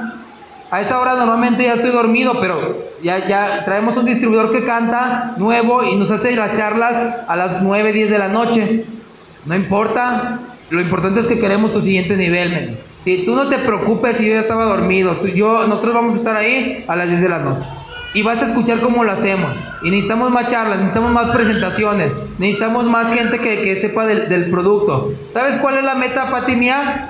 A esa hora normalmente ya estoy dormido, pero ya, ya traemos un distribuidor que canta nuevo y nos hace las charlas a las 9, 10 de la noche. No importa, lo importante es que queremos tu siguiente nivel, men. Si tú no te preocupes si yo ya estaba dormido, yo, nosotros vamos a estar ahí a las 10 de la noche. Y vas a escuchar cómo lo hacemos. Y necesitamos más charlas, necesitamos más presentaciones, necesitamos más gente que, que sepa del, del producto. ¿Sabes cuál es la meta, Pati mía?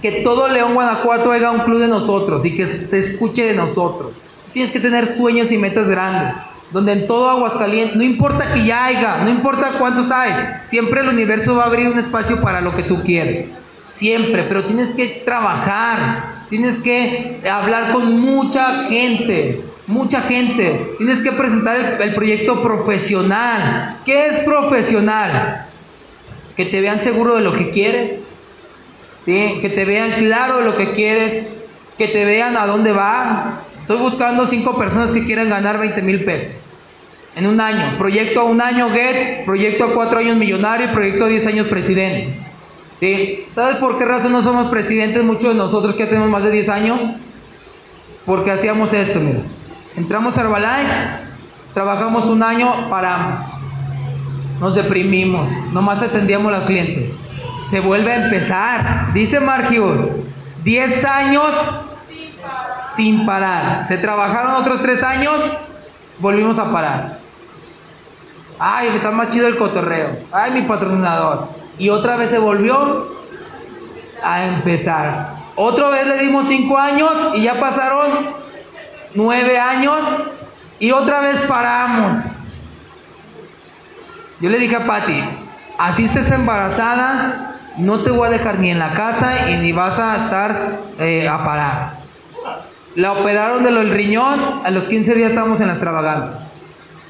Que todo León, Guanajuato haga un club de nosotros y que se escuche de nosotros. Tienes que tener sueños y metas grandes donde en todo Aguascalientes, no importa que ya haya, no importa cuántos hay, siempre el universo va a abrir un espacio para lo que tú quieres. Siempre, pero tienes que trabajar, tienes que hablar con mucha gente, mucha gente. Tienes que presentar el, proyecto profesional. ¿Qué es profesional? Que te vean seguro de lo que quieres, ¿sí? que te vean claro de lo que quieres, que te vean a dónde va. Estoy buscando cinco personas que quieran ganar 20 mil pesos en un año. Proyecto a un año GET, proyecto a cuatro años millonario y proyecto a 10 años presidente. ¿Sí? ¿Sabes por qué razón no somos presidentes muchos de nosotros que tenemos más de 10 años? Porque hacíamos esto, mira. Entramos a Herbalife, trabajamos un año, paramos. Nos deprimimos, nomás atendíamos al cliente. Se vuelve a empezar. Dice Marquios, 10 años sin parar. Se trabajaron otros 3 años, volvimos a parar. Ay, está más chido el cotorreo. Ay, mi patrocinador. Y otra vez se volvió a empezar. Otra vez le dimos 5 años y ya pasaron 9 años y otra vez paramos. Yo le dije a Patti, así estés embarazada, no te voy a dejar ni en la casa y ni vas a estar eh, a parar. La operaron de lo del riñón, a los 15 días estábamos en la extravaganza.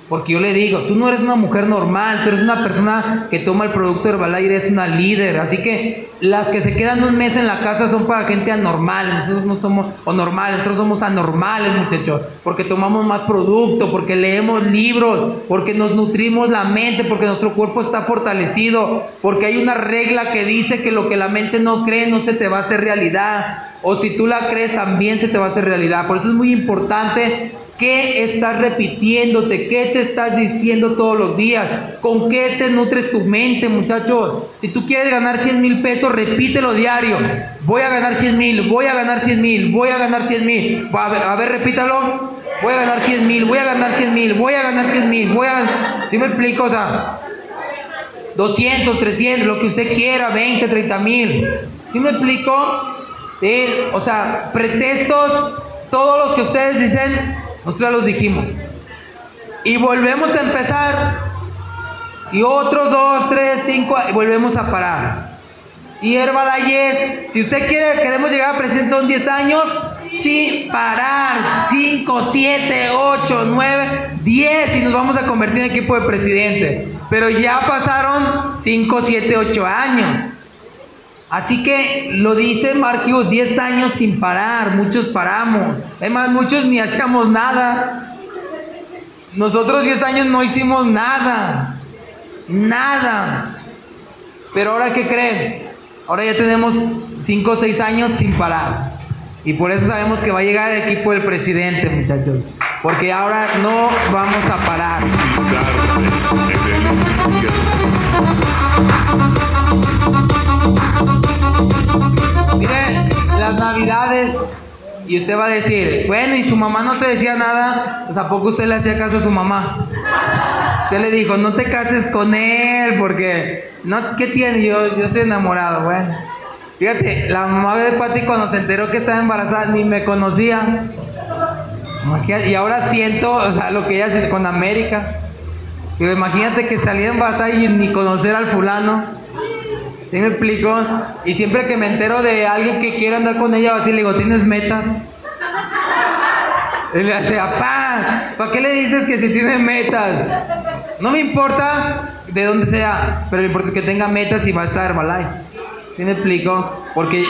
Porque yo le digo, tú no eres una mujer normal, tú eres una persona que toma el producto Herbalife, eres una líder. Así que las que se quedan un mes en la casa son para gente anormal. Nosotros no somos o normales, nosotros somos anormales, muchachos. Porque tomamos más producto, porque leemos libros, porque nos nutrimos la mente, porque nuestro cuerpo está fortalecido, porque hay una regla que dice que lo que la mente no cree no se te va a hacer realidad. O si tú la crees, también se te va a hacer realidad. Por eso es muy importante ¿Qué estás repitiéndote? ¿Qué te estás diciendo todos los días? ¿Con qué te nutres tu mente, muchachos? Si tú quieres ganar 100 mil pesos, repítelo diario. Voy a ganar 100 mil, voy a ganar 100 mil, voy a ganar 100 mil. A ver, a ver, repítalo. Voy a ganar 100 mil, voy a ganar 100 mil, voy a ganar 100 mil, voy a... ¿Sí me explico? O sea, 200, 300, lo que usted quiera, 20, 30 mil. ¿Sí me explico? Sí, o sea, pretextos, todos los que ustedes dicen, nosotros los dijimos. Y volvemos a empezar. Y otros dos, tres, cinco, y volvemos a parar. Y Herbalife, si usted quiere, queremos llegar a presidente, son 10 años, sin parar. 5, 7, 8, 9, 10 y nos vamos a convertir en equipo de presidente. Pero ya pasaron 5, 7, 8 años. Así que lo dice Marquios, 10 años sin parar, muchos paramos. Además, muchos ni hacíamos nada. Nosotros 10 años no hicimos nada. Nada. Pero ahora, ¿qué creen? Ahora ya tenemos 5 o 6 años sin parar. Y por eso sabemos que va a llegar el equipo del presidente, muchachos. Porque ahora no vamos a parar. Las navidades. Y usted va a decir, bueno, y su mamá no te decía nada, pues a poco usted le hacía caso a su mamá. Usted le dijo, no te cases con él, porque, no, ¿qué tiene? Yo, yo estoy enamorado, bueno. Fíjate, la mamá de Pati cuando se enteró que estaba embarazada ni me conocía. Y ahora siento, o sea, lo que ella hace con América. Imagínate que saliera embarazada y ni conocer al fulano. ¿Sí me explico? Y siempre que me entero de alguien que quiere andar con ella, así le digo, ¿tienes metas? Y le hace, papá, ¿para qué le dices que si tiene metas? No me importa de dónde sea, pero lo importante es que tenga metas y va a estar Herbalife. ¿Sí me explico? Porque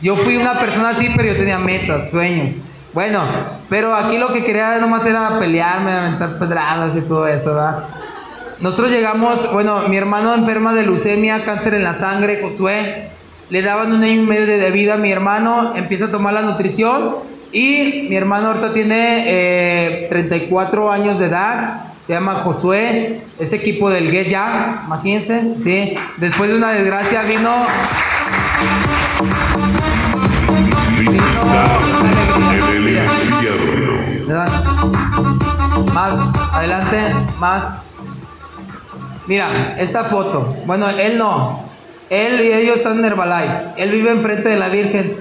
yo fui una persona así, pero yo tenía metas, sueños. Bueno, pero aquí lo que quería nomás era pelearme, aventar pedradas y todo eso, ¿verdad? Nosotros llegamos, bueno, mi hermano enferma de leucemia, cáncer en la sangre, Josué, le daban un año y medio de vida a mi hermano, empieza a tomar la nutrición y mi hermano ahorita tiene eh, 34 años de edad, se llama Josué, es equipo del Get Ya, imagínense, ¿sí? Después de una desgracia vino... ¿verdad? Más, adelante, más. Mira, esta foto. Bueno, él no. Él y ellos están en Herbalife. Él vive enfrente de la Virgen.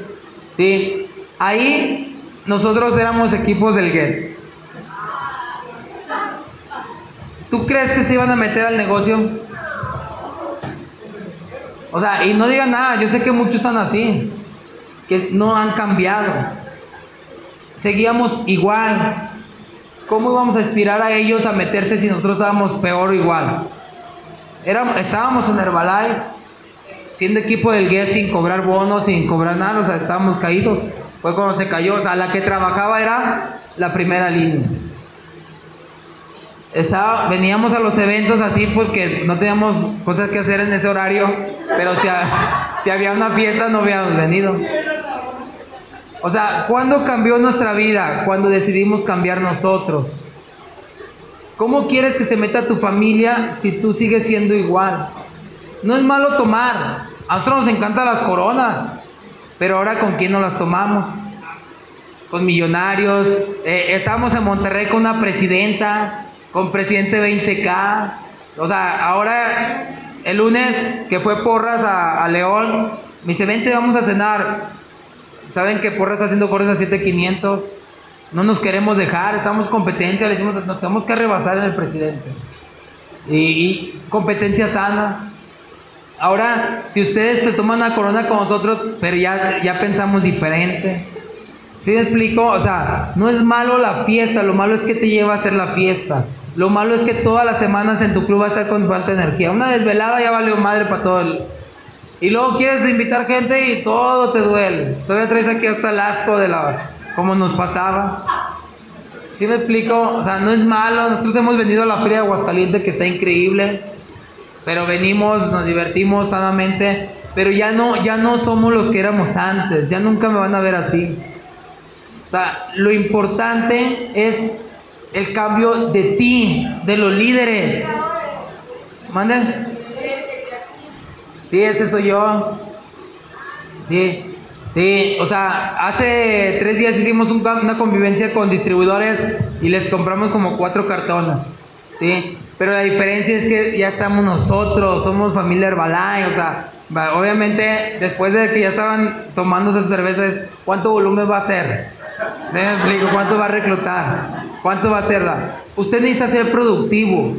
Sí. Ahí nosotros éramos equipos del GET. ¿Tú crees que se iban a meter al negocio? O sea, y no digan nada, yo sé que muchos están así, que no han cambiado. Seguíamos igual. ¿Cómo íbamos a inspirar a ellos a meterse si nosotros estábamos peor o igual? Éramos, estábamos en Herbalife, siendo equipo del GUES sin cobrar bonos, sin cobrar nada, o sea, estábamos caídos. Fue cuando se cayó, o sea, la que trabajaba era la primera línea. Estaba, veníamos a los eventos así porque no teníamos cosas que hacer en ese horario, pero si había una fiesta no habíamos venido. O sea, ¿cuándo cambió nuestra vida? Cuando decidimos cambiar nosotros. ¿Cómo quieres que se meta tu familia si tú sigues siendo igual? No es malo tomar. A nosotros nos encantan las coronas. Pero ahora con quién nos las tomamos? Con millonarios. Eh, estábamos en Monterrey con una presidenta, con presidente 20K. O sea, ahora el lunes que fue Porras a, a León, me dice, vente, vamos a cenar. Saben que Porras está haciendo corres a 7500. No nos queremos dejar, estamos competencia, le decimos, nos tenemos que rebasar en el presidente. Y, competencia sana. Ahora, si ustedes se toman una corona con nosotros, pero ya, ya pensamos diferente. ¿Sí me explico? O sea, no es malo la fiesta, lo malo es que te lleva a hacer la fiesta. Lo malo es que todas las semanas en tu club vas a estar con falta de energía. Una desvelada ya valió madre para todo el... Y luego quieres invitar gente y todo te duele. Todavía traes aquí hasta el asco de la... como nos pasaba. ¿Sí me explico? O sea, no es malo. Nosotros hemos venido a la Feria de Aguascalientes que está increíble. Pero venimos, nos divertimos sanamente. Pero ya no, ya no somos los que éramos antes. Ya nunca me van a ver así. O sea, lo importante es el cambio de ti, de los líderes. ¿Manden? Sí, este soy yo. Sí, sí, o sea, hace tres días hicimos un una convivencia con distribuidores y les compramos como cuatro cartones. Sí, pero la diferencia es que ya estamos nosotros, somos familia Herbalife, o sea, Obviamente, después de que ya estaban tomando esas cervezas, ¿cuánto volumen va a ser? ¿Sí me explico? ¿Cuánto va a reclutar? ¿Cuánto va a la? Usted necesita ser productivo.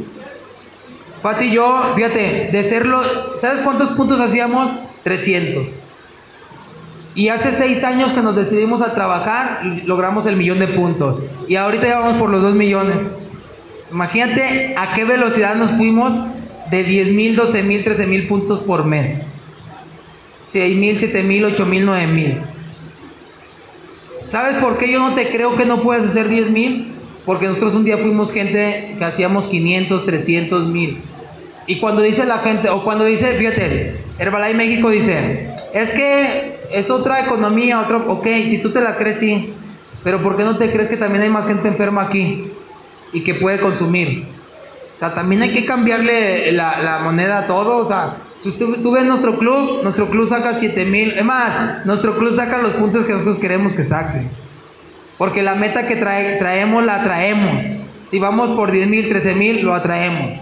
Pati y yo, fíjate, de serlo, ¿sabes cuántos puntos hacíamos? 300. Y hace seis años que nos decidimos a trabajar y logramos el millón de puntos. Y ahorita ya vamos por los dos millones. Imagínate a qué velocidad nos fuimos de 10 mil, 12 mil, 13 mil puntos por mes. 6 mil, 7 mil, 8 mil, 9 mil. ¿Sabes por qué yo no te creo que no puedes hacer 10 mil? Porque nosotros un día fuimos gente que hacíamos 500, 300 mil. Y cuando dice la gente, o cuando dice, fíjate, Herbalife México dice, es que es otra economía, otro, ok, si tú te la crees, sí, pero ¿por qué no te crees que también hay más gente enferma aquí y que puede consumir? O sea, también hay que cambiarle la, moneda a todo, o sea, si tú, ves nuestro club, nuestro club saca 7 mil, es más, nuestro club saca los puntos que nosotros queremos que saque. Porque la meta que trae, traemos, la traemos. Si vamos por 10 mil, 13 mil, lo atraemos.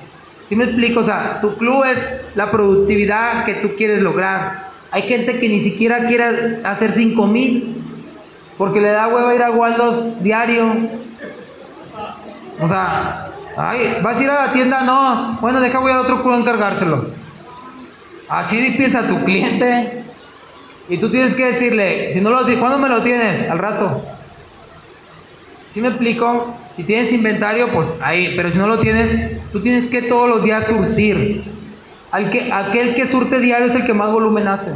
¿Sí me explico? O sea, tu club es la productividad que tú quieres lograr. Hay gente que ni siquiera quiere hacer 5 mil. Porque le da hueva ir a Waldos diario. O sea, ay, ¿vas a ir a la tienda? No. Bueno, deja voy al otro club a encargárselo. Así piensa tu cliente. Y tú tienes que decirle, si no lo ¿cuándo me lo tienes? Al rato. ¿Sí me explico? Si tienes inventario, pues ahí, pero si no lo tienes, tú tienes que todos los días surtir. Al que, aquel que surte diario es el que más volumen hace.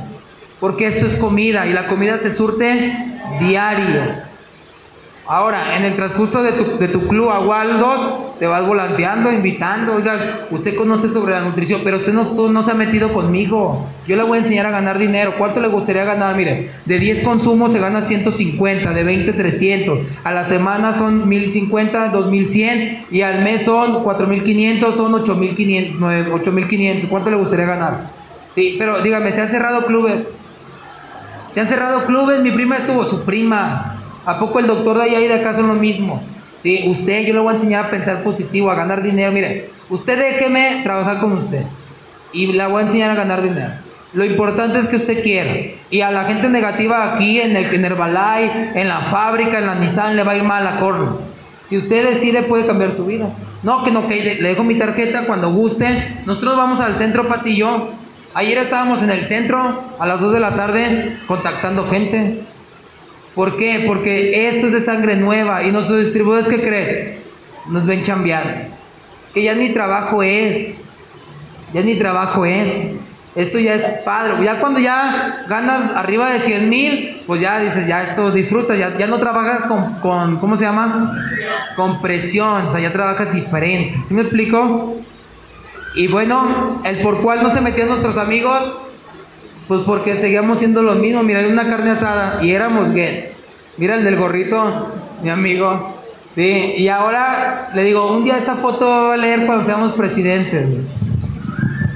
Porque esto es comida y la comida se surte diario. Ahora, en el transcurso de tu, de tu club a Waldos, te vas volanteando, invitando. Oiga, usted conoce sobre la nutrición, pero usted no, no se ha metido conmigo. Yo le voy a enseñar a ganar dinero. ¿Cuánto le gustaría ganar? Mire, de 10 consumos se gana 150, de 20, 300. A la semana son 1050, 2100. Y al mes son 4500, son 8500. 8500. ¿Cuánto le gustaría ganar? Sí, pero dígame, ¿se han cerrado clubes? Se han cerrado clubes, mi prima estuvo, su prima. ¿A poco el doctor de allá y de acá son lo mismo? Sí, usted, yo le voy a enseñar a pensar positivo, a ganar dinero. Mire, usted déjeme trabajar con usted y la voy a enseñar a ganar dinero. Lo importante es que usted quiera. Y a la gente negativa aquí, en el en en la fábrica, en la Nissan, le va a ir mal a corno. Si usted decide, puede cambiar su vida. No, que no, que le dejo mi tarjeta cuando guste. Nosotros vamos al centro Patillo. Ayer estábamos en el centro a las 2 de la tarde contactando gente. ¿Por qué? Porque esto es de sangre nueva y nuestros distribuidores, ¿qué crees? Nos ven chambear. Que ya ni trabajo es. Ya ni trabajo es. Esto ya es padre. Ya cuando ya ganas arriba de 100 mil, pues ya dices, ya esto disfrutas, ya, ya no trabajas con, con, ¿cómo se llama? Con presión, o sea, ya trabajas diferente. ¿Sí me explico? Y bueno, el por cual no se metían nuestros amigos, pues porque seguíamos siendo lo mismo. Mira, hay una carne asada y éramos gay. Mira el del gorrito, mi amigo. Sí, y ahora le digo, un día esa foto va a leer cuando seamos presidentes.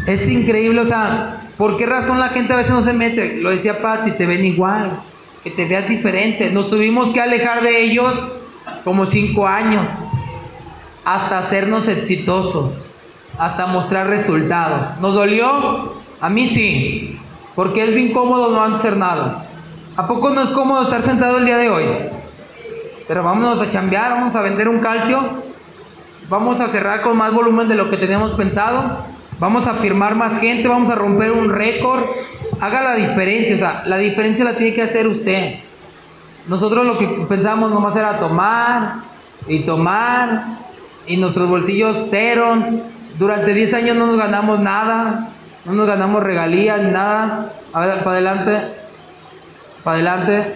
Es increíble, o sea, ¿por qué razón la gente a veces no se mete? Lo decía Patti, te ven igual, que te veas diferente. Nos tuvimos que alejar de ellos como cinco años hasta hacernos exitosos, hasta mostrar resultados. ¿Nos dolió? A mí sí, porque es bien cómodo no hacer nada. ¿A poco no es cómodo estar sentado el día de hoy? Pero vámonos a chambear, vamos a vender un calcio, vamos a cerrar con más volumen de lo que teníamos pensado, vamos a firmar más gente, vamos a romper un récord. Haga la diferencia, o sea, la diferencia la tiene que hacer usted. Nosotros lo que pensábamos nomás era tomar y tomar y nuestros bolsillos cero. Durante 10 años no nos ganamos nada, no nos ganamos regalías ni nada. A ver, para adelante, para adelante.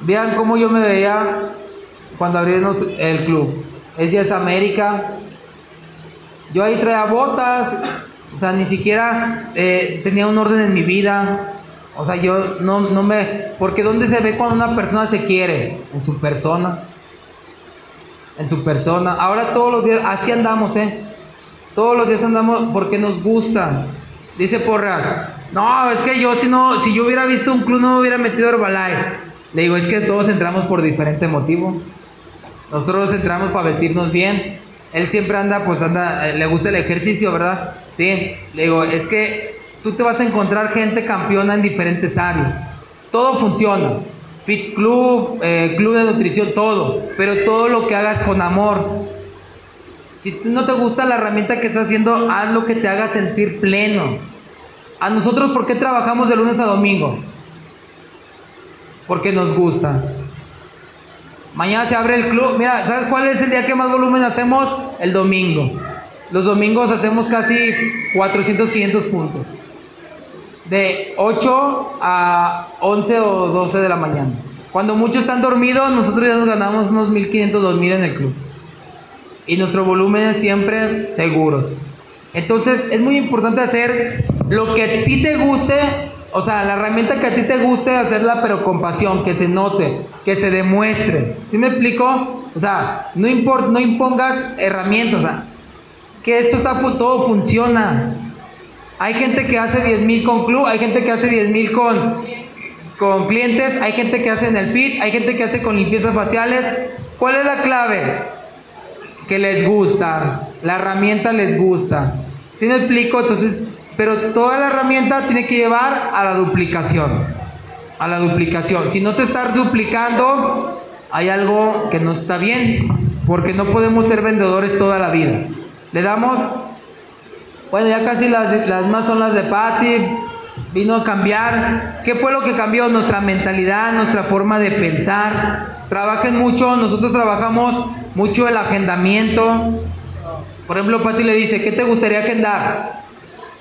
Vean cómo yo me veía cuando abrimos el club. Es ya es América. Yo ahí traía botas, o sea, ni siquiera eh, tenía un orden en mi vida. O sea, yo no, no me... Porque ¿dónde se ve cuando una persona se quiere? En su persona. En su persona. Ahora todos los días, así andamos, ¿eh? Todos los días andamos porque nos gusta. Dice Porras, no, es que yo si no, si yo hubiera visto un club no me hubiera metido Herbalife. Le digo, es que todos entramos por diferente motivo. Nosotros entramos para vestirnos bien. Él siempre anda, pues anda, eh, le gusta el ejercicio, ¿verdad? Sí. Le digo, es que tú te vas a encontrar gente campeona en diferentes áreas. Todo funciona. Fit Club, eh, Club de Nutrición, todo. Pero todo lo que hagas con amor. Si no te gusta la herramienta que estás haciendo, haz lo que te haga sentir pleno. A nosotros, ¿por qué trabajamos de lunes a domingo? Porque nos gusta. Mañana se abre el club. Mira, ¿sabes cuál es el día que más volumen hacemos? El domingo. Los domingos hacemos casi 400, 500 puntos. De 8 a 11 o 12 de la mañana. Cuando muchos están dormidos, nosotros ya nos ganamos unos 1500, 2000 en el club. Y nuestro volumen es siempre seguros. Entonces es muy importante hacer lo que a ti te guste, o sea, la herramienta que a ti te guste, hacerla pero con pasión, que se note, que se demuestre. ¿Sí me explico? O sea, no, import, no impongas herramientas, que esto está, todo funciona. Hay gente que hace 10 mil con club, hay gente que hace 10 mil con, con clientes, hay gente que hace en el pit, hay gente que hace con limpiezas faciales. ¿Cuál es la clave? Que les gusta, la herramienta les gusta. ¿Sí me explico? Entonces, pero toda la herramienta tiene que llevar a la duplicación. A la duplicación. Si no te estás duplicando, hay algo que no está bien. Porque no podemos ser vendedores toda la vida. Le damos, bueno, ya casi las, las más son las de Patty. Vino a cambiar. ¿Qué fue lo que cambió? Nuestra mentalidad, nuestra forma de pensar. Trabajen mucho, nosotros trabajamos mucho el agendamiento. Por ejemplo, Pati le dice, ¿qué te gustaría agendar?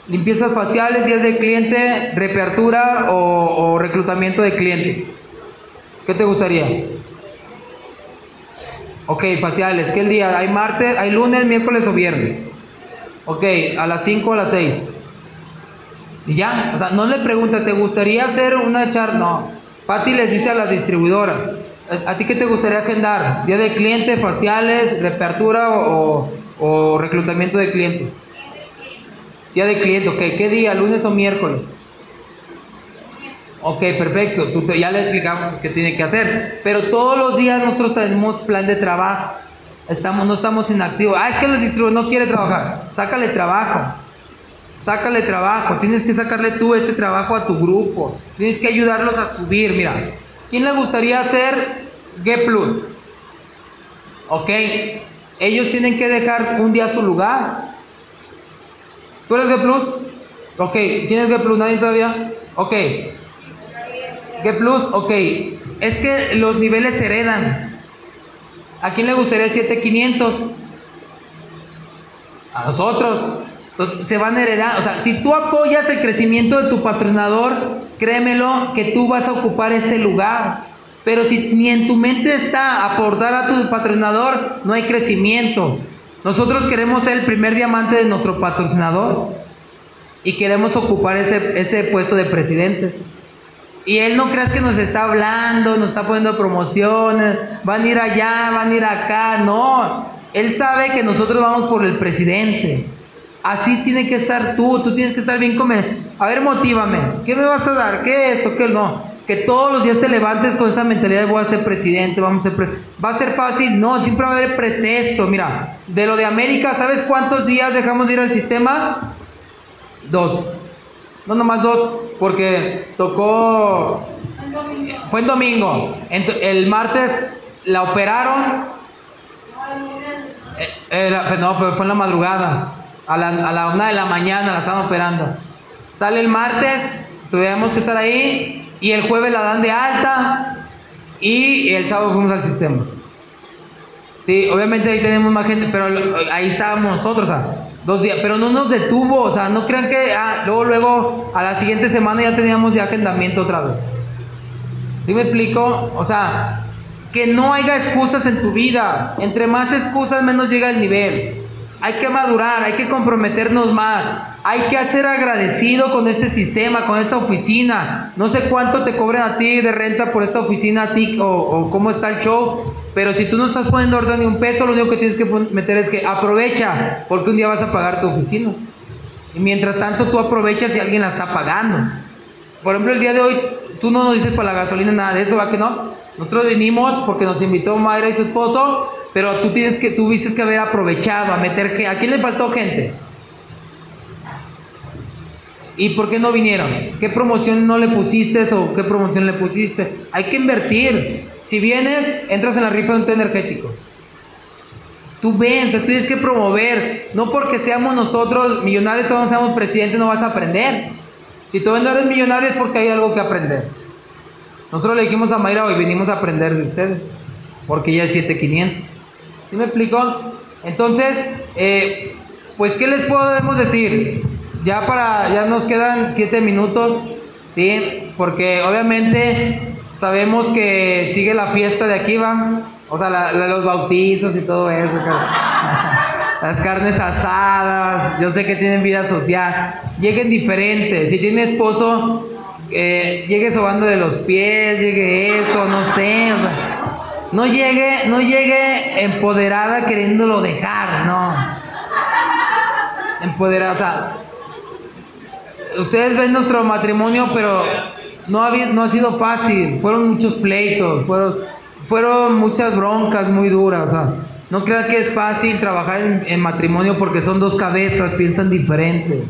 Limpiezas faciales, días de cliente, reapertura o, reclutamiento de cliente. ¿Qué te gustaría? Ok, faciales. ¿Qué el día? ¿Hay martes, hay lunes, miércoles o viernes? Ok, a las 5 o a las 6. Y ya, o sea, no le pregunta, ¿te gustaría hacer una charla? No. Pati les dice a las distribuidoras, ¿a ti qué te gustaría agendar? ¿Día de cliente, faciales, reapertura o, o reclutamiento de clientes? Día de cliente, ok. ¿Qué día? ¿Lunes o miércoles? Ok, perfecto. Tú ya le explicamos qué tiene que hacer. Pero todos los días nosotros tenemos plan de trabajo. Estamos, no estamos inactivos. Ah, es que el distribuidor no quiere trabajar. Sácale trabajo. Sácale trabajo. Tienes que sacarle tú ese trabajo a tu grupo. Tienes que ayudarlos a subir. Mira, ¿quién le gustaría hacer G Plus? Ok. Ellos tienen que dejar un día su lugar. ¿Tú eres G Plus? Ok. ¿Quién es G Plus? ¿Nadie todavía? Ok. G Plus, ok. Es que los niveles se heredan. ¿A quién le gustaría 7500? A nosotros. Entonces se van a heredar. O sea, si tú apoyas el crecimiento de tu patrocinador, créemelo que tú vas a ocupar ese lugar. Pero si ni en tu mente está aportar a tu patrocinador, no hay crecimiento. Nosotros queremos ser el primer diamante de nuestro patrocinador y queremos ocupar ese, ese puesto de presidentes. Y él no creas que nos está hablando, nos está poniendo promociones, van a ir allá, van a ir acá, no. Él sabe que nosotros vamos por el presidente. Así tiene que estar tú, tú tienes que estar bien con. A ver, motívame, ¿qué me vas a dar? ¿Qué es esto? ¿Qué no? Que todos los días te levantes con esa mentalidad de voy a ser presidente, vamos a ser pre- ¿Va a ser fácil? No, siempre va a haber pretexto. Mira, de lo de América, ¿sabes cuántos días dejamos de ir al sistema? Dos. No, nomás dos, porque tocó. Fue el domingo. El martes la operaron. Eh, eh, la- no, pero fue en la madrugada. A la, a la una de la mañana la estaban operando. Sale el martes, tuvimos que estar ahí. Y el jueves la dan de alta. Y el sábado fuimos al sistema. Sí, obviamente ahí tenemos más gente, pero ahí estábamos nosotros, o sea, dos días, pero no nos detuvo, o sea, no crean que ah, luego, luego, a la siguiente semana ya teníamos ya agendamiento otra vez. ¿Sí me explico? O sea, que no haya excusas en tu vida. Entre más excusas, menos llega el nivel. Hay que madurar, hay que comprometernos más. Hay que ser agradecido con este sistema, con esta oficina. No sé cuánto te cobran a ti de renta por esta oficina a ti o, cómo está el show. Pero si tú no estás poniendo orden ni un peso, lo único que tienes que meter es que aprovecha, porque un día vas a pagar tu oficina. Y mientras tanto tú aprovechas si alguien la está pagando. Por ejemplo, el día de hoy, tú no nos dices para la gasolina nada de eso, ¿va que no? Nosotros vinimos porque nos invitó Mayra y su esposo, pero tú tienes que, dices que haber aprovechado, a meter que, ¿a quién le faltó gente? ¿Y por qué no vinieron? ¿Qué promoción no le pusiste o qué promoción le pusiste? Hay que invertir. Si vienes, entras en la rifa de un té energético. Tú ven, tú tienes que promover. No porque seamos nosotros millonarios, todos seamos presidentes, no vas a aprender. Si tú no eres millonario es porque hay algo que aprender. Nosotros le dijimos a Mayra hoy, venimos a aprender de ustedes. Porque ya es 7500. ¿Sí me explicó? Entonces, eh, pues, ¿qué les podemos decir? Ya para, ya nos quedan 7 minutos, ¿sí? Porque obviamente sabemos que sigue la fiesta de aquí, ¿va? O sea, los bautizos y todo eso. Las carnes asadas, yo sé que tienen vida social. Lleguen diferentes. Si tiene esposo, eh, llegue sobándole los pies, llegue esto, no sé. o sea, no llegue, no llegue empoderada queriéndolo dejar, no. Empoderada, o sea, ustedes ven nuestro matrimonio, pero no ha, no ha sido fácil. Fueron muchos pleitos, fueron, muchas broncas muy duras. No crean que es fácil trabajar en, en matrimonio porque son dos cabezas, piensan diferente.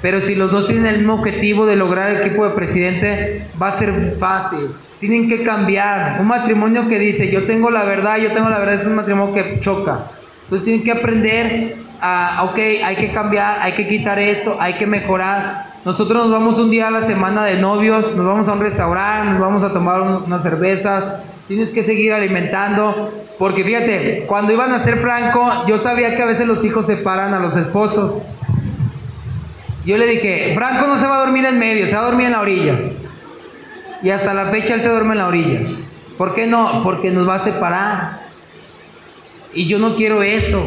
Pero si los dos tienen el mismo objetivo de lograr el equipo de presidente, va a ser fácil. Tienen que cambiar. Un matrimonio que dice, yo tengo la verdad, yo tengo la verdad, es un matrimonio que choca. Entonces tienen que aprender a, ok, hay que cambiar, hay que quitar esto, hay que mejorar. Nosotros nos vamos un día a la semana de novios, nos vamos a un restaurante, nos vamos a tomar un- unas cervezas. Tienes que seguir alimentando. Porque fíjate, cuando iban a ser Franco, yo sabía que a veces los hijos separan a los esposos. Yo le dije, Franco no se va a dormir en medio, se va a dormir en la orilla. Y hasta la fecha él se duerme en la orilla. ¿Por qué no? Porque nos va a separar. Y yo no quiero eso.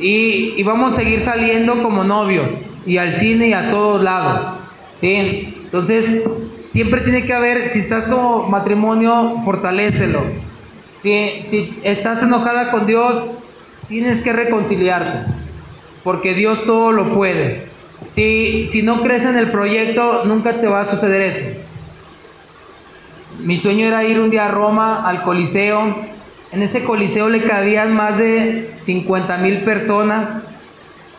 Y, y vamos a seguir saliendo como novios. Y al cine y a todos lados. ¿Sí? Entonces, siempre tiene que haber, si estás como matrimonio, fortalécelo. Si, si estás enojada con Dios, tienes que reconciliarte. Porque Dios todo lo puede. Si, si no crees en el proyecto, nunca te va a suceder eso. Mi sueño era ir un día a Roma, al Coliseo. En ese Coliseo le cabían más de 50 mil personas.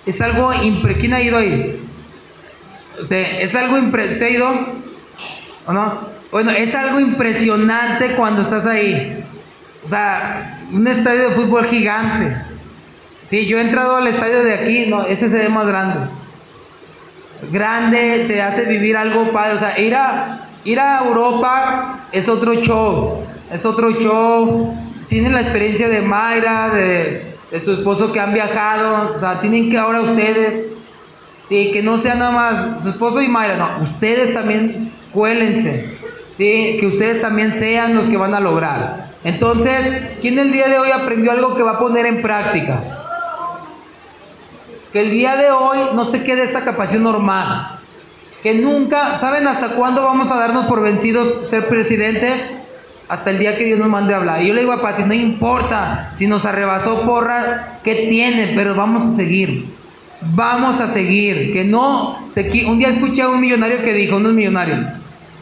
Es algo impre... ¿Quién ha ido ahí? O es algo impre... ¿Usted ha ido? ¿O no? Bueno, es algo impresionante cuando estás ahí. O sea, un estadio de fútbol gigante. Sí, yo he entrado al estadio de aquí, no, ese se ve más grande. Grande, te hace vivir algo padre. O sea, ir a, ir a Europa es otro show. Es otro show. Tienen la experiencia de Mayra, de, su esposo que han viajado. O sea, tienen que ahora ustedes. Sí, que no sea nada más su esposo y Mayra, no. Ustedes también cuélense. Sí, que ustedes también sean los que van a lograr. Entonces, ¿quién el día de hoy aprendió algo que va a poner en práctica? Que el día de hoy no se quede esta capacidad normal. Que nunca, ¿saben hasta cuándo vamos a darnos por vencidos ser presidentes? Hasta el día que Dios nos mande a hablar. Y yo le digo a Pati, no importa si nos arrebasó porra, ¿qué tiene? Pero vamos a seguir. Vamos a seguir. Que no Un día escuché a un millonario que dijo, unos millonarios.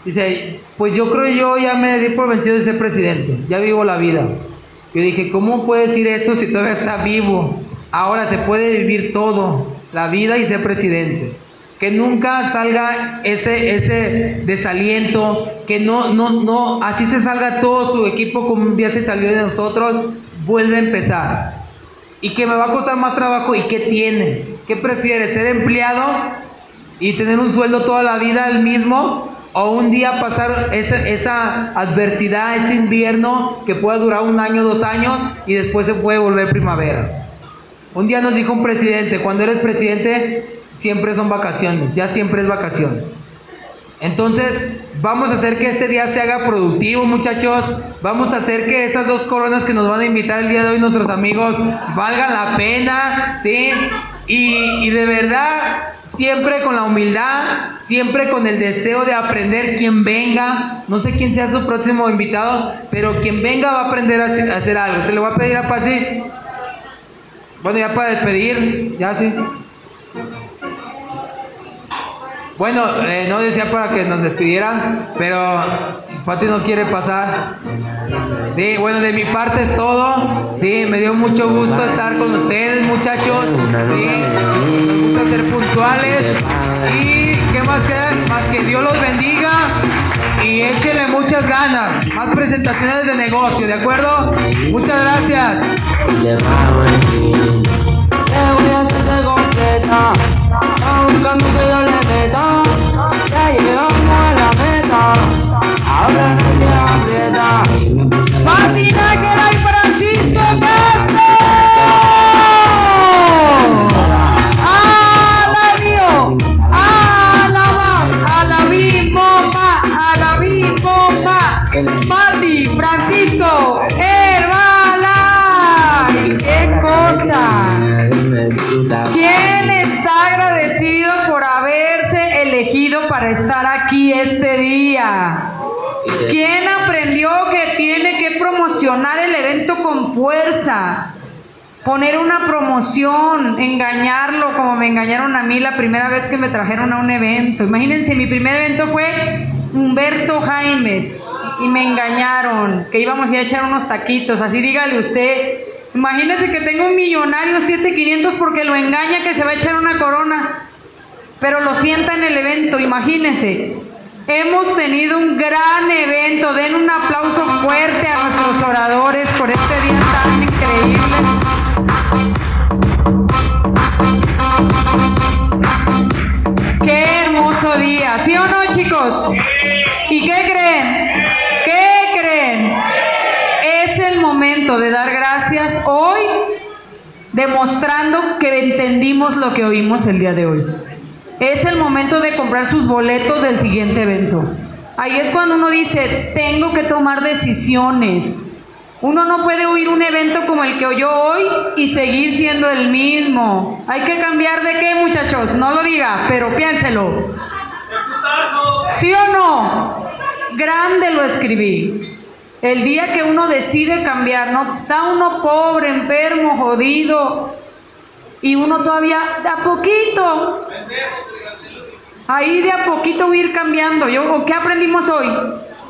Dice, pues yo creo yo ya me di por vencido de ser presidente. Ya vivo la vida. Yo dije, ¿cómo puede decir eso si todavía está vivo? Ahora se puede vivir todo, la vida y ser presidente. Que nunca salga ese, ese desaliento, que no, no, no, así se salga todo su equipo como un día se salió de nosotros, vuelve a empezar. Y que me va a costar más trabajo, ¿y qué tiene? ¿Qué prefiere? ¿Ser empleado y tener un sueldo toda la vida el mismo? ¿O un día pasar esa, esa adversidad, ese invierno que pueda durar un año, dos años y después se puede volver primavera? Un día nos dijo un presidente, cuando eres presidente siempre son vacaciones, ya siempre es vacación. Entonces, vamos a hacer que este día se haga productivo, muchachos. Vamos a hacer que esas dos coronas que nos van a invitar el día de hoy nuestros amigos valgan la pena, ¿sí? Y, y de verdad, siempre con la humildad, siempre con el deseo de aprender quien venga. No sé quién sea su próximo invitado, pero quien venga va a aprender a hacer algo. Te lo voy a pedir a Pasi. Bueno, ya para despedir, ya sí. Bueno, eh, no decía para que nos despidieran, pero Pati no quiere pasar. Sí, bueno, de mi parte es todo. Sí, me dio mucho gusto estar con ustedes, muchachos. Sí, nos gusta ser puntuales y ¿qué más queda? Más que Dios los bendiga y échenle muchas ganas. Más presentaciones de negocio, ¿de acuerdo? Muchas gracias. Está buscando que yo le meta. Ya llegamos a la meta. Ahora no se aprieta. Pati Nájera y Francisco para estar aquí este día? ¿Quién aprendió que tiene que promocionar el evento con fuerza? Poner una promoción, engañarlo como me engañaron a mí la primera vez que me trajeron a un evento. Imagínense, mi primer evento fue Humberto Jaimes y me engañaron que íbamos a echar unos taquitos. Así dígale usted. Imagínense que tengo un millonario 7500 porque lo engaña que se va a echar una corona pero lo sienta en el evento, imagínense. Hemos tenido un gran evento, den un aplauso fuerte a nuestros oradores por este día tan increíble. Qué hermoso día, ¿sí o no chicos? ¿Y qué creen? ¿Qué creen? Es el momento de dar gracias hoy demostrando que entendimos lo que oímos el día de hoy. Es el momento de comprar sus boletos del siguiente evento. Ahí es cuando uno dice, tengo que tomar decisiones. Uno no puede oír un evento como el que oyó hoy y seguir siendo el mismo. Hay que cambiar de qué, muchachos. No lo diga, pero piénselo. ¿Sí o no? Grande lo escribí. El día que uno decide cambiar, no está uno pobre, enfermo, jodido, y uno todavía a poquito. Ahí de a poquito ir cambiando. Yo, ¿Qué aprendimos hoy?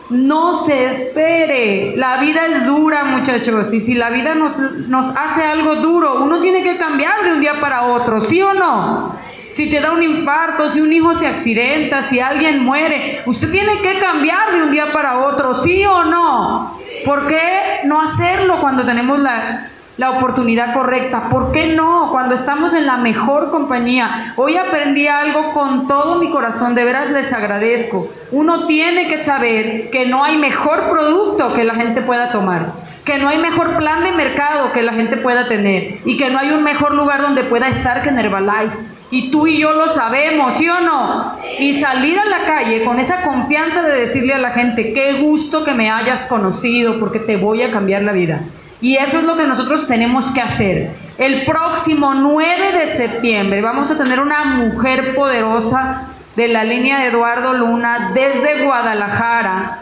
No se espere. La vida es dura, muchachos. Y si la vida nos, nos hace algo duro, uno tiene que cambiar de un día para otro, ¿sí o no? Si te da un infarto, si un hijo se accidenta, si alguien muere, usted tiene que cambiar de un día para otro, ¿sí o no? ¿Por qué no hacerlo cuando tenemos la, la oportunidad correcta. ¿Por qué no? Cuando estamos en la mejor compañía. Hoy aprendí algo con todo mi corazón, de veras les agradezco. Uno tiene que saber que no hay mejor producto que la gente pueda tomar, que no hay mejor plan de mercado que la gente pueda tener y que no hay un mejor lugar donde pueda estar que en Herbalife. Y tú y yo lo sabemos, ¿sí o no? Y salir a la calle con esa confianza de decirle a la gente, qué gusto que me hayas conocido porque te voy a cambiar la vida. Y eso es lo que nosotros tenemos que hacer. El próximo 9 de septiembre vamos a tener una mujer poderosa de la línea de Eduardo Luna desde Guadalajara.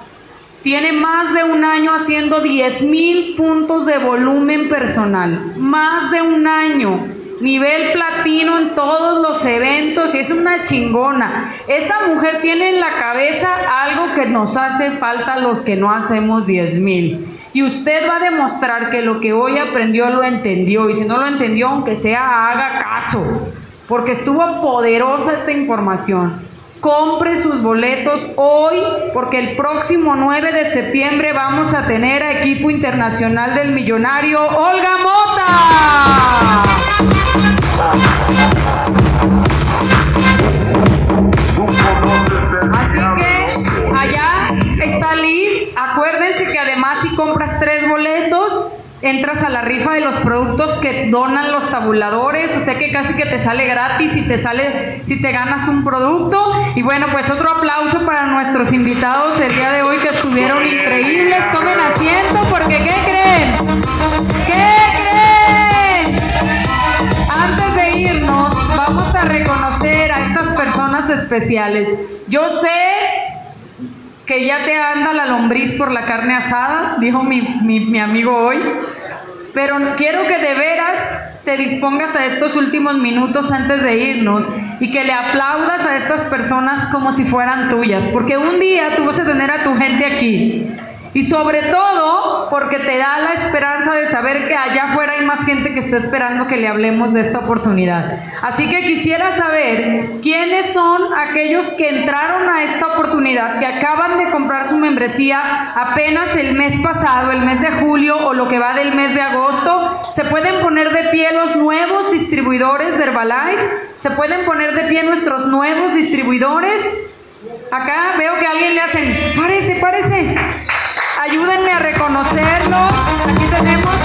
Tiene más de un año haciendo 10 mil puntos de volumen personal. Más de un año. Nivel platino en todos los eventos y es una chingona. Esa mujer tiene en la cabeza algo que nos hace falta los que no hacemos 10 mil. Y usted va a demostrar que lo que hoy aprendió lo entendió. Y si no lo entendió, aunque sea, haga caso. Porque estuvo poderosa esta información. Compre sus boletos hoy porque el próximo 9 de septiembre vamos a tener a equipo internacional del millonario Olga Mota. Compras tres boletos, entras a la rifa de los productos que donan los tabuladores, o sea que casi que te sale gratis y te sale si te ganas un producto. Y bueno, pues otro aplauso para nuestros invitados el día de hoy que estuvieron increíbles. Tomen asiento porque ¿qué creen? ¿Qué creen? Antes de irnos, vamos a reconocer a estas personas especiales. Yo sé que ya te anda la lombriz por la carne asada, dijo mi, mi, mi amigo hoy, pero quiero que de veras te dispongas a estos últimos minutos antes de irnos y que le aplaudas a estas personas como si fueran tuyas, porque un día tú vas a tener a tu gente aquí Y sobre todo porque te da la esperanza de saber que allá afuera hay más gente que está esperando que le hablemos de esta oportunidad. Así que quisiera saber quiénes son aquellos que entraron a esta oportunidad, que acaban de comprar su membresía apenas el mes pasado, el mes de julio o lo que va del mes de agosto. Se pueden poner de pie los nuevos distribuidores de Herbalife. Se pueden poner de pie nuestros nuevos distribuidores. Acá veo que alguien le hacen, párese, párese. Ayúdenme a reconocerlos. Aquí tenemos.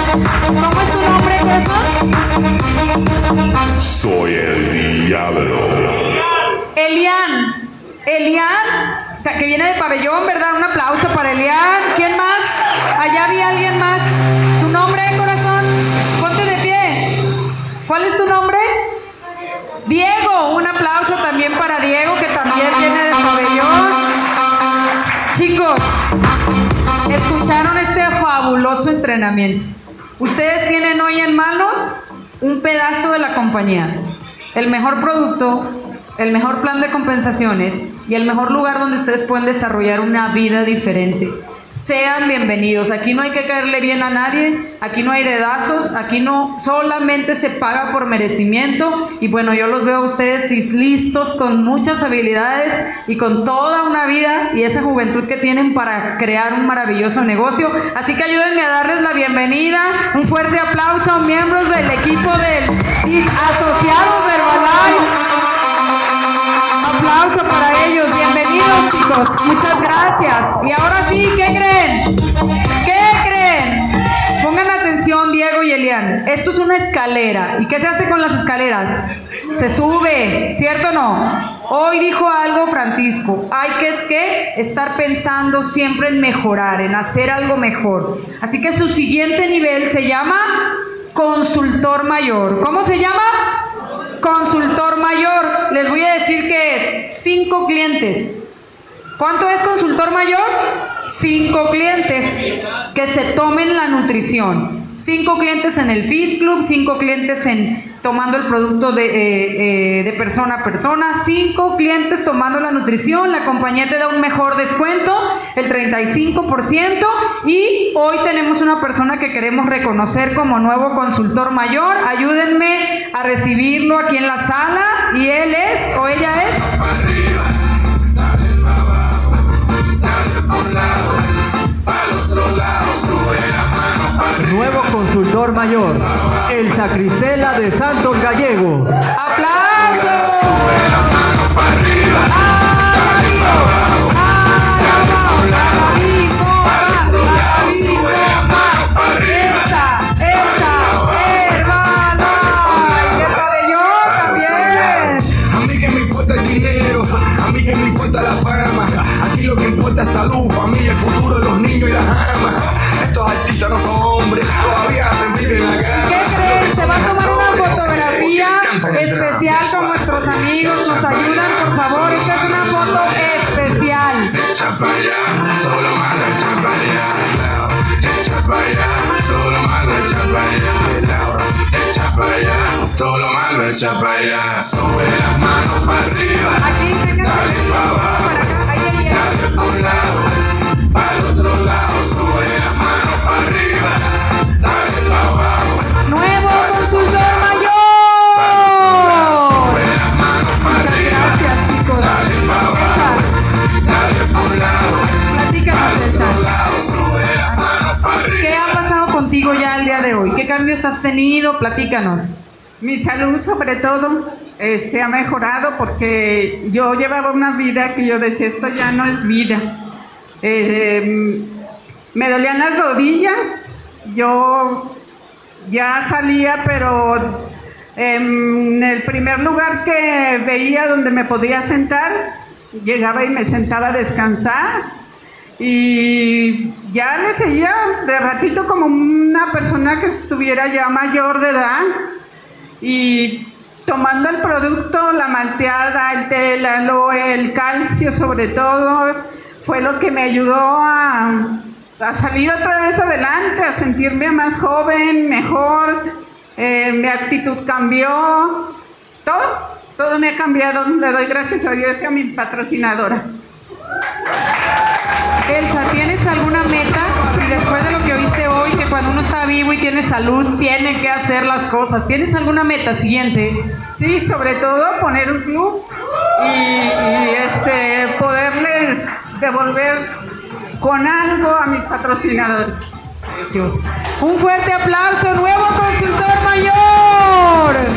¿Cómo es tu nombre, Gerson? Soy el diablo. Elian. Elian, que viene de pabellón, ¿verdad? Un aplauso para Elian. ¿Quién más? Allá había alguien más. ¿Tu nombre, corazón? Ponte de pie. ¿Cuál es tu nombre? Diego. Un aplauso también para Diego, que también viene de pabellón. Chicos, fabuloso entrenamiento. Ustedes tienen hoy en manos un pedazo de la compañía, el mejor producto, el mejor plan de compensaciones y el mejor lugar donde ustedes pueden desarrollar una vida diferente. Sean bienvenidos. Aquí no hay que caerle bien a nadie, aquí no hay dedazos, aquí no solamente se paga por merecimiento. Y bueno, yo los veo a ustedes listos con muchas habilidades y con toda una vida y esa juventud que tienen para crear un maravilloso negocio. Así que ayúdenme a darles la bienvenida. Un fuerte aplauso miembros del equipo del Asociados de Herbalife. Aplauso para ellos. Chicos. Muchas gracias. Y ahora sí, ¿qué creen? ¿Qué creen? Pongan atención, Diego y Elian. Esto es una escalera. ¿Y qué se hace con las escaleras? Se sube, ¿cierto o no? Hoy dijo algo Francisco, hay que, que estar pensando siempre en mejorar, en hacer algo mejor. Así que su siguiente nivel se llama consultor mayor. ¿Cómo se llama? Consultor mayor, les voy a decir que es cinco clientes. ¿Cuánto es consultor mayor? Cinco clientes que se tomen la nutrición. Cinco clientes en el Fit Club, cinco clientes en tomando el producto de, eh, eh, de persona a persona, cinco clientes tomando la nutrición, la compañía te da un mejor descuento, el 35%, y hoy tenemos una persona que queremos reconocer como nuevo consultor mayor. Ayúdenme a recibirlo aquí en la sala, y él es, mayor, el sacristela de Santos Gallego. Nos ayudan, por favor. Esta es una foto especial. Echa para allá, todo lo malo echa para allá. Echa para allá, todo lo malo echa para allá. Echa para allá, todo lo malo echa para allá. Sube las manos para arriba, Aquí, vénganse, dale para abajo. para. Dale por un lado, al otro lado, sube las manos para arriba, dale para abajo. Nuevo consultor mayor. Cambios has tenido? Platícanos. Mi salud sobre todo este, ha mejorado porque yo llevaba una vida que yo decía, esto ya no es vida. Eh, me dolían las rodillas, yo ya salía, pero en el primer lugar que veía donde me podía sentar, llegaba y me sentaba a descansar y ya le seguía de ratito como una persona que estuviera ya mayor de edad. Y tomando el producto, la malteada, el té, el aloe, el calcio sobre todo, fue lo que me ayudó a, a salir otra vez adelante, a sentirme más joven, mejor, eh, mi actitud cambió, todo, todo me ha cambiado, le doy gracias a Dios y a mi patrocinadora. Elsa, ¿tienes alguna meta y después de lo que oíste hoy, que cuando uno está vivo y tiene salud, tiene que hacer las cosas. ¿Tienes alguna meta siguiente? Sí, sobre todo poner un club y, y, este, poderles devolver con algo a mis patrocinadores. Un fuerte aplauso, nuevo consultor mayor.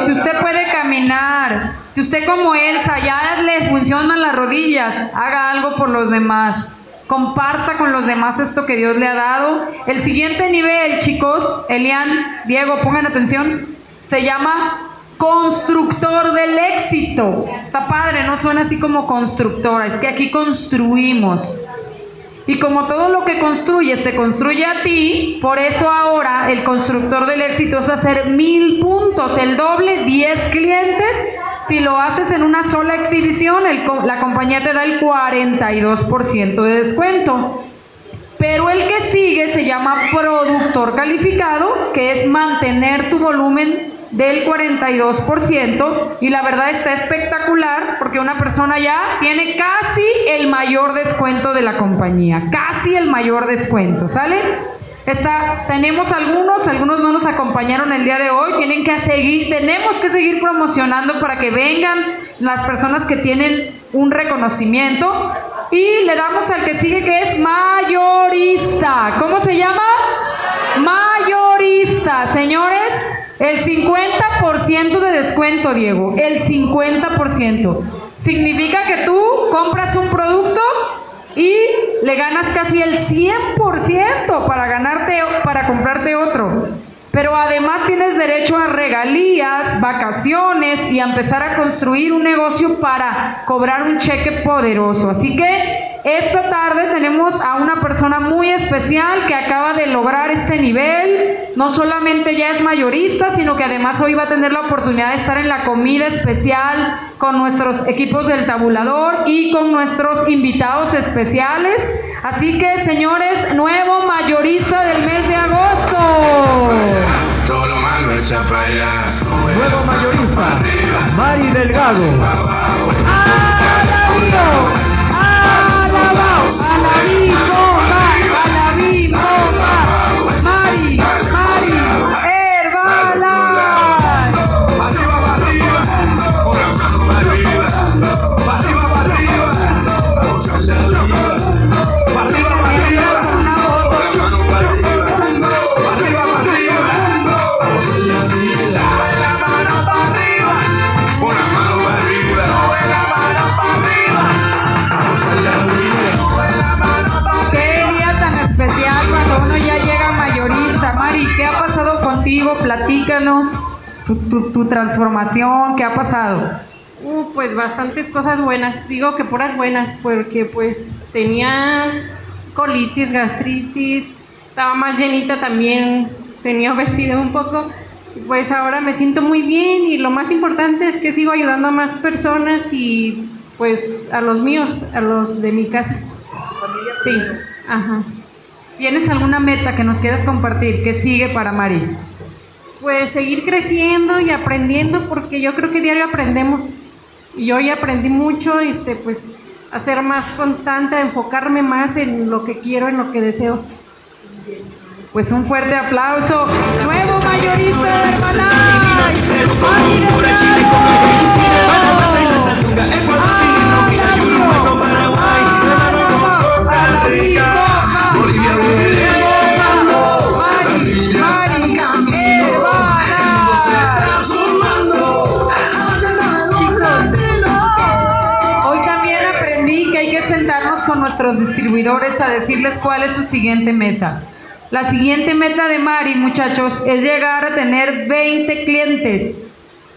Si usted puede caminar, si usted como Elsa ya le funcionan las rodillas, haga algo por los demás. Comparta con los demás esto que Dios le ha dado. El siguiente nivel, chicos, Elian, Diego, pongan atención, se llama constructor del éxito. Está padre, no suena así como constructora, es que aquí construimos. Y como todo lo que construyes te construye a ti, por eso ahora el constructor del éxito es hacer mil puntos, el doble, 10 clientes. Si lo haces en una sola exhibición, la compañía te da el 42% de descuento. Pero el que sigue se llama productor calificado, que es mantener tu volumen del 42% y la verdad está espectacular porque una persona ya tiene casi el mayor descuento de la compañía, casi el mayor descuento, ¿sale? Está, tenemos algunos, algunos no nos acompañaron el día de hoy, tienen que seguir, tenemos que seguir promocionando para que vengan las personas que tienen un reconocimiento y le damos al que sigue que es mayorista. ¿Cómo se llama? Mayorista, señores, el 50% de descuento, Diego, el 50%. Significa que tú compras un producto y le ganas casi el 100% para ganarte para comprarte otro. Pero además tienes derecho a regalías, vacaciones y a empezar a construir un negocio para cobrar un cheque poderoso. Así que esta tarde tenemos a una persona muy especial que acaba de lograr este nivel. No solamente ya es mayorista, sino que además hoy va a tener la oportunidad de estar en la comida especial con nuestros equipos del tabulador y con nuestros invitados especiales. Así que, señores, nuevo mayorista del mes de agosto. Todo lo malo echa para allá. Nuevo mayorista, Mari Delgado. Alabío, tu, tu- tu transformación, ¿qué ha pasado? Uh, pues bastantes cosas buenas, digo que puras buenas, porque pues tenía colitis, gastritis, estaba más llenita también, tenía obesidad un poco, pues ahora me siento muy bien y lo más importante es que sigo ayudando a más personas y pues a los míos, a los de mi casa. Sí, ajá. ¿Tienes alguna meta que nos quieras compartir? ¿Qué sigue para Mari? Pues seguir creciendo y aprendiendo porque yo creo que diario aprendemos. Y yo ya aprendí mucho, este, pues a ser más constante, a enfocarme más en lo que quiero, en lo que deseo. Pues un fuerte aplauso. Nuevo mayorista de. Nuestros distribuidores a decirles cuál es su siguiente meta. La siguiente meta de Mari, muchachos, es llegar a tener 20 clientes.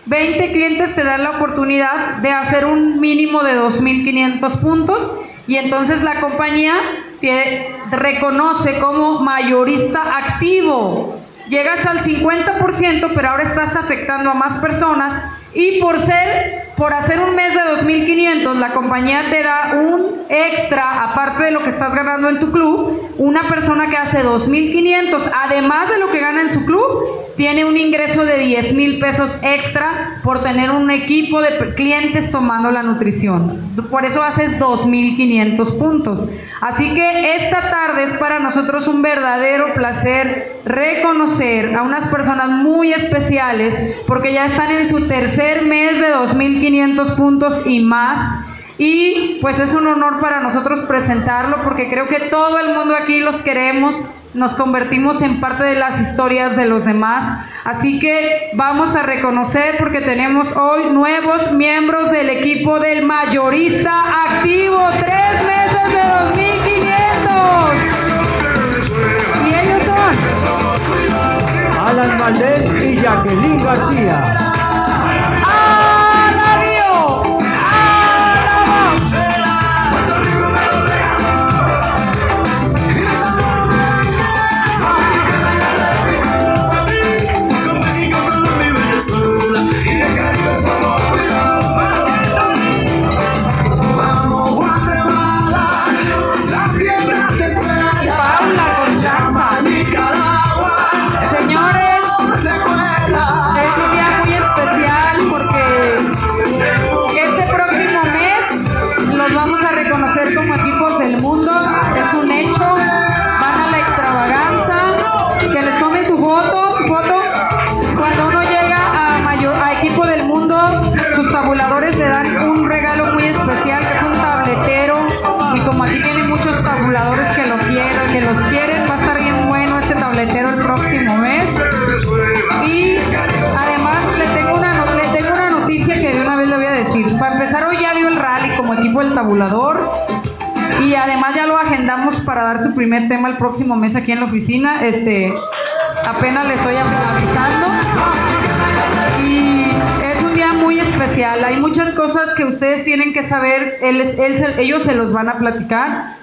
20 clientes te dan la oportunidad de hacer un mínimo de 2.500 puntos Y entonces la compañía te reconoce como mayorista activo. Llegas al 50%, pero ahora estás afectando a más personas y por ser, por hacer un mes de 2.500, la compañía te da un extra, aparte de lo que estás ganando en tu club, una persona que hace 2.500, además de lo que gana en su club, tiene un ingreso de 10 mil pesos extra por tener un equipo de clientes tomando la nutrición. Por eso haces 2.500 puntos. Así que esta tarde es para nosotros un verdadero placer reconocer a unas personas muy especiales porque ya están en su tercer mes de 2.500 puntos y más. Y pues es un honor para nosotros presentarlo porque creo que todo el mundo aquí los queremos, nos convertimos en parte de las historias de los demás. Así que vamos a reconocer porque tenemos hoy nuevos miembros del equipo del mayorista activo, tres meses de 2.500. Y ellos son Alan Valdés y Jacqueline García. Y además ya lo agendamos para dar su primer tema el próximo mes aquí en la oficina. Este, apenas le estoy avisando. Y es un día muy especial. Hay muchas cosas que ustedes tienen que saber. Él él ellos se los van a platicar.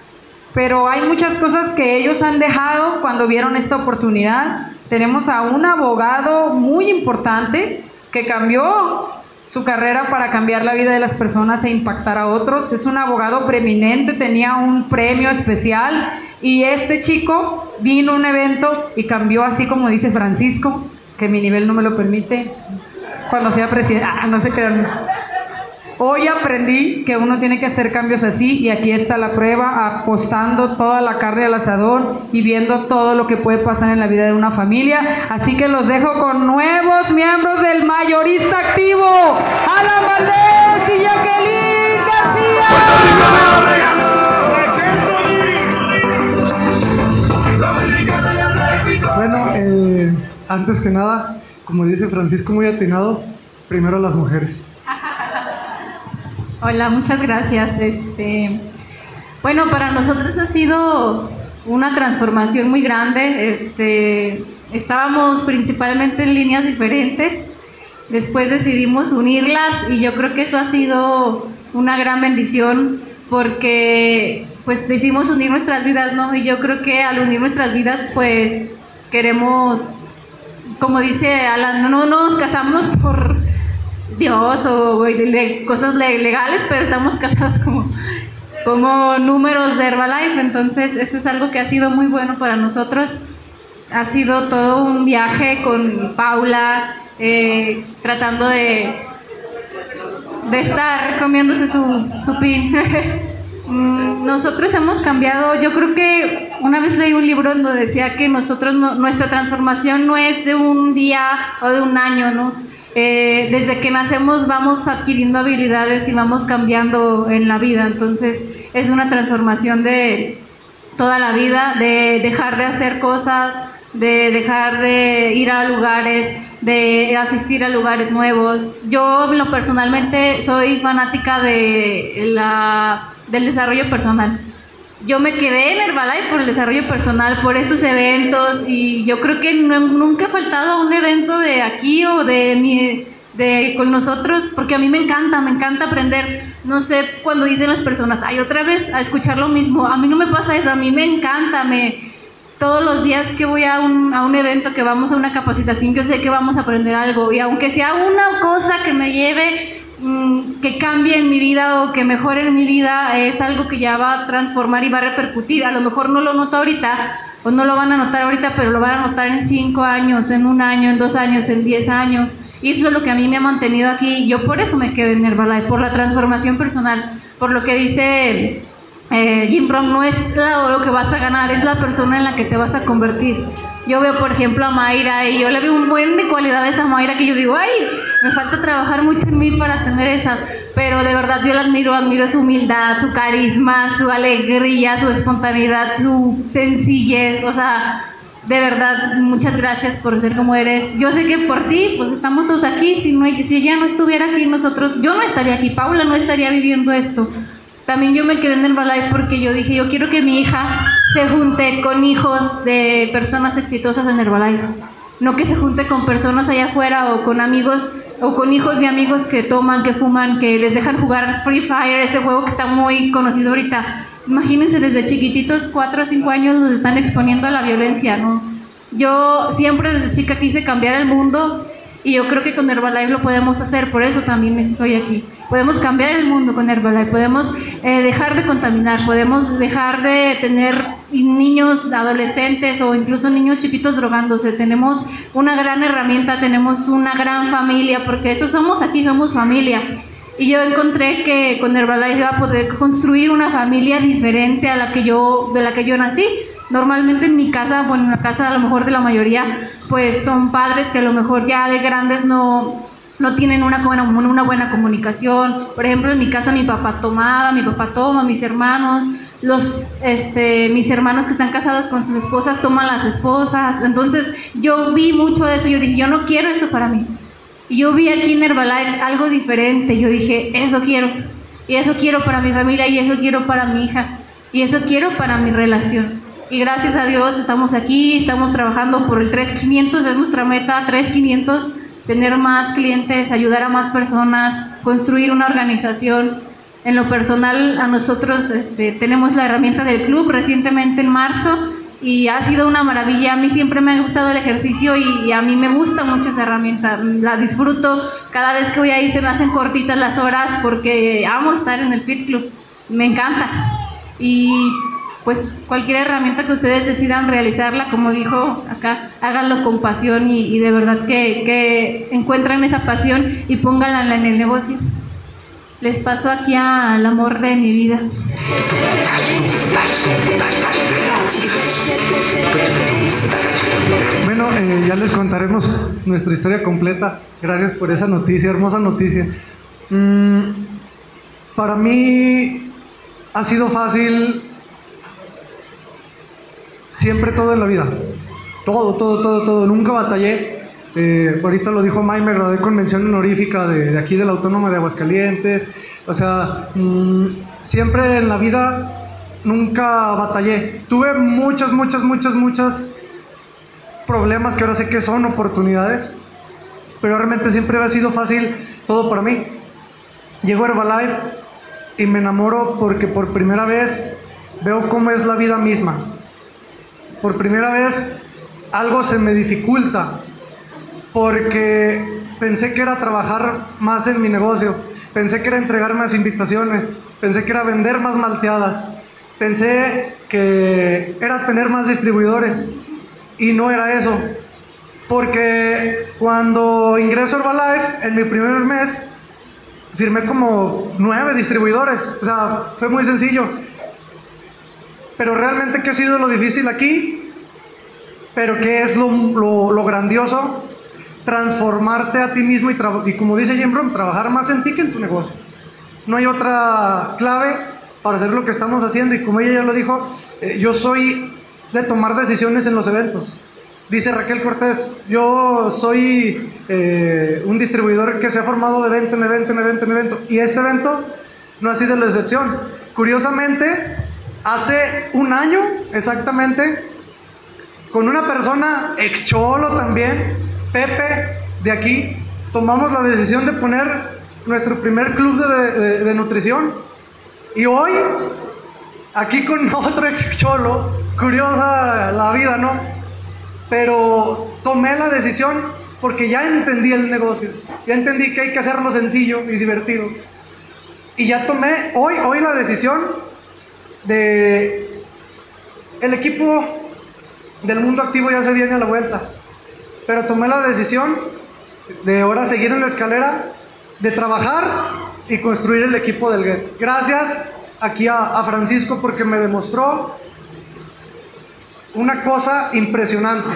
Pero hay muchas cosas que ellos han dejado cuando vieron esta oportunidad. Tenemos a un abogado muy importante que cambió su carrera para cambiar la vida de las personas e impactar a otros. Es un abogado preeminente, tenía un premio especial y este chico vino a un evento y cambió así como dice Francisco, que mi nivel no me lo permite, cuando sea presidente. Ah, no se crean. Hoy aprendí que uno tiene que hacer cambios así y aquí está la prueba, apostando toda la carne al asador y viendo todo lo que puede pasar en la vida de una familia. Así que los dejo con nuevos miembros del mayorista activo, Alan Valdés y Jacqueline Bueno, eh, antes que nada, como dice Francisco muy atinado, primero las mujeres. Hola, muchas gracias. Este, bueno, para nosotros ha sido una transformación muy grande. Este, estábamos principalmente en líneas diferentes. Después decidimos unirlas y yo creo que eso ha sido una gran bendición porque pues decidimos unir nuestras vidas, ¿no? Y yo creo que al unir nuestras vidas pues queremos, como dice Alan, no nos casamos por Dios o cosas le- legales, pero estamos casados como, como números de Herbalife, entonces eso es algo que ha sido muy bueno para nosotros. Ha sido todo un viaje con Paula, eh, tratando de, de estar comiéndose su, su pin. Mm, Nosotros hemos cambiado, yo creo que una vez leí un libro donde decía que nosotros, no- nuestra transformación no es de un día o de un año, ¿no? Eh, desde que nacemos vamos adquiriendo habilidades y vamos cambiando en la vida, entonces es una transformación de toda la vida, de dejar de hacer cosas, de dejar de ir a lugares, de asistir a lugares nuevos. Yo, lo personalmente, soy fanática de la, del desarrollo personal. Yo me quedé en Herbalife por el desarrollo personal, por estos eventos y yo creo que no- nunca he faltado a un evento de aquí o de mi, de con nosotros, porque a mí me encanta, me encanta aprender. No sé cuando dicen las personas, ay, otra vez a escuchar lo mismo. A mí no me pasa eso, a mí me encanta, me todos los días que voy a un, a un evento, que vamos a una capacitación, yo sé que vamos a aprender algo. Y aunque sea una cosa que me lleve, que cambie en mi vida o que mejore en mi vida, es algo que ya va a transformar y va a repercutir. A lo mejor no lo noto ahorita, o no lo van a notar ahorita, pero lo van a notar en cinco años, en un año, en dos años, en diez años. Y eso es lo que a mí me ha mantenido aquí. Yo por eso me quedé en Herbalife, por la transformación personal, por lo que dice eh, Jim Brown, no es la- lo que vas a ganar, es la persona en la que te vas a convertir. Yo veo, por ejemplo, a Mayra y yo le veo un buen de cualidades a Mayra que yo digo, ay, me falta trabajar mucho en mí para tener esas. Pero de verdad yo la admiro, admiro su humildad, su carisma, su alegría, su espontaneidad, su sencillez. O sea, de verdad, muchas gracias por ser como eres. Yo sé que por ti, pues estamos todos aquí. Si, no, si ella no estuviera aquí, nosotros, yo no estaría aquí, Paula no estaría viviendo esto. También yo me quedé en Herbalife porque yo dije, yo quiero que mi hija se junte con hijos de personas exitosas en Herbalife. No que se junte con personas allá afuera o con amigos o con hijos de amigos que toman, que fuman, que les dejan jugar Free Fire, ese juego que está muy conocido ahorita. Imagínense desde chiquititos, 4 o 5 años, los están exponiendo a la violencia, ¿no? Yo siempre desde chica quise cambiar el mundo y yo creo que con Herbalife lo podemos hacer, por eso también estoy aquí. Podemos cambiar el mundo con Herbalife, podemos eh, dejar de contaminar, podemos dejar de tener niños, adolescentes o incluso niños chiquitos drogándose. Tenemos una gran herramienta, tenemos una gran familia, porque eso somos aquí, somos familia. Y yo encontré que con Herbalife iba a poder construir una familia diferente a la que yo, de la que yo nací. Normalmente en mi casa, bueno, en la casa a lo mejor de la mayoría, pues son padres que a lo mejor ya de grandes no, no tienen una buena, una buena comunicación. Por ejemplo, en mi casa mi papá tomaba, mi papá toma, mis hermanos, los, este, mis hermanos que están casados con sus esposas toman las esposas. Entonces yo vi mucho de eso, yo dije, yo no quiero eso para mí. Y yo vi aquí en Herbalife algo diferente, yo dije, eso quiero. Y eso quiero para mi familia y eso quiero para mi hija. Y eso quiero para mi relación. Y gracias a Dios estamos aquí, estamos trabajando por el 3500, es nuestra meta, 3500, tener más clientes, ayudar a más personas, construir una organización. En lo personal, a nosotros este, tenemos la herramienta del club recientemente en marzo y ha sido una maravilla. A mí siempre me ha gustado el ejercicio y, y a mí me gusta mucho esa herramienta. La disfruto. Cada vez que voy ahí se me hacen cortitas las horas porque amo estar en el Fit Club. Me encanta. Y pues cualquier herramienta que ustedes decidan realizarla, como dijo acá, háganlo con pasión y, de verdad que, que encuentren esa pasión y pónganla en el negocio. Les paso aquí al amor de mi vida. Bueno, eh, ya les contaremos nuestra historia completa. Gracias por esa noticia, hermosa noticia. Mm, para mí ha sido fácil siempre todo en la vida. Todo, todo, todo, todo. Nunca batallé. Eh, ahorita lo dijo May, me gradué con mención honorífica de, aquí de la de Aguascalientes. O sea, mm, siempre en la vida nunca batallé. Tuve muchas, muchas, muchas, muchas problemas que ahora sé que son oportunidades, pero realmente siempre ha sido fácil todo para mí. Llego a Herbalife y me enamoro porque por primera vez veo cómo es la vida misma. Por primera vez algo se me dificulta porque pensé que era trabajar más en mi negocio, pensé que era entregar más invitaciones, pensé que era vender más malteadas, pensé que era tener más distribuidores y no era eso. Porque cuando ingreso a Herbalife, en mi primer mes, firmé como nueve distribuidores. O sea, fue muy sencillo. Pero realmente, ¿qué ha sido lo difícil aquí? Pero ¿qué es lo, lo- grandioso? Transformarte a ti mismo y, y como dice Jim Brown, trabajar más en ti que en tu negocio. No hay otra clave para hacer lo que estamos haciendo y como ella ya lo dijo, eh, yo soy de tomar decisiones en los eventos. Dice Raquel Cortés, yo soy eh, un distribuidor que se ha formado de evento en evento en evento en evento y este evento no ha sido la excepción. Curiosamente, hace un año exactamente, con una persona ex cholo también, Pepe, de aquí, tomamos la decisión de poner nuestro primer club de, de- nutrición. Y hoy, aquí con otro ex cholo, curiosa la vida, ¿no? Pero tomé la decisión porque ya entendí el negocio, ya entendí que hay que hacerlo sencillo y divertido. Y ya tomé hoy, hoy la decisión de el equipo del mundo activo ya se viene a la vuelta. Pero tomé la decisión de ahora seguir en la escalera, de trabajar y construir el equipo del GET. Gracias aquí a, a Francisco porque me demostró una cosa impresionante.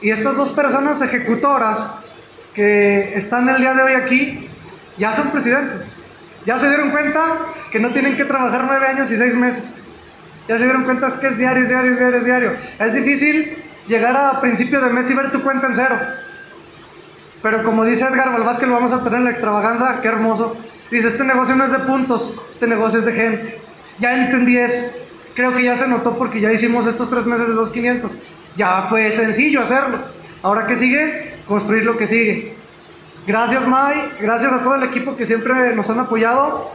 Y estas dos personas ejecutoras que están el día de hoy aquí ya son presidentes. Ya se dieron cuenta que no tienen que trabajar nueve años y seis meses. Ya se dieron cuenta que es diario, es diario, es diario, es diario. Es difícil llegar a principio de mes y ver tu cuenta en cero. Pero como dice Edgar Balbás que lo vamos a tener en la extravaganza, qué hermoso. Dice, este negocio no es de puntos, este negocio es de gente. Ya entendí eso. Creo que ya se notó porque ya hicimos estos tres meses de 2.500. Ya fue sencillo hacerlos. Ahora que sigue, construir lo que sigue. Gracias May, gracias a todo el equipo que siempre nos han apoyado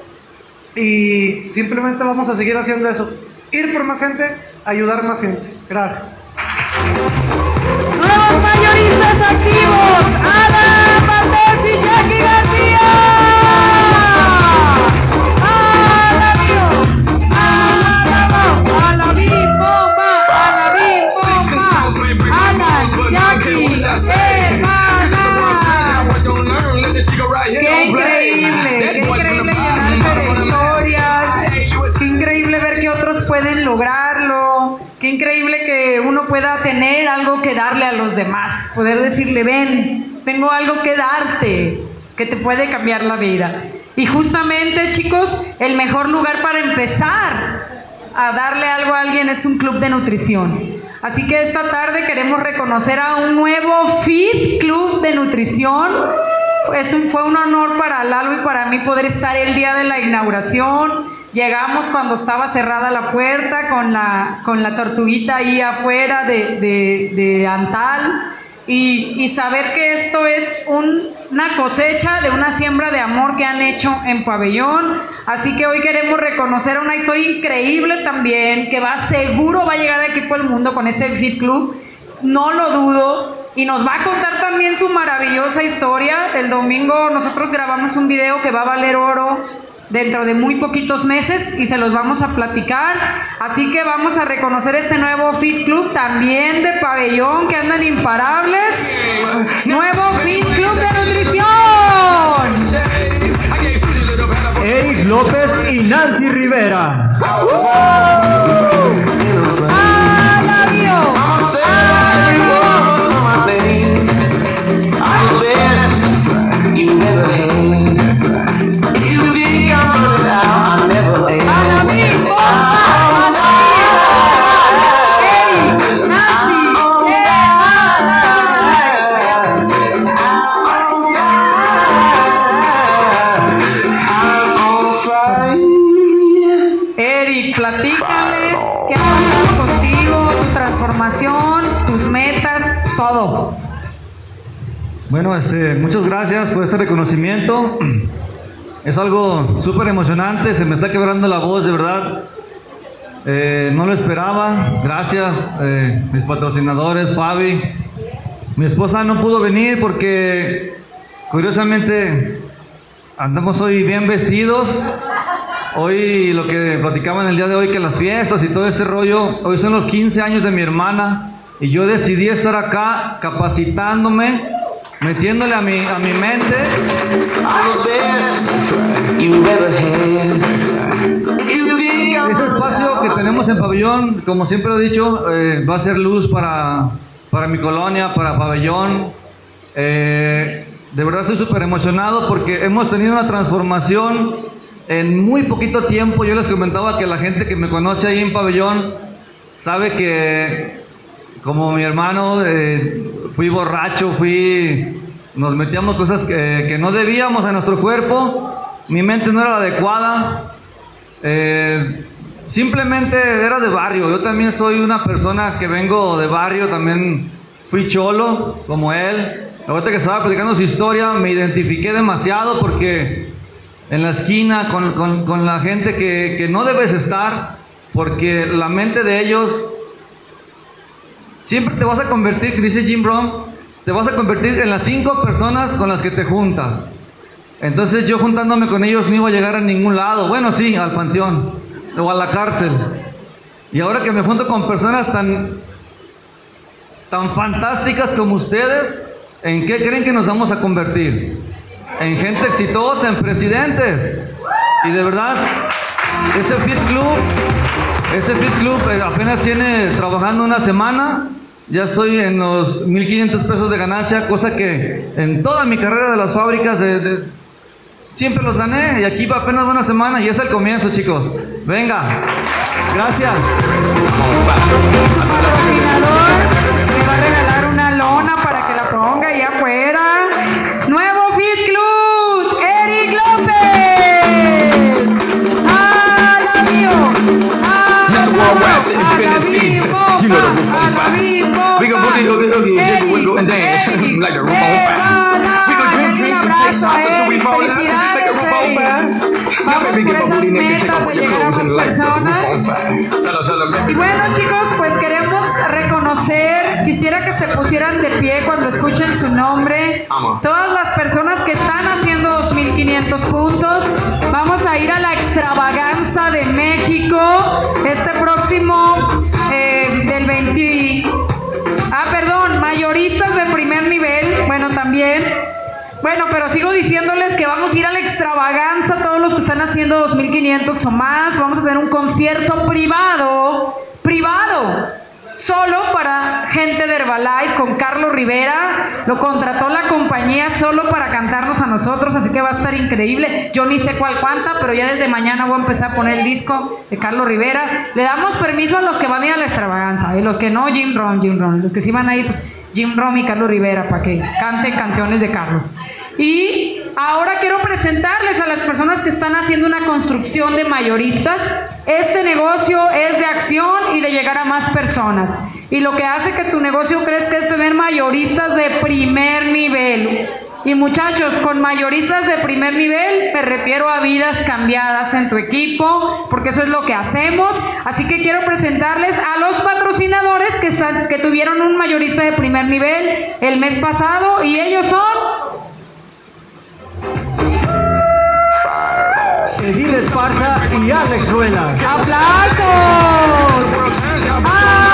y simplemente vamos a seguir haciendo eso. Ir por más gente, ayudar más gente. Gracias. Nuevos mayoristas activos, pueda tener algo que darle a los demás, poder decirle, ven, tengo algo que darte, que te puede cambiar la vida. Y justamente, chicos, el mejor lugar para empezar a darle algo a alguien es un club de nutrición. Así que esta tarde queremos reconocer a un nuevo Fit Club de Nutrición. Fue un honor para Lalo y para mí poder estar el día de la inauguración. Llegamos cuando estaba cerrada la puerta con la, con la tortuguita ahí afuera de, de- de Antal y, y saber que esto es un- una cosecha de una siembra de amor que han hecho en Pabellón. Así que hoy queremos reconocer una historia increíble también que va seguro va a llegar aquí por el mundo con ese Fit Club. No lo dudo. Y nos va a contar también su maravillosa historia. El domingo nosotros grabamos un video que va a valer oro dentro de muy poquitos meses y se los vamos a platicar. Así que vamos a reconocer este nuevo Fit Club también de pabellón que andan imparables. Nuevo Fit Club de Nutrición. Eric López y Nancy Rivera. Eric, Este, muchas gracias por este reconocimiento. Es algo súper emocionante, se me está quebrando la voz, de verdad. Eh, no lo esperaba. Gracias, eh, mis patrocinadores, Fabi. Mi esposa no pudo venir porque, curiosamente, andamos hoy bien vestidos. Hoy lo que platicaban el día de hoy, que las fiestas y todo ese rollo, hoy son los 15 años de mi hermana y yo decidí estar acá capacitándome, metiéndole a mi, a mi mente. Ese espacio que tenemos en pabellón, como siempre lo he dicho, eh, va a ser luz para, para mi colonia, para pabellón. Eh, de verdad estoy súper emocionado porque hemos tenido una transformación en muy poquito tiempo. Yo les comentaba que la gente que me conoce ahí en pabellón sabe que como mi hermano eh, fui borracho, fui, nos metíamos cosas que, no debíamos a nuestro cuerpo. Mi mente no era la adecuada. Eh, simplemente era de barrio. Yo también soy una persona que vengo de barrio, también fui cholo como él. ahorita que estaba platicando su historia, me identifiqué demasiado porque en la esquina con, con- con la gente que, que no debes estar, porque la mente de ellos siempre te vas a convertir, dice Jim Brown, te vas a convertir en las cinco personas con las que te juntas. Entonces yo juntándome con ellos no iba a llegar a ningún lado. Bueno, sí, al panteón o a la cárcel. Y ahora que me junto con personas tan, tan fantásticas como ustedes, ¿en qué creen que nos vamos a convertir? En gente exitosa, en presidentes. Y de verdad, ese Fit Club, ese Fit Club eh, apenas tiene trabajando una semana. Ya estoy en los 1500 pesos de ganancia, cosa que en toda mi carrera de las fábricas Siempre los gané y aquí va apenas una semana y es el comienzo, chicos. Venga. Gracias. patrocinador le va a regalar una lona para que la ponga ahí afuera. You know the roof on fire. We gon' boogie, hoogie, hoogie, jiggle, wiggle, and dance like the roof on fire. We gon' drink drinks and take shots until we fall out, like the roof on fire. Now baby, get my booty naked, take off all your clothes and light the roof on fire. Tell her, tell her, baby. Y bueno chicos, pues queremos reconocer, quisiera que se pusieran de pie cuando escuchen su nombre. Todas las personas que están haciendo 2500 puntos, vamos a ir a la extravaganza de México este próximo eh, del 20... Ah, perdón, mayoristas de primer nivel, bueno también. Bueno, pero sigo diciéndoles que vamos a ir a la extravaganza, todos los que están haciendo 2500 o más, vamos a tener un concierto privado, privado, solo para gente de Herbalife con Carlos Rivera, lo contrató la compañía solo para cantarnos a nosotros, así que va a estar increíble. Yo ni sé cuál cuanta, pero ya desde mañana voy a empezar a poner el disco de Carlos Rivera. Le damos permiso a los que van a ir a la extravaganza, y los que no, Jim Ron, Jim Ron, los que sí van a ir, pues Jim Rom y Carlos Rivera para que canten canciones de Carlos. Y ahora quiero presentarles a las personas que están haciendo una construcción de mayoristas. Este negocio es de acción y de llegar a más personas. Y lo que hace que tu negocio crezca es tener mayoristas de primer nivel. Y muchachos, con mayoristas de primer nivel me refiero a vidas cambiadas en tu equipo, porque eso es lo que hacemos. Así que quiero presentarles a los patrocinadores que, están, que tuvieron un mayorista de primer nivel el mes pasado y ellos son... Edil Esparza y Alex Ruela. ¡Aplausos! ¡Ah.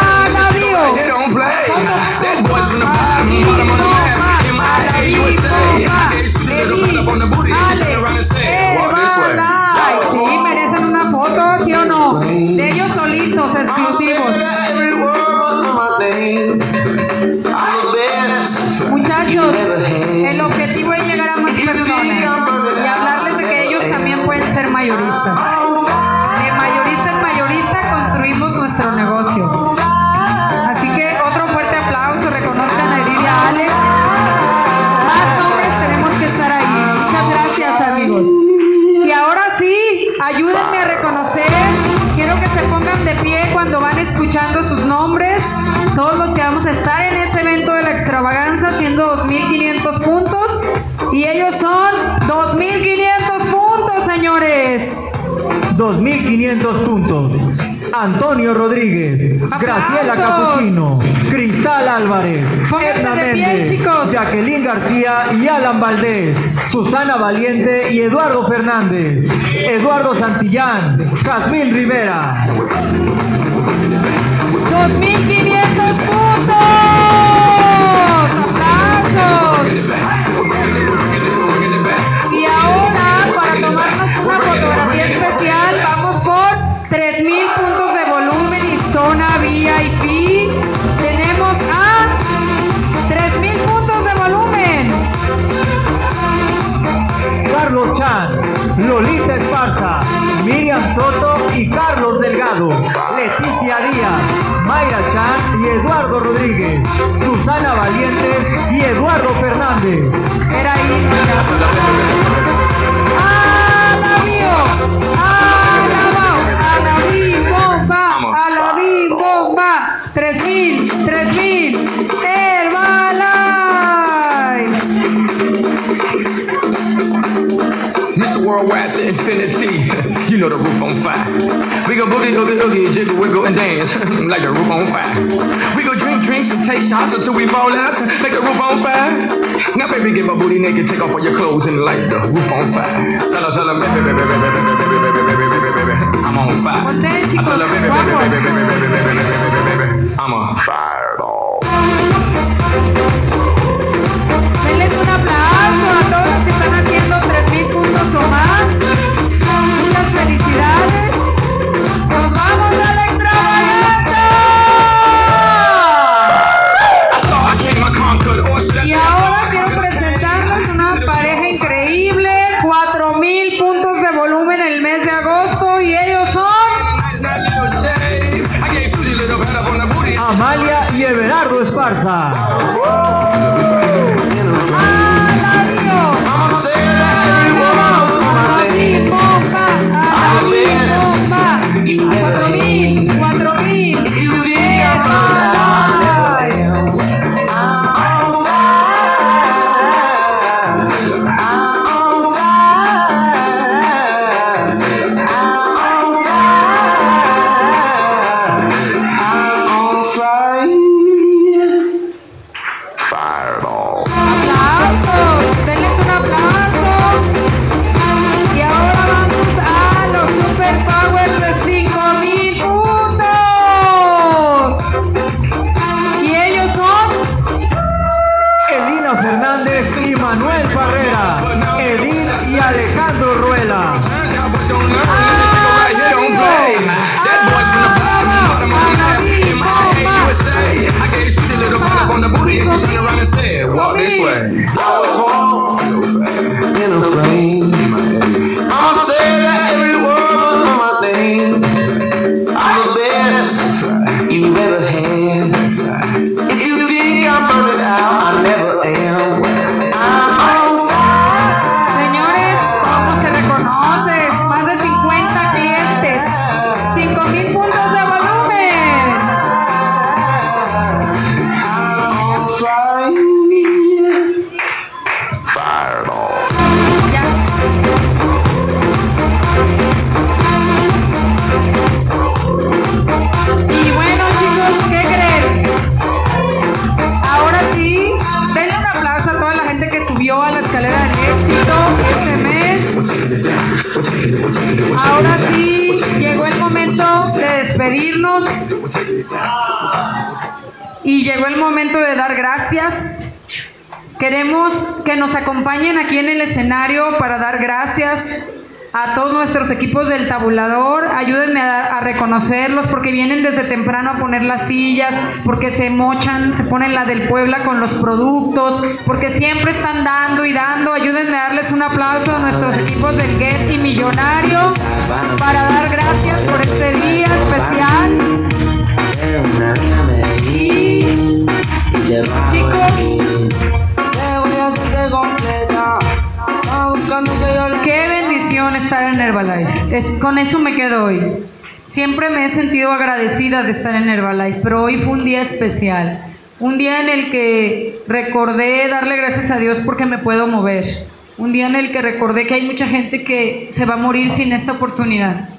Sí, merecen una foto, ¿sí o no? De ellos solitos, exclusivos. Muchachos, el objetivo es pueden ser mayoristas. De 2500 puntos. Antonio Rodríguez, Graciela. Capuchino, Cristal Álvarez, pie, Méndez, chicos. Jacqueline García y Alan Valdés, Susana Valiente y Eduardo Fernández, Eduardo Santillán, Jazmín Rivera. 2500 puntos. ¡Aplausos! Carlos Chan, Lolita Esparza, Miriam Soto y Carlos Delgado, Leticia Díaz, Mayra Chan y Eduardo Rodríguez, Susana Valiente y Eduardo Fernández. Era ahí, mira. Worldwide to infinity. you know the roof on fire. We go boogie, oogie, oogie, jiggle, wiggle, and dance like the roof on fire. We go drink drinks and take shots until we fall out, like the roof on fire. Now, baby, get my booty naked, take off all your clothes and light the roof on fire. Tell her, tell her, baby, baby, baby, baby, baby, baby, baby, baby, baby, baby, I'm on fire. I tell her, baby, baby, baby, baby, baby, baby, baby, baby, baby, baby, I'm a fireball. Denles un aplauso a todos los que están haciendo o más. Muchas felicidades. ¡Nos vamos a la extravaganza! Y ahora quiero presentarles una pareja increíble. 4000 puntos de volumen el mes de agosto y ellos son Amalia y Everardo Esparza. Nuestros equipos del tabulador. Ayúdenme a, a reconocerlos porque vienen desde temprano a poner las sillas, porque se mochan, se ponen la del Puebla con los productos, porque siempre están dando y dando. Ayúdenme a darles un aplauso a nuestros equipos del Get y Millonario para dar gracias por este día especial. Y chicos, Herbalife. Es, con eso me quedo hoy. Siempre me he sentido agradecida de estar en Herbalife, pero hoy fue un día especial. Un día en el que recordé darle gracias a Dios porque me puedo mover. Un día en el que recordé que hay mucha gente que se va a morir sin esta oportunidad.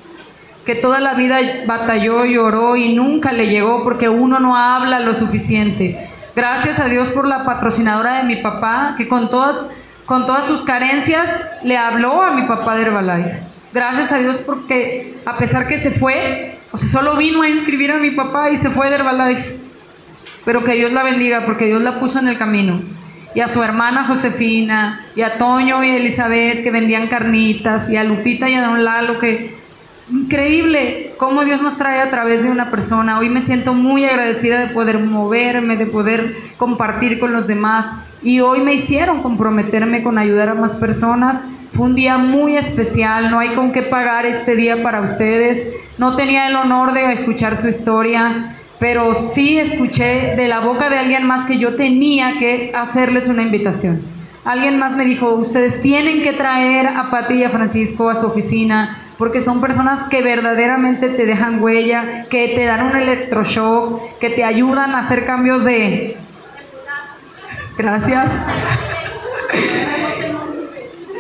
Que toda la vida batalló, lloró y nunca le llegó porque uno no habla lo suficiente. Gracias a Dios por la patrocinadora de mi papá, que con todas, con todas sus carencias le habló a mi papá de Herbalife. Gracias a Dios porque a pesar que se fue, o sea, solo vino a inscribir a mi papá y se fue de Herbalife. Pero que Dios la bendiga porque Dios la puso en el camino. Y a su hermana Josefina, y a Toño y a Elizabeth que vendían carnitas, y a Lupita y a Don Lalo que increíble cómo Dios nos trae a través de una persona. Hoy me siento muy agradecida de poder moverme, de poder compartir con los demás. Y hoy me hicieron comprometerme con ayudar a más personas. Fue un día muy especial, no hay con qué pagar este día para ustedes. No tenía el honor de escuchar su historia, pero sí escuché de la boca de alguien más que yo tenía que hacerles una invitación. Alguien más me dijo, ustedes tienen que traer a Pati y a Francisco a su oficina porque son personas que verdaderamente te dejan huella, que te dan un electroshock, que te ayudan a hacer cambios de... Gracias.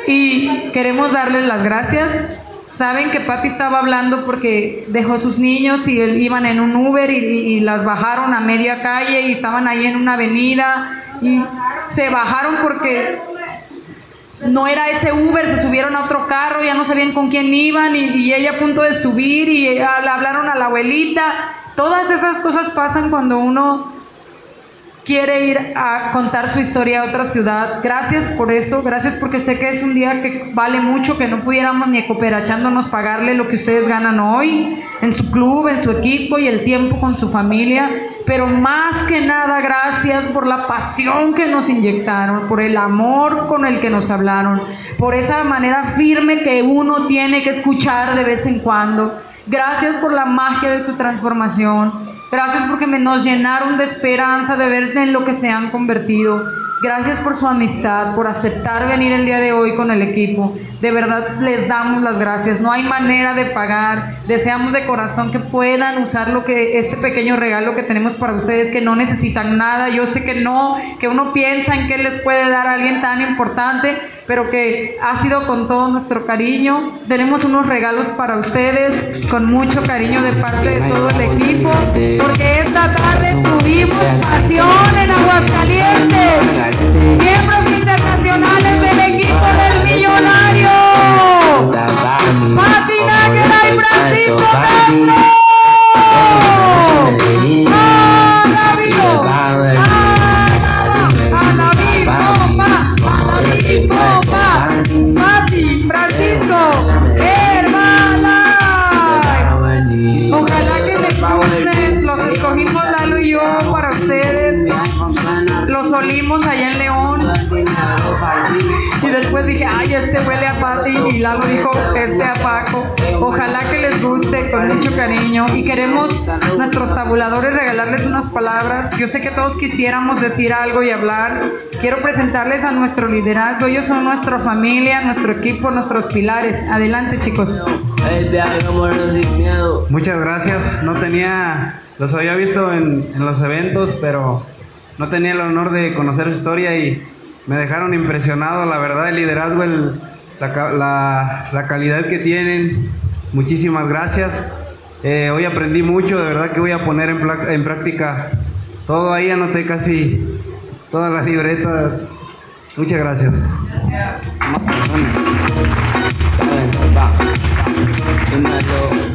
y queremos darles las gracias. Saben que Patti estaba hablando porque dejó sus niños y él- iban en un Uber y, y las bajaron a media calle y estaban ahí en una avenida y se bajaron porque no era ese Uber, se subieron a otro carro, ya no sabían con quién iban y, ella a punto de subir y le hablaron a la abuelita. Todas esas cosas pasan cuando uno quiere ir a contar su historia a otra ciudad. Gracias por eso, gracias porque sé que es un día que vale mucho, que no pudiéramos ni cooperachándonos pagarle lo que ustedes ganan hoy en su club, en su equipo y el tiempo con su familia. Pero más que nada, gracias por la pasión que nos inyectaron, por el amor con el que nos hablaron, por esa manera firme que uno tiene que escuchar de vez en cuando. Gracias por la magia de su transformación. Gracias porque me nos llenaron de esperanza de ver en lo que se han convertido. Gracias por su amistad, por aceptar venir el día de hoy con el equipo. De verdad les damos las gracias. No hay manera de pagar. Deseamos de corazón que puedan usar lo que este pequeño regalo que tenemos para ustedes, que no necesitan nada. Yo sé que no, que uno piensa en qué les puede dar alguien tan importante, pero que ha sido con todo nuestro cariño. Tenemos unos regalos para ustedes con mucho cariño de parte de todo el equipo, porque esta tarde tuvimos pasión en Aguascalientes. Miembros internacionales del equipo del millonario. Nájera y Francisco Castro. ¡Ah, Amen. Dije, ay, este huele a Pati. Y Lalo dijo, este a Paco. Ojalá que les guste con mucho cariño. Y queremos, nuestros tabuladores, regalarles unas palabras. Yo sé que todos quisiéramos decir algo y hablar. Quiero presentarles a nuestro liderazgo. Ellos son nuestra familia, nuestro equipo, nuestros pilares. Adelante, chicos. Muchas gracias. No tenía, los había visto en, en los eventos, pero no tenía el honor de conocer su historia y me dejaron impresionado. La verdad, el liderazgo, la, la- la calidad que tienen. Muchísimas gracias. Eh, hoy aprendí mucho, de verdad que voy a poner en, en práctica todo ahí. Anoté casi todas las libretas. Muchas gracias.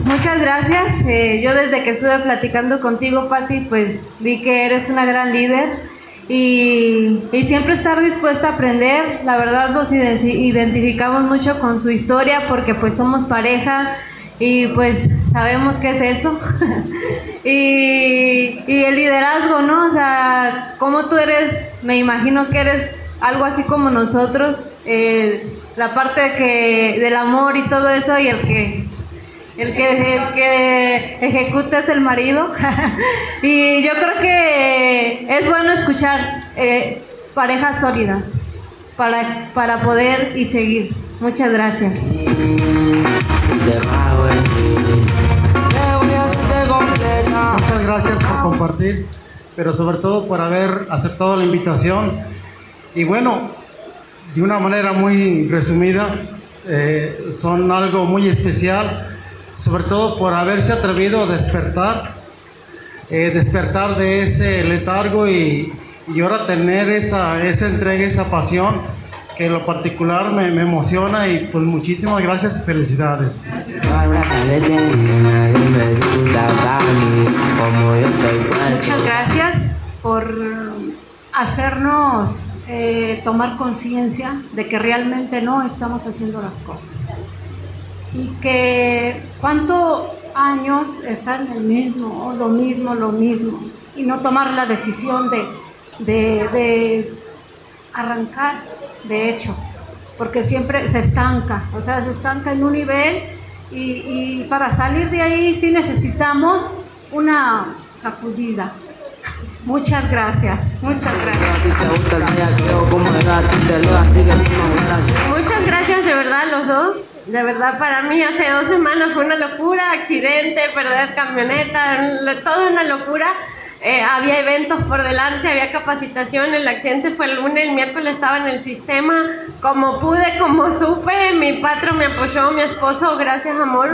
Muchas gracias. Eh, yo desde que estuve platicando contigo, Patti, pues vi que eres una gran líder y, y siempre estar dispuesta a aprender. La verdad nos identi- identificamos mucho con su historia porque pues somos pareja y pues sabemos qué es eso. y, y el liderazgo, ¿no? O sea, como tú eres, me imagino que eres algo así como nosotros. eh, la parte que del amor y todo eso y el que el que, que ejecuta es el marido. y yo creo que es bueno escuchar eh, parejas sólidas para, para poder y seguir. Muchas gracias. Muchas gracias por compartir, pero sobre todo por haber aceptado la invitación. Y bueno, de una manera muy resumida, eh, son algo muy especial, sobre todo por haberse atrevido a despertar, eh, despertar de ese letargo y, y ahora tener esa, esa entrega, esa pasión que lo particular me, me emociona y pues muchísimas gracias y felicidades. Muchas gracias por hacernos eh, tomar conciencia de que realmente no estamos haciendo las cosas. Y que cuántos años están en el mismo, lo mismo, lo mismo, y no tomar la decisión de, de, de arrancar, de hecho, porque siempre se estanca, o sea, se estanca en un nivel y, y para salir de ahí sí necesitamos una sacudida. Muchas gracias, muchas gracias. Muchas gracias de verdad los dos. De verdad para mí hace dos semanas fue una locura, accidente, perder camioneta, todo una locura. eh, había eventos por delante, había capacitación, el accidente fue el lunes, el miércoles estaba en el sistema, como pude, como supe, mi patrón me apoyó, mi esposo, gracias amor,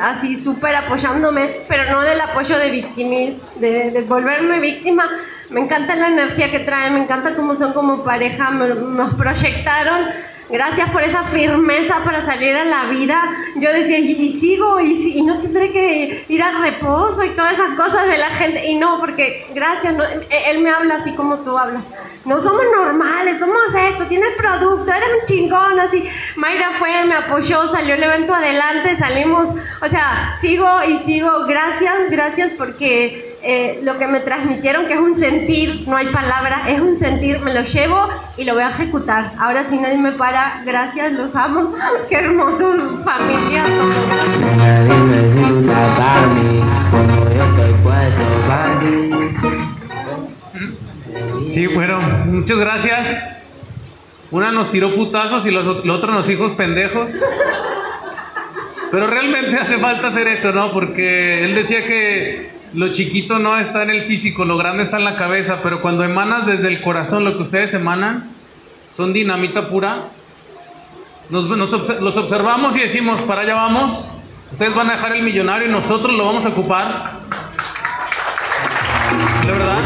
así súper apoyándome, pero no del apoyo de victimis, de, de volverme víctima. Me encanta la energía que traen, me encanta cómo son como pareja, me- nos proyectaron Gracias por esa firmeza para salir a la vida. Yo decía, y, sigo, y, no tendré que ir al reposo y todas esas cosas de la gente. Y no, porque gracias, no, él él me habla así como tú hablas. No somos normales, somos esto, tiene el producto, eres un chingón, así. Mayra fue, me apoyó, salió el evento adelante, salimos, o sea, sigo y sigo. Gracias, gracias porque eh, lo que me transmitieron, que es un sentir, no hay palabra, es un sentir, me lo llevo y lo voy a ejecutar. Ahora si nadie me para, gracias, los amo. Qué hermoso familia. Nena, dime si tú estás para mí, como yo estoy puesto para ti. Sí, bueno, muchas gracias. Una nos tiró putazos y los, los otros nos hijos pendejos. Pero realmente hace falta hacer eso, ¿no? Porque él decía que lo chiquito no está en el físico, lo grande está en la cabeza, pero cuando emanas desde el corazón lo que ustedes emanan, son dinamita pura. Nos, nos los observamos y decimos, para allá vamos, ustedes van a dejar el millonario y nosotros lo vamos a ocupar. De verdad.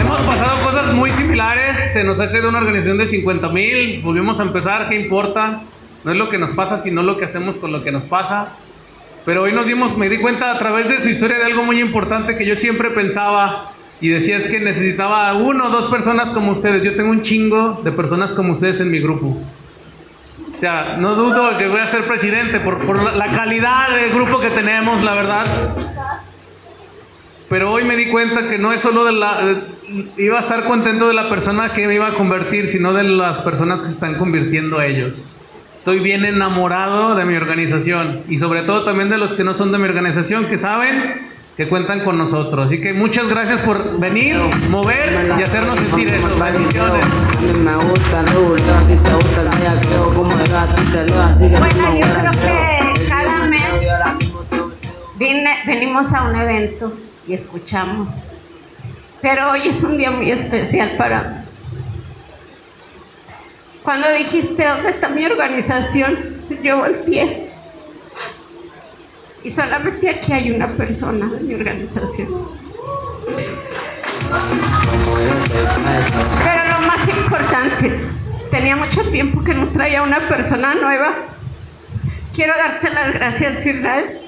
Hemos pasado cosas muy similares. Se nos ha creado una organización de 50 mil. Volvimos a empezar. ¿Qué importa? No es lo que nos pasa, sino lo que hacemos con lo que nos pasa. Pero hoy nos dimos, me di cuenta a través de su historia de algo muy importante que yo siempre pensaba y decía es que necesitaba uno o dos personas como ustedes. Yo tengo un chingo de personas como ustedes en mi grupo. O sea, no dudo que voy a ser presidente por, por la calidad del grupo que tenemos, la verdad. Pero hoy me di cuenta que no es solo de la... de- iba a estar contento de la persona que me iba a convertir, sino de las personas que se están convirtiendo a ellos. Estoy bien enamorado de mi organización y sobre todo también de los que no son de mi organización, que saben que cuentan con nosotros. Así que muchas gracias por venir, mover y hacernos sentir eso. Bendiciones. Bueno, tú me yo creo que cada mes vine- venimos a un evento y escuchamos. Pero hoy es un día muy especial para mí. Cuando dijiste, ¿dónde está mi organización? Yo volteé. Y solamente aquí hay una persona de mi organización. Pero lo más importante, tenía mucho tiempo que no traía una persona nueva. Quiero darte las gracias, Israel,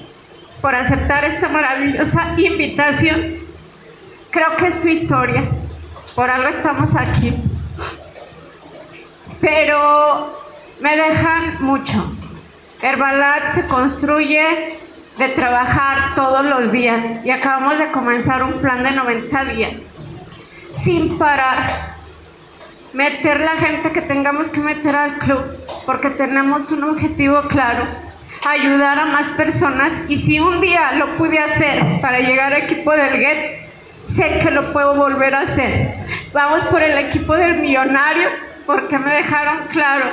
por aceptar esta maravillosa invitación. Creo que es tu historia, por algo estamos aquí. Pero me dejan mucho. Herbalife se construye de trabajar todos los días y acabamos de comenzar un plan de 90 días sin parar. Meter la gente que tengamos que meter al club porque tenemos un objetivo claro, ayudar a más personas y si un día lo pude hacer para llegar al equipo del GET, sé que lo puedo volver a hacer. Vamos por el equipo del millonario porque me dejaron claro.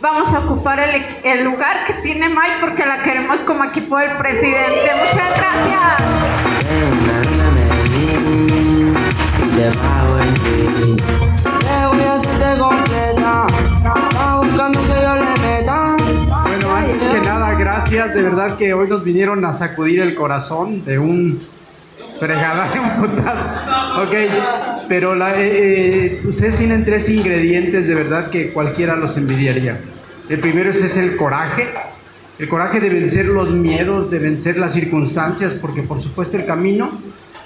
Vamos a ocupar el, el lugar que tiene Mike porque la queremos como equipo del presidente. Muchas gracias. Bueno, antes que nada, gracias. De verdad que hoy nos vinieron a sacudir el corazón de un fregada de un putazo. Ok, pero la- eh, eh, ustedes tienen tres ingredientes de verdad que cualquiera los envidiaría. El primero es, es el coraje. El coraje de vencer los miedos, de vencer las circunstancias, porque por supuesto el camino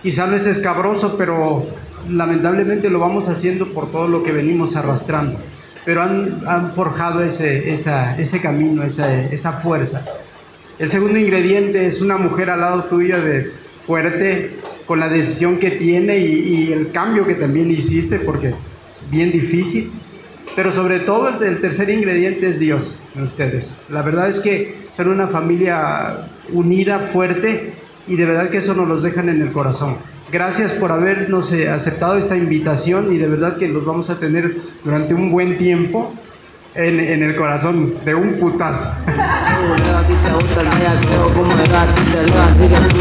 quizá no es escabroso, pero lamentablemente lo vamos haciendo por todo lo que venimos arrastrando. Pero han, forjado ese, camino, esa, esa fuerza. El segundo ingrediente es una mujer al lado tuyo de fuerte, con la decisión que tiene y, y el cambio que también hiciste, porque es bien difícil. Pero sobre todo el, el tercer ingrediente es Dios ustedes. La verdad es que son una familia unida, fuerte, y de verdad que eso nos los dejan en el corazón. Gracias por habernos eh, aceptado esta invitación y de verdad que los vamos a tener durante un buen tiempo en, el corazón de un putazo. A. Señores,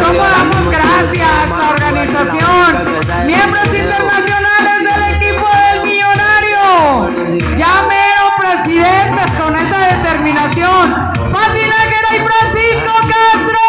¿cómo damos gracias? La organización, miembros internacionales del equipo del millonario. Ya presidentes con esa determinación. Pati Nájera y Francisco Castro.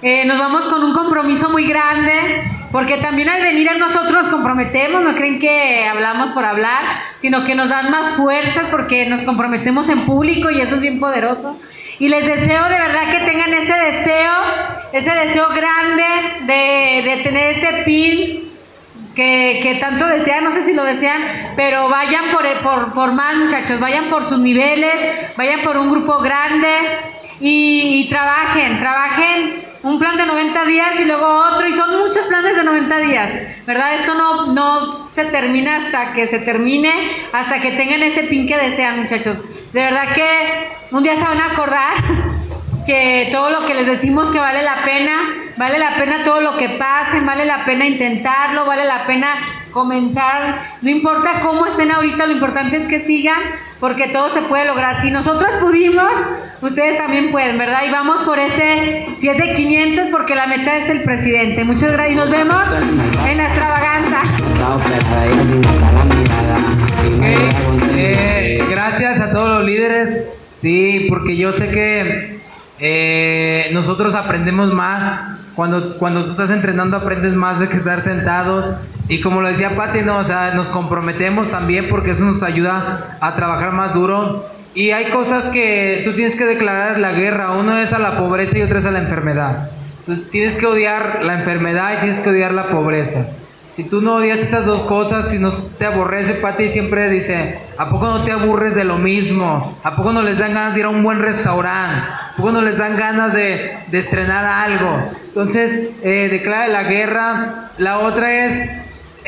Eh, nos vamos con un compromiso muy grande, porque también al venir a nosotros nos comprometemos, no creen que hablamos por hablar, sino que nos dan más fuerzas porque nos comprometemos en público y eso es bien poderoso. Y les deseo de verdad que tengan ese deseo, ese deseo grande de, de tener ese pin que, que tanto desean, no sé si lo desean, pero vayan por, por, por más muchachos, vayan por sus niveles, vayan por un grupo grande y trabajen, trabajen un plan de 90 días y luego otro, y son muchos planes de 90 días, ¿verdad? Esto no, no se termina hasta que se termine, hasta que tengan ese pin que desean muchachos. De verdad que un día se van a acordar que todo lo que les decimos que vale la pena, vale la pena todo lo que pasen, vale la pena intentarlo, vale la pena comenzar, no importa cómo estén ahorita, lo importante es que sigan, porque todo se puede lograr. Si nosotros pudimos, ustedes también pueden, ¿verdad? Y vamos por ese 7500 porque la meta es el presidente. Muchas gracias y nos vemos en la extravaganza. Eh, gracias a todos los líderes. Sí, porque yo sé que eh, nosotros aprendemos más. Cuando, cuando tú estás entrenando aprendes más de que estar sentado. Y como lo decía Pati, nos comprometemos también porque eso nos ayuda a trabajar más duro. Y hay cosas que tú tienes que declarar la guerra. Uno es a la pobreza y otro es a la enfermedad. Entonces tienes que odiar la enfermedad y tienes que odiar la pobreza. Si tú no odias esas dos cosas, si no te aborrece, Pati siempre dice, ¿a poco no te aburres de lo mismo? ¿A poco no les dan ganas de ir a un buen restaurante? ¿A poco no les dan ganas de, de estrenar algo? Entonces, eh, declara la guerra. La otra es,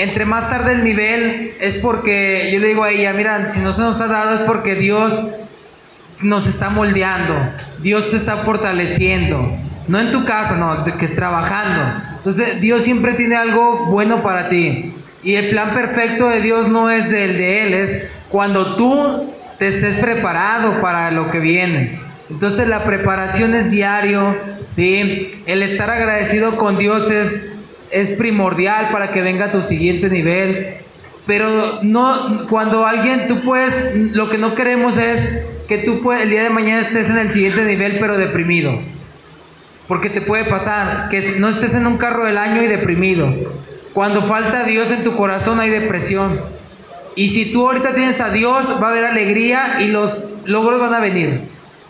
entre más tarde el nivel, es porque yo le digo a ella, mira, si no se nos ha dado es porque Dios nos está moldeando, Dios te está fortaleciendo. No en tu casa, no, que es trabajando. Entonces Dios siempre tiene algo bueno para ti. Y el plan perfecto de Dios no es el de Él, es cuando tú te estés preparado para lo que viene. Entonces la preparación es diario, ¿sí? El estar agradecido con Dios es, es primordial para que venga a tu siguiente nivel. Pero no, cuando alguien, tú puedes, lo que no queremos es que tú el día de mañana estés en el siguiente nivel pero deprimido. Porque te puede pasar que no estés en un carro del año y deprimido. Cuando falta Dios en tu corazón hay depresión. Y si tú ahorita tienes a Dios, va a haber alegría y los logros van a venir.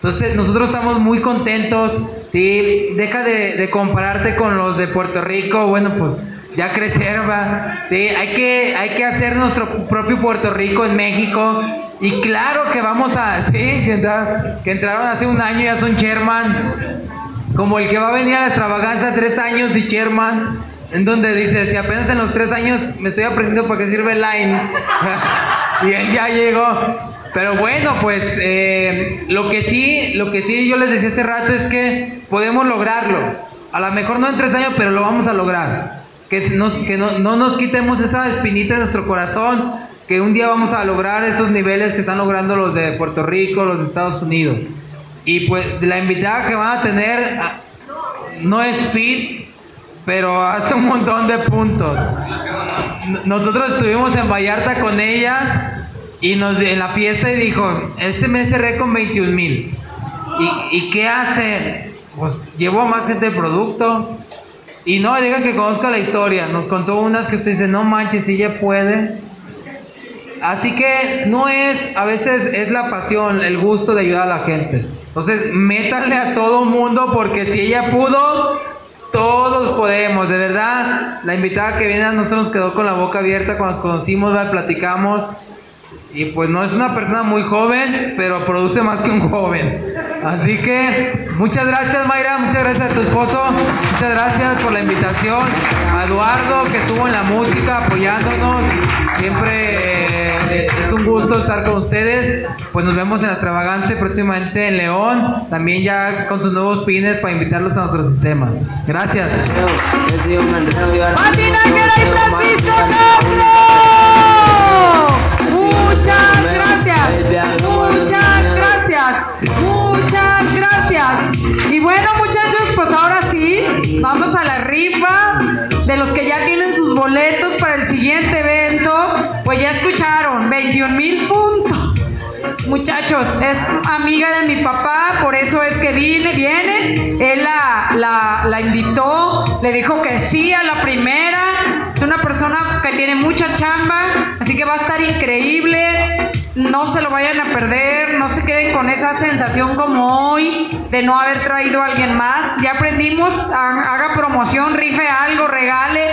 Entonces nosotros estamos muy contentos. Sí, deja de, de compararte con los de Puerto Rico. Bueno, pues ya crecieron, va. Sí, hay que, hay que hacer nuestro propio Puerto Rico en México. Y claro que vamos a, sí, que, entraron, que entraron hace un año, ya son Sherman. Como el que va a venir a la extravaganza tres años y Sherman, en donde dice, si apenas en los tres años me estoy aprendiendo para qué sirve Line. y él ya llegó. Pero bueno, pues eh, lo que sí, lo que sí yo les decía hace rato es que podemos lograrlo. A lo mejor no en tres años, pero lo vamos a lograr. Que, no, que no, no nos quitemos esa espinita de nuestro corazón, que un día vamos a lograr esos niveles que están logrando los de Puerto Rico, los de Estados Unidos. Y pues la invitada que van a tener ah, no es fit, pero hace un montón de puntos. Nosotros estuvimos en Vallarta con ella y nos en la fiesta y dijo, este mes cerré con 21 mil. ¿Y, ¿Y qué hace? Pues llevó más gente el producto. Y no, digan que conozca la historia. Nos contó unas que usted dice, no manches, si ella puede. Así que no es, a veces es la pasión, el gusto de ayudar a la gente. Entonces, métanle a todo mundo porque si ella pudo, todos podemos. De verdad, la invitada que viene a nosotros nos quedó con la boca abierta cuando nos conocimos, platicamos. Y pues no es una persona muy joven, pero produce más que un joven. Así que muchas gracias Mayra, muchas gracias a tu esposo, muchas gracias por la invitación, a Eduardo que estuvo en la música apoyándonos, siempre eh, es un gusto estar con ustedes, pues nos vemos en la extravagancia próximamente en León, también ya con sus nuevos pines para invitarlos a nuestro sistema. Gracias. Muchas gracias, muchas gracias, muchas gracias. Y bueno muchachos, pues ahora sí, vamos a la rifa de los que ya tienen sus boletos para el siguiente evento. Pues ya escucharon, 21 mil puntos. Muchachos, es amiga de mi papá, por eso es que viene, viene. Él la, la, la invitó, le dijo que sí a la primera. Es una persona que tiene mucha chamba, así que va a estar increíble. No se lo vayan a perder, no se queden con esa sensación como hoy de no haber traído a alguien más. Ya aprendimos, ha- haga promoción, rife algo, regale,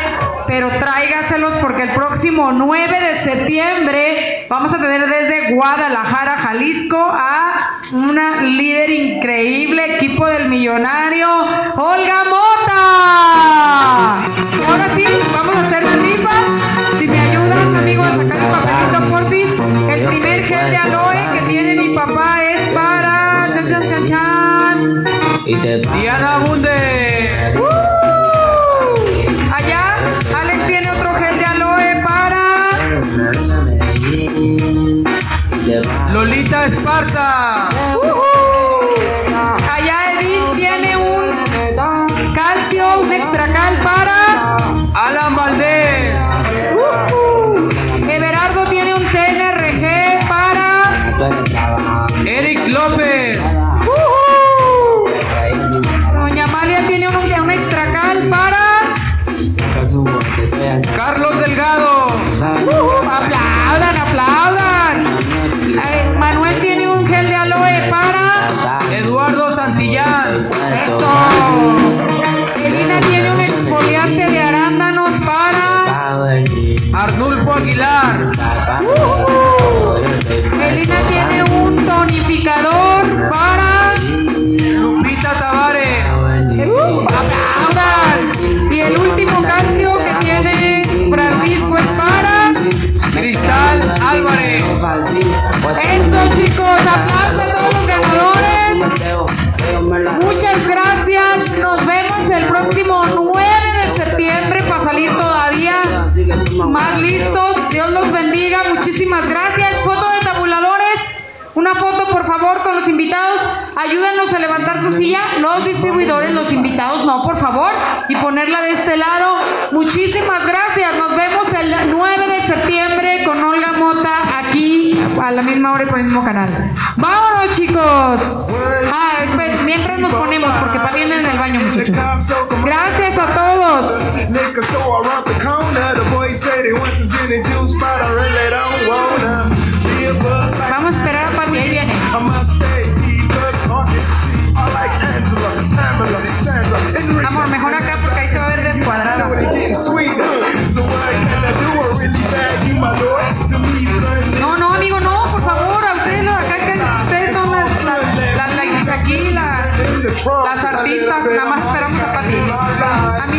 pero tráigaselos porque el próximo 9 de septiembre vamos a tener desde Guadalajara, Jalisco, a una líder increíble, equipo del millonario, Olga Mota. Y ahora sí, vamos a hacer la rifa. Si me ayudan, amigos, a sacar el papelito, porfis. El primer gel de aloe que tiene mi papá es para... Chan, chan, chan, chan. Diana Bunde. Esparza. Allá Edith tiene un calcio, un extracal para... Alan Valdés. Aguilar. Elina tiene un tonificador para... Lupita Tavares. Uh. Y el último calcio que tiene Francisco es para... Cristal Álvarez. Eso chicos, aplausos a todos los ganadores. Muchas gracias. Nos vemos el próximo 9 de septiembre para salir todavía más listos. Muchísimas gracias. Foto de tabuladores. Una foto, por favor, con los invitados. Ayúdanos a levantar su silla. Los distribuidores, los invitados, no, por favor. Y ponerla de este lado. Muchísimas gracias. Nos vemos el 9 de septiembre a la misma hora y por el mismo canal. Vámonos, chicos. Ah, espera, mientras nos ponemos, porque para en el baño, muchachos. Gracias a todos. Vamos a esperar a Pati, ahí viene. Amor, mejor acá porque ahí se va a ver descuadrado. Las artistas, nada más esperamos a Pati.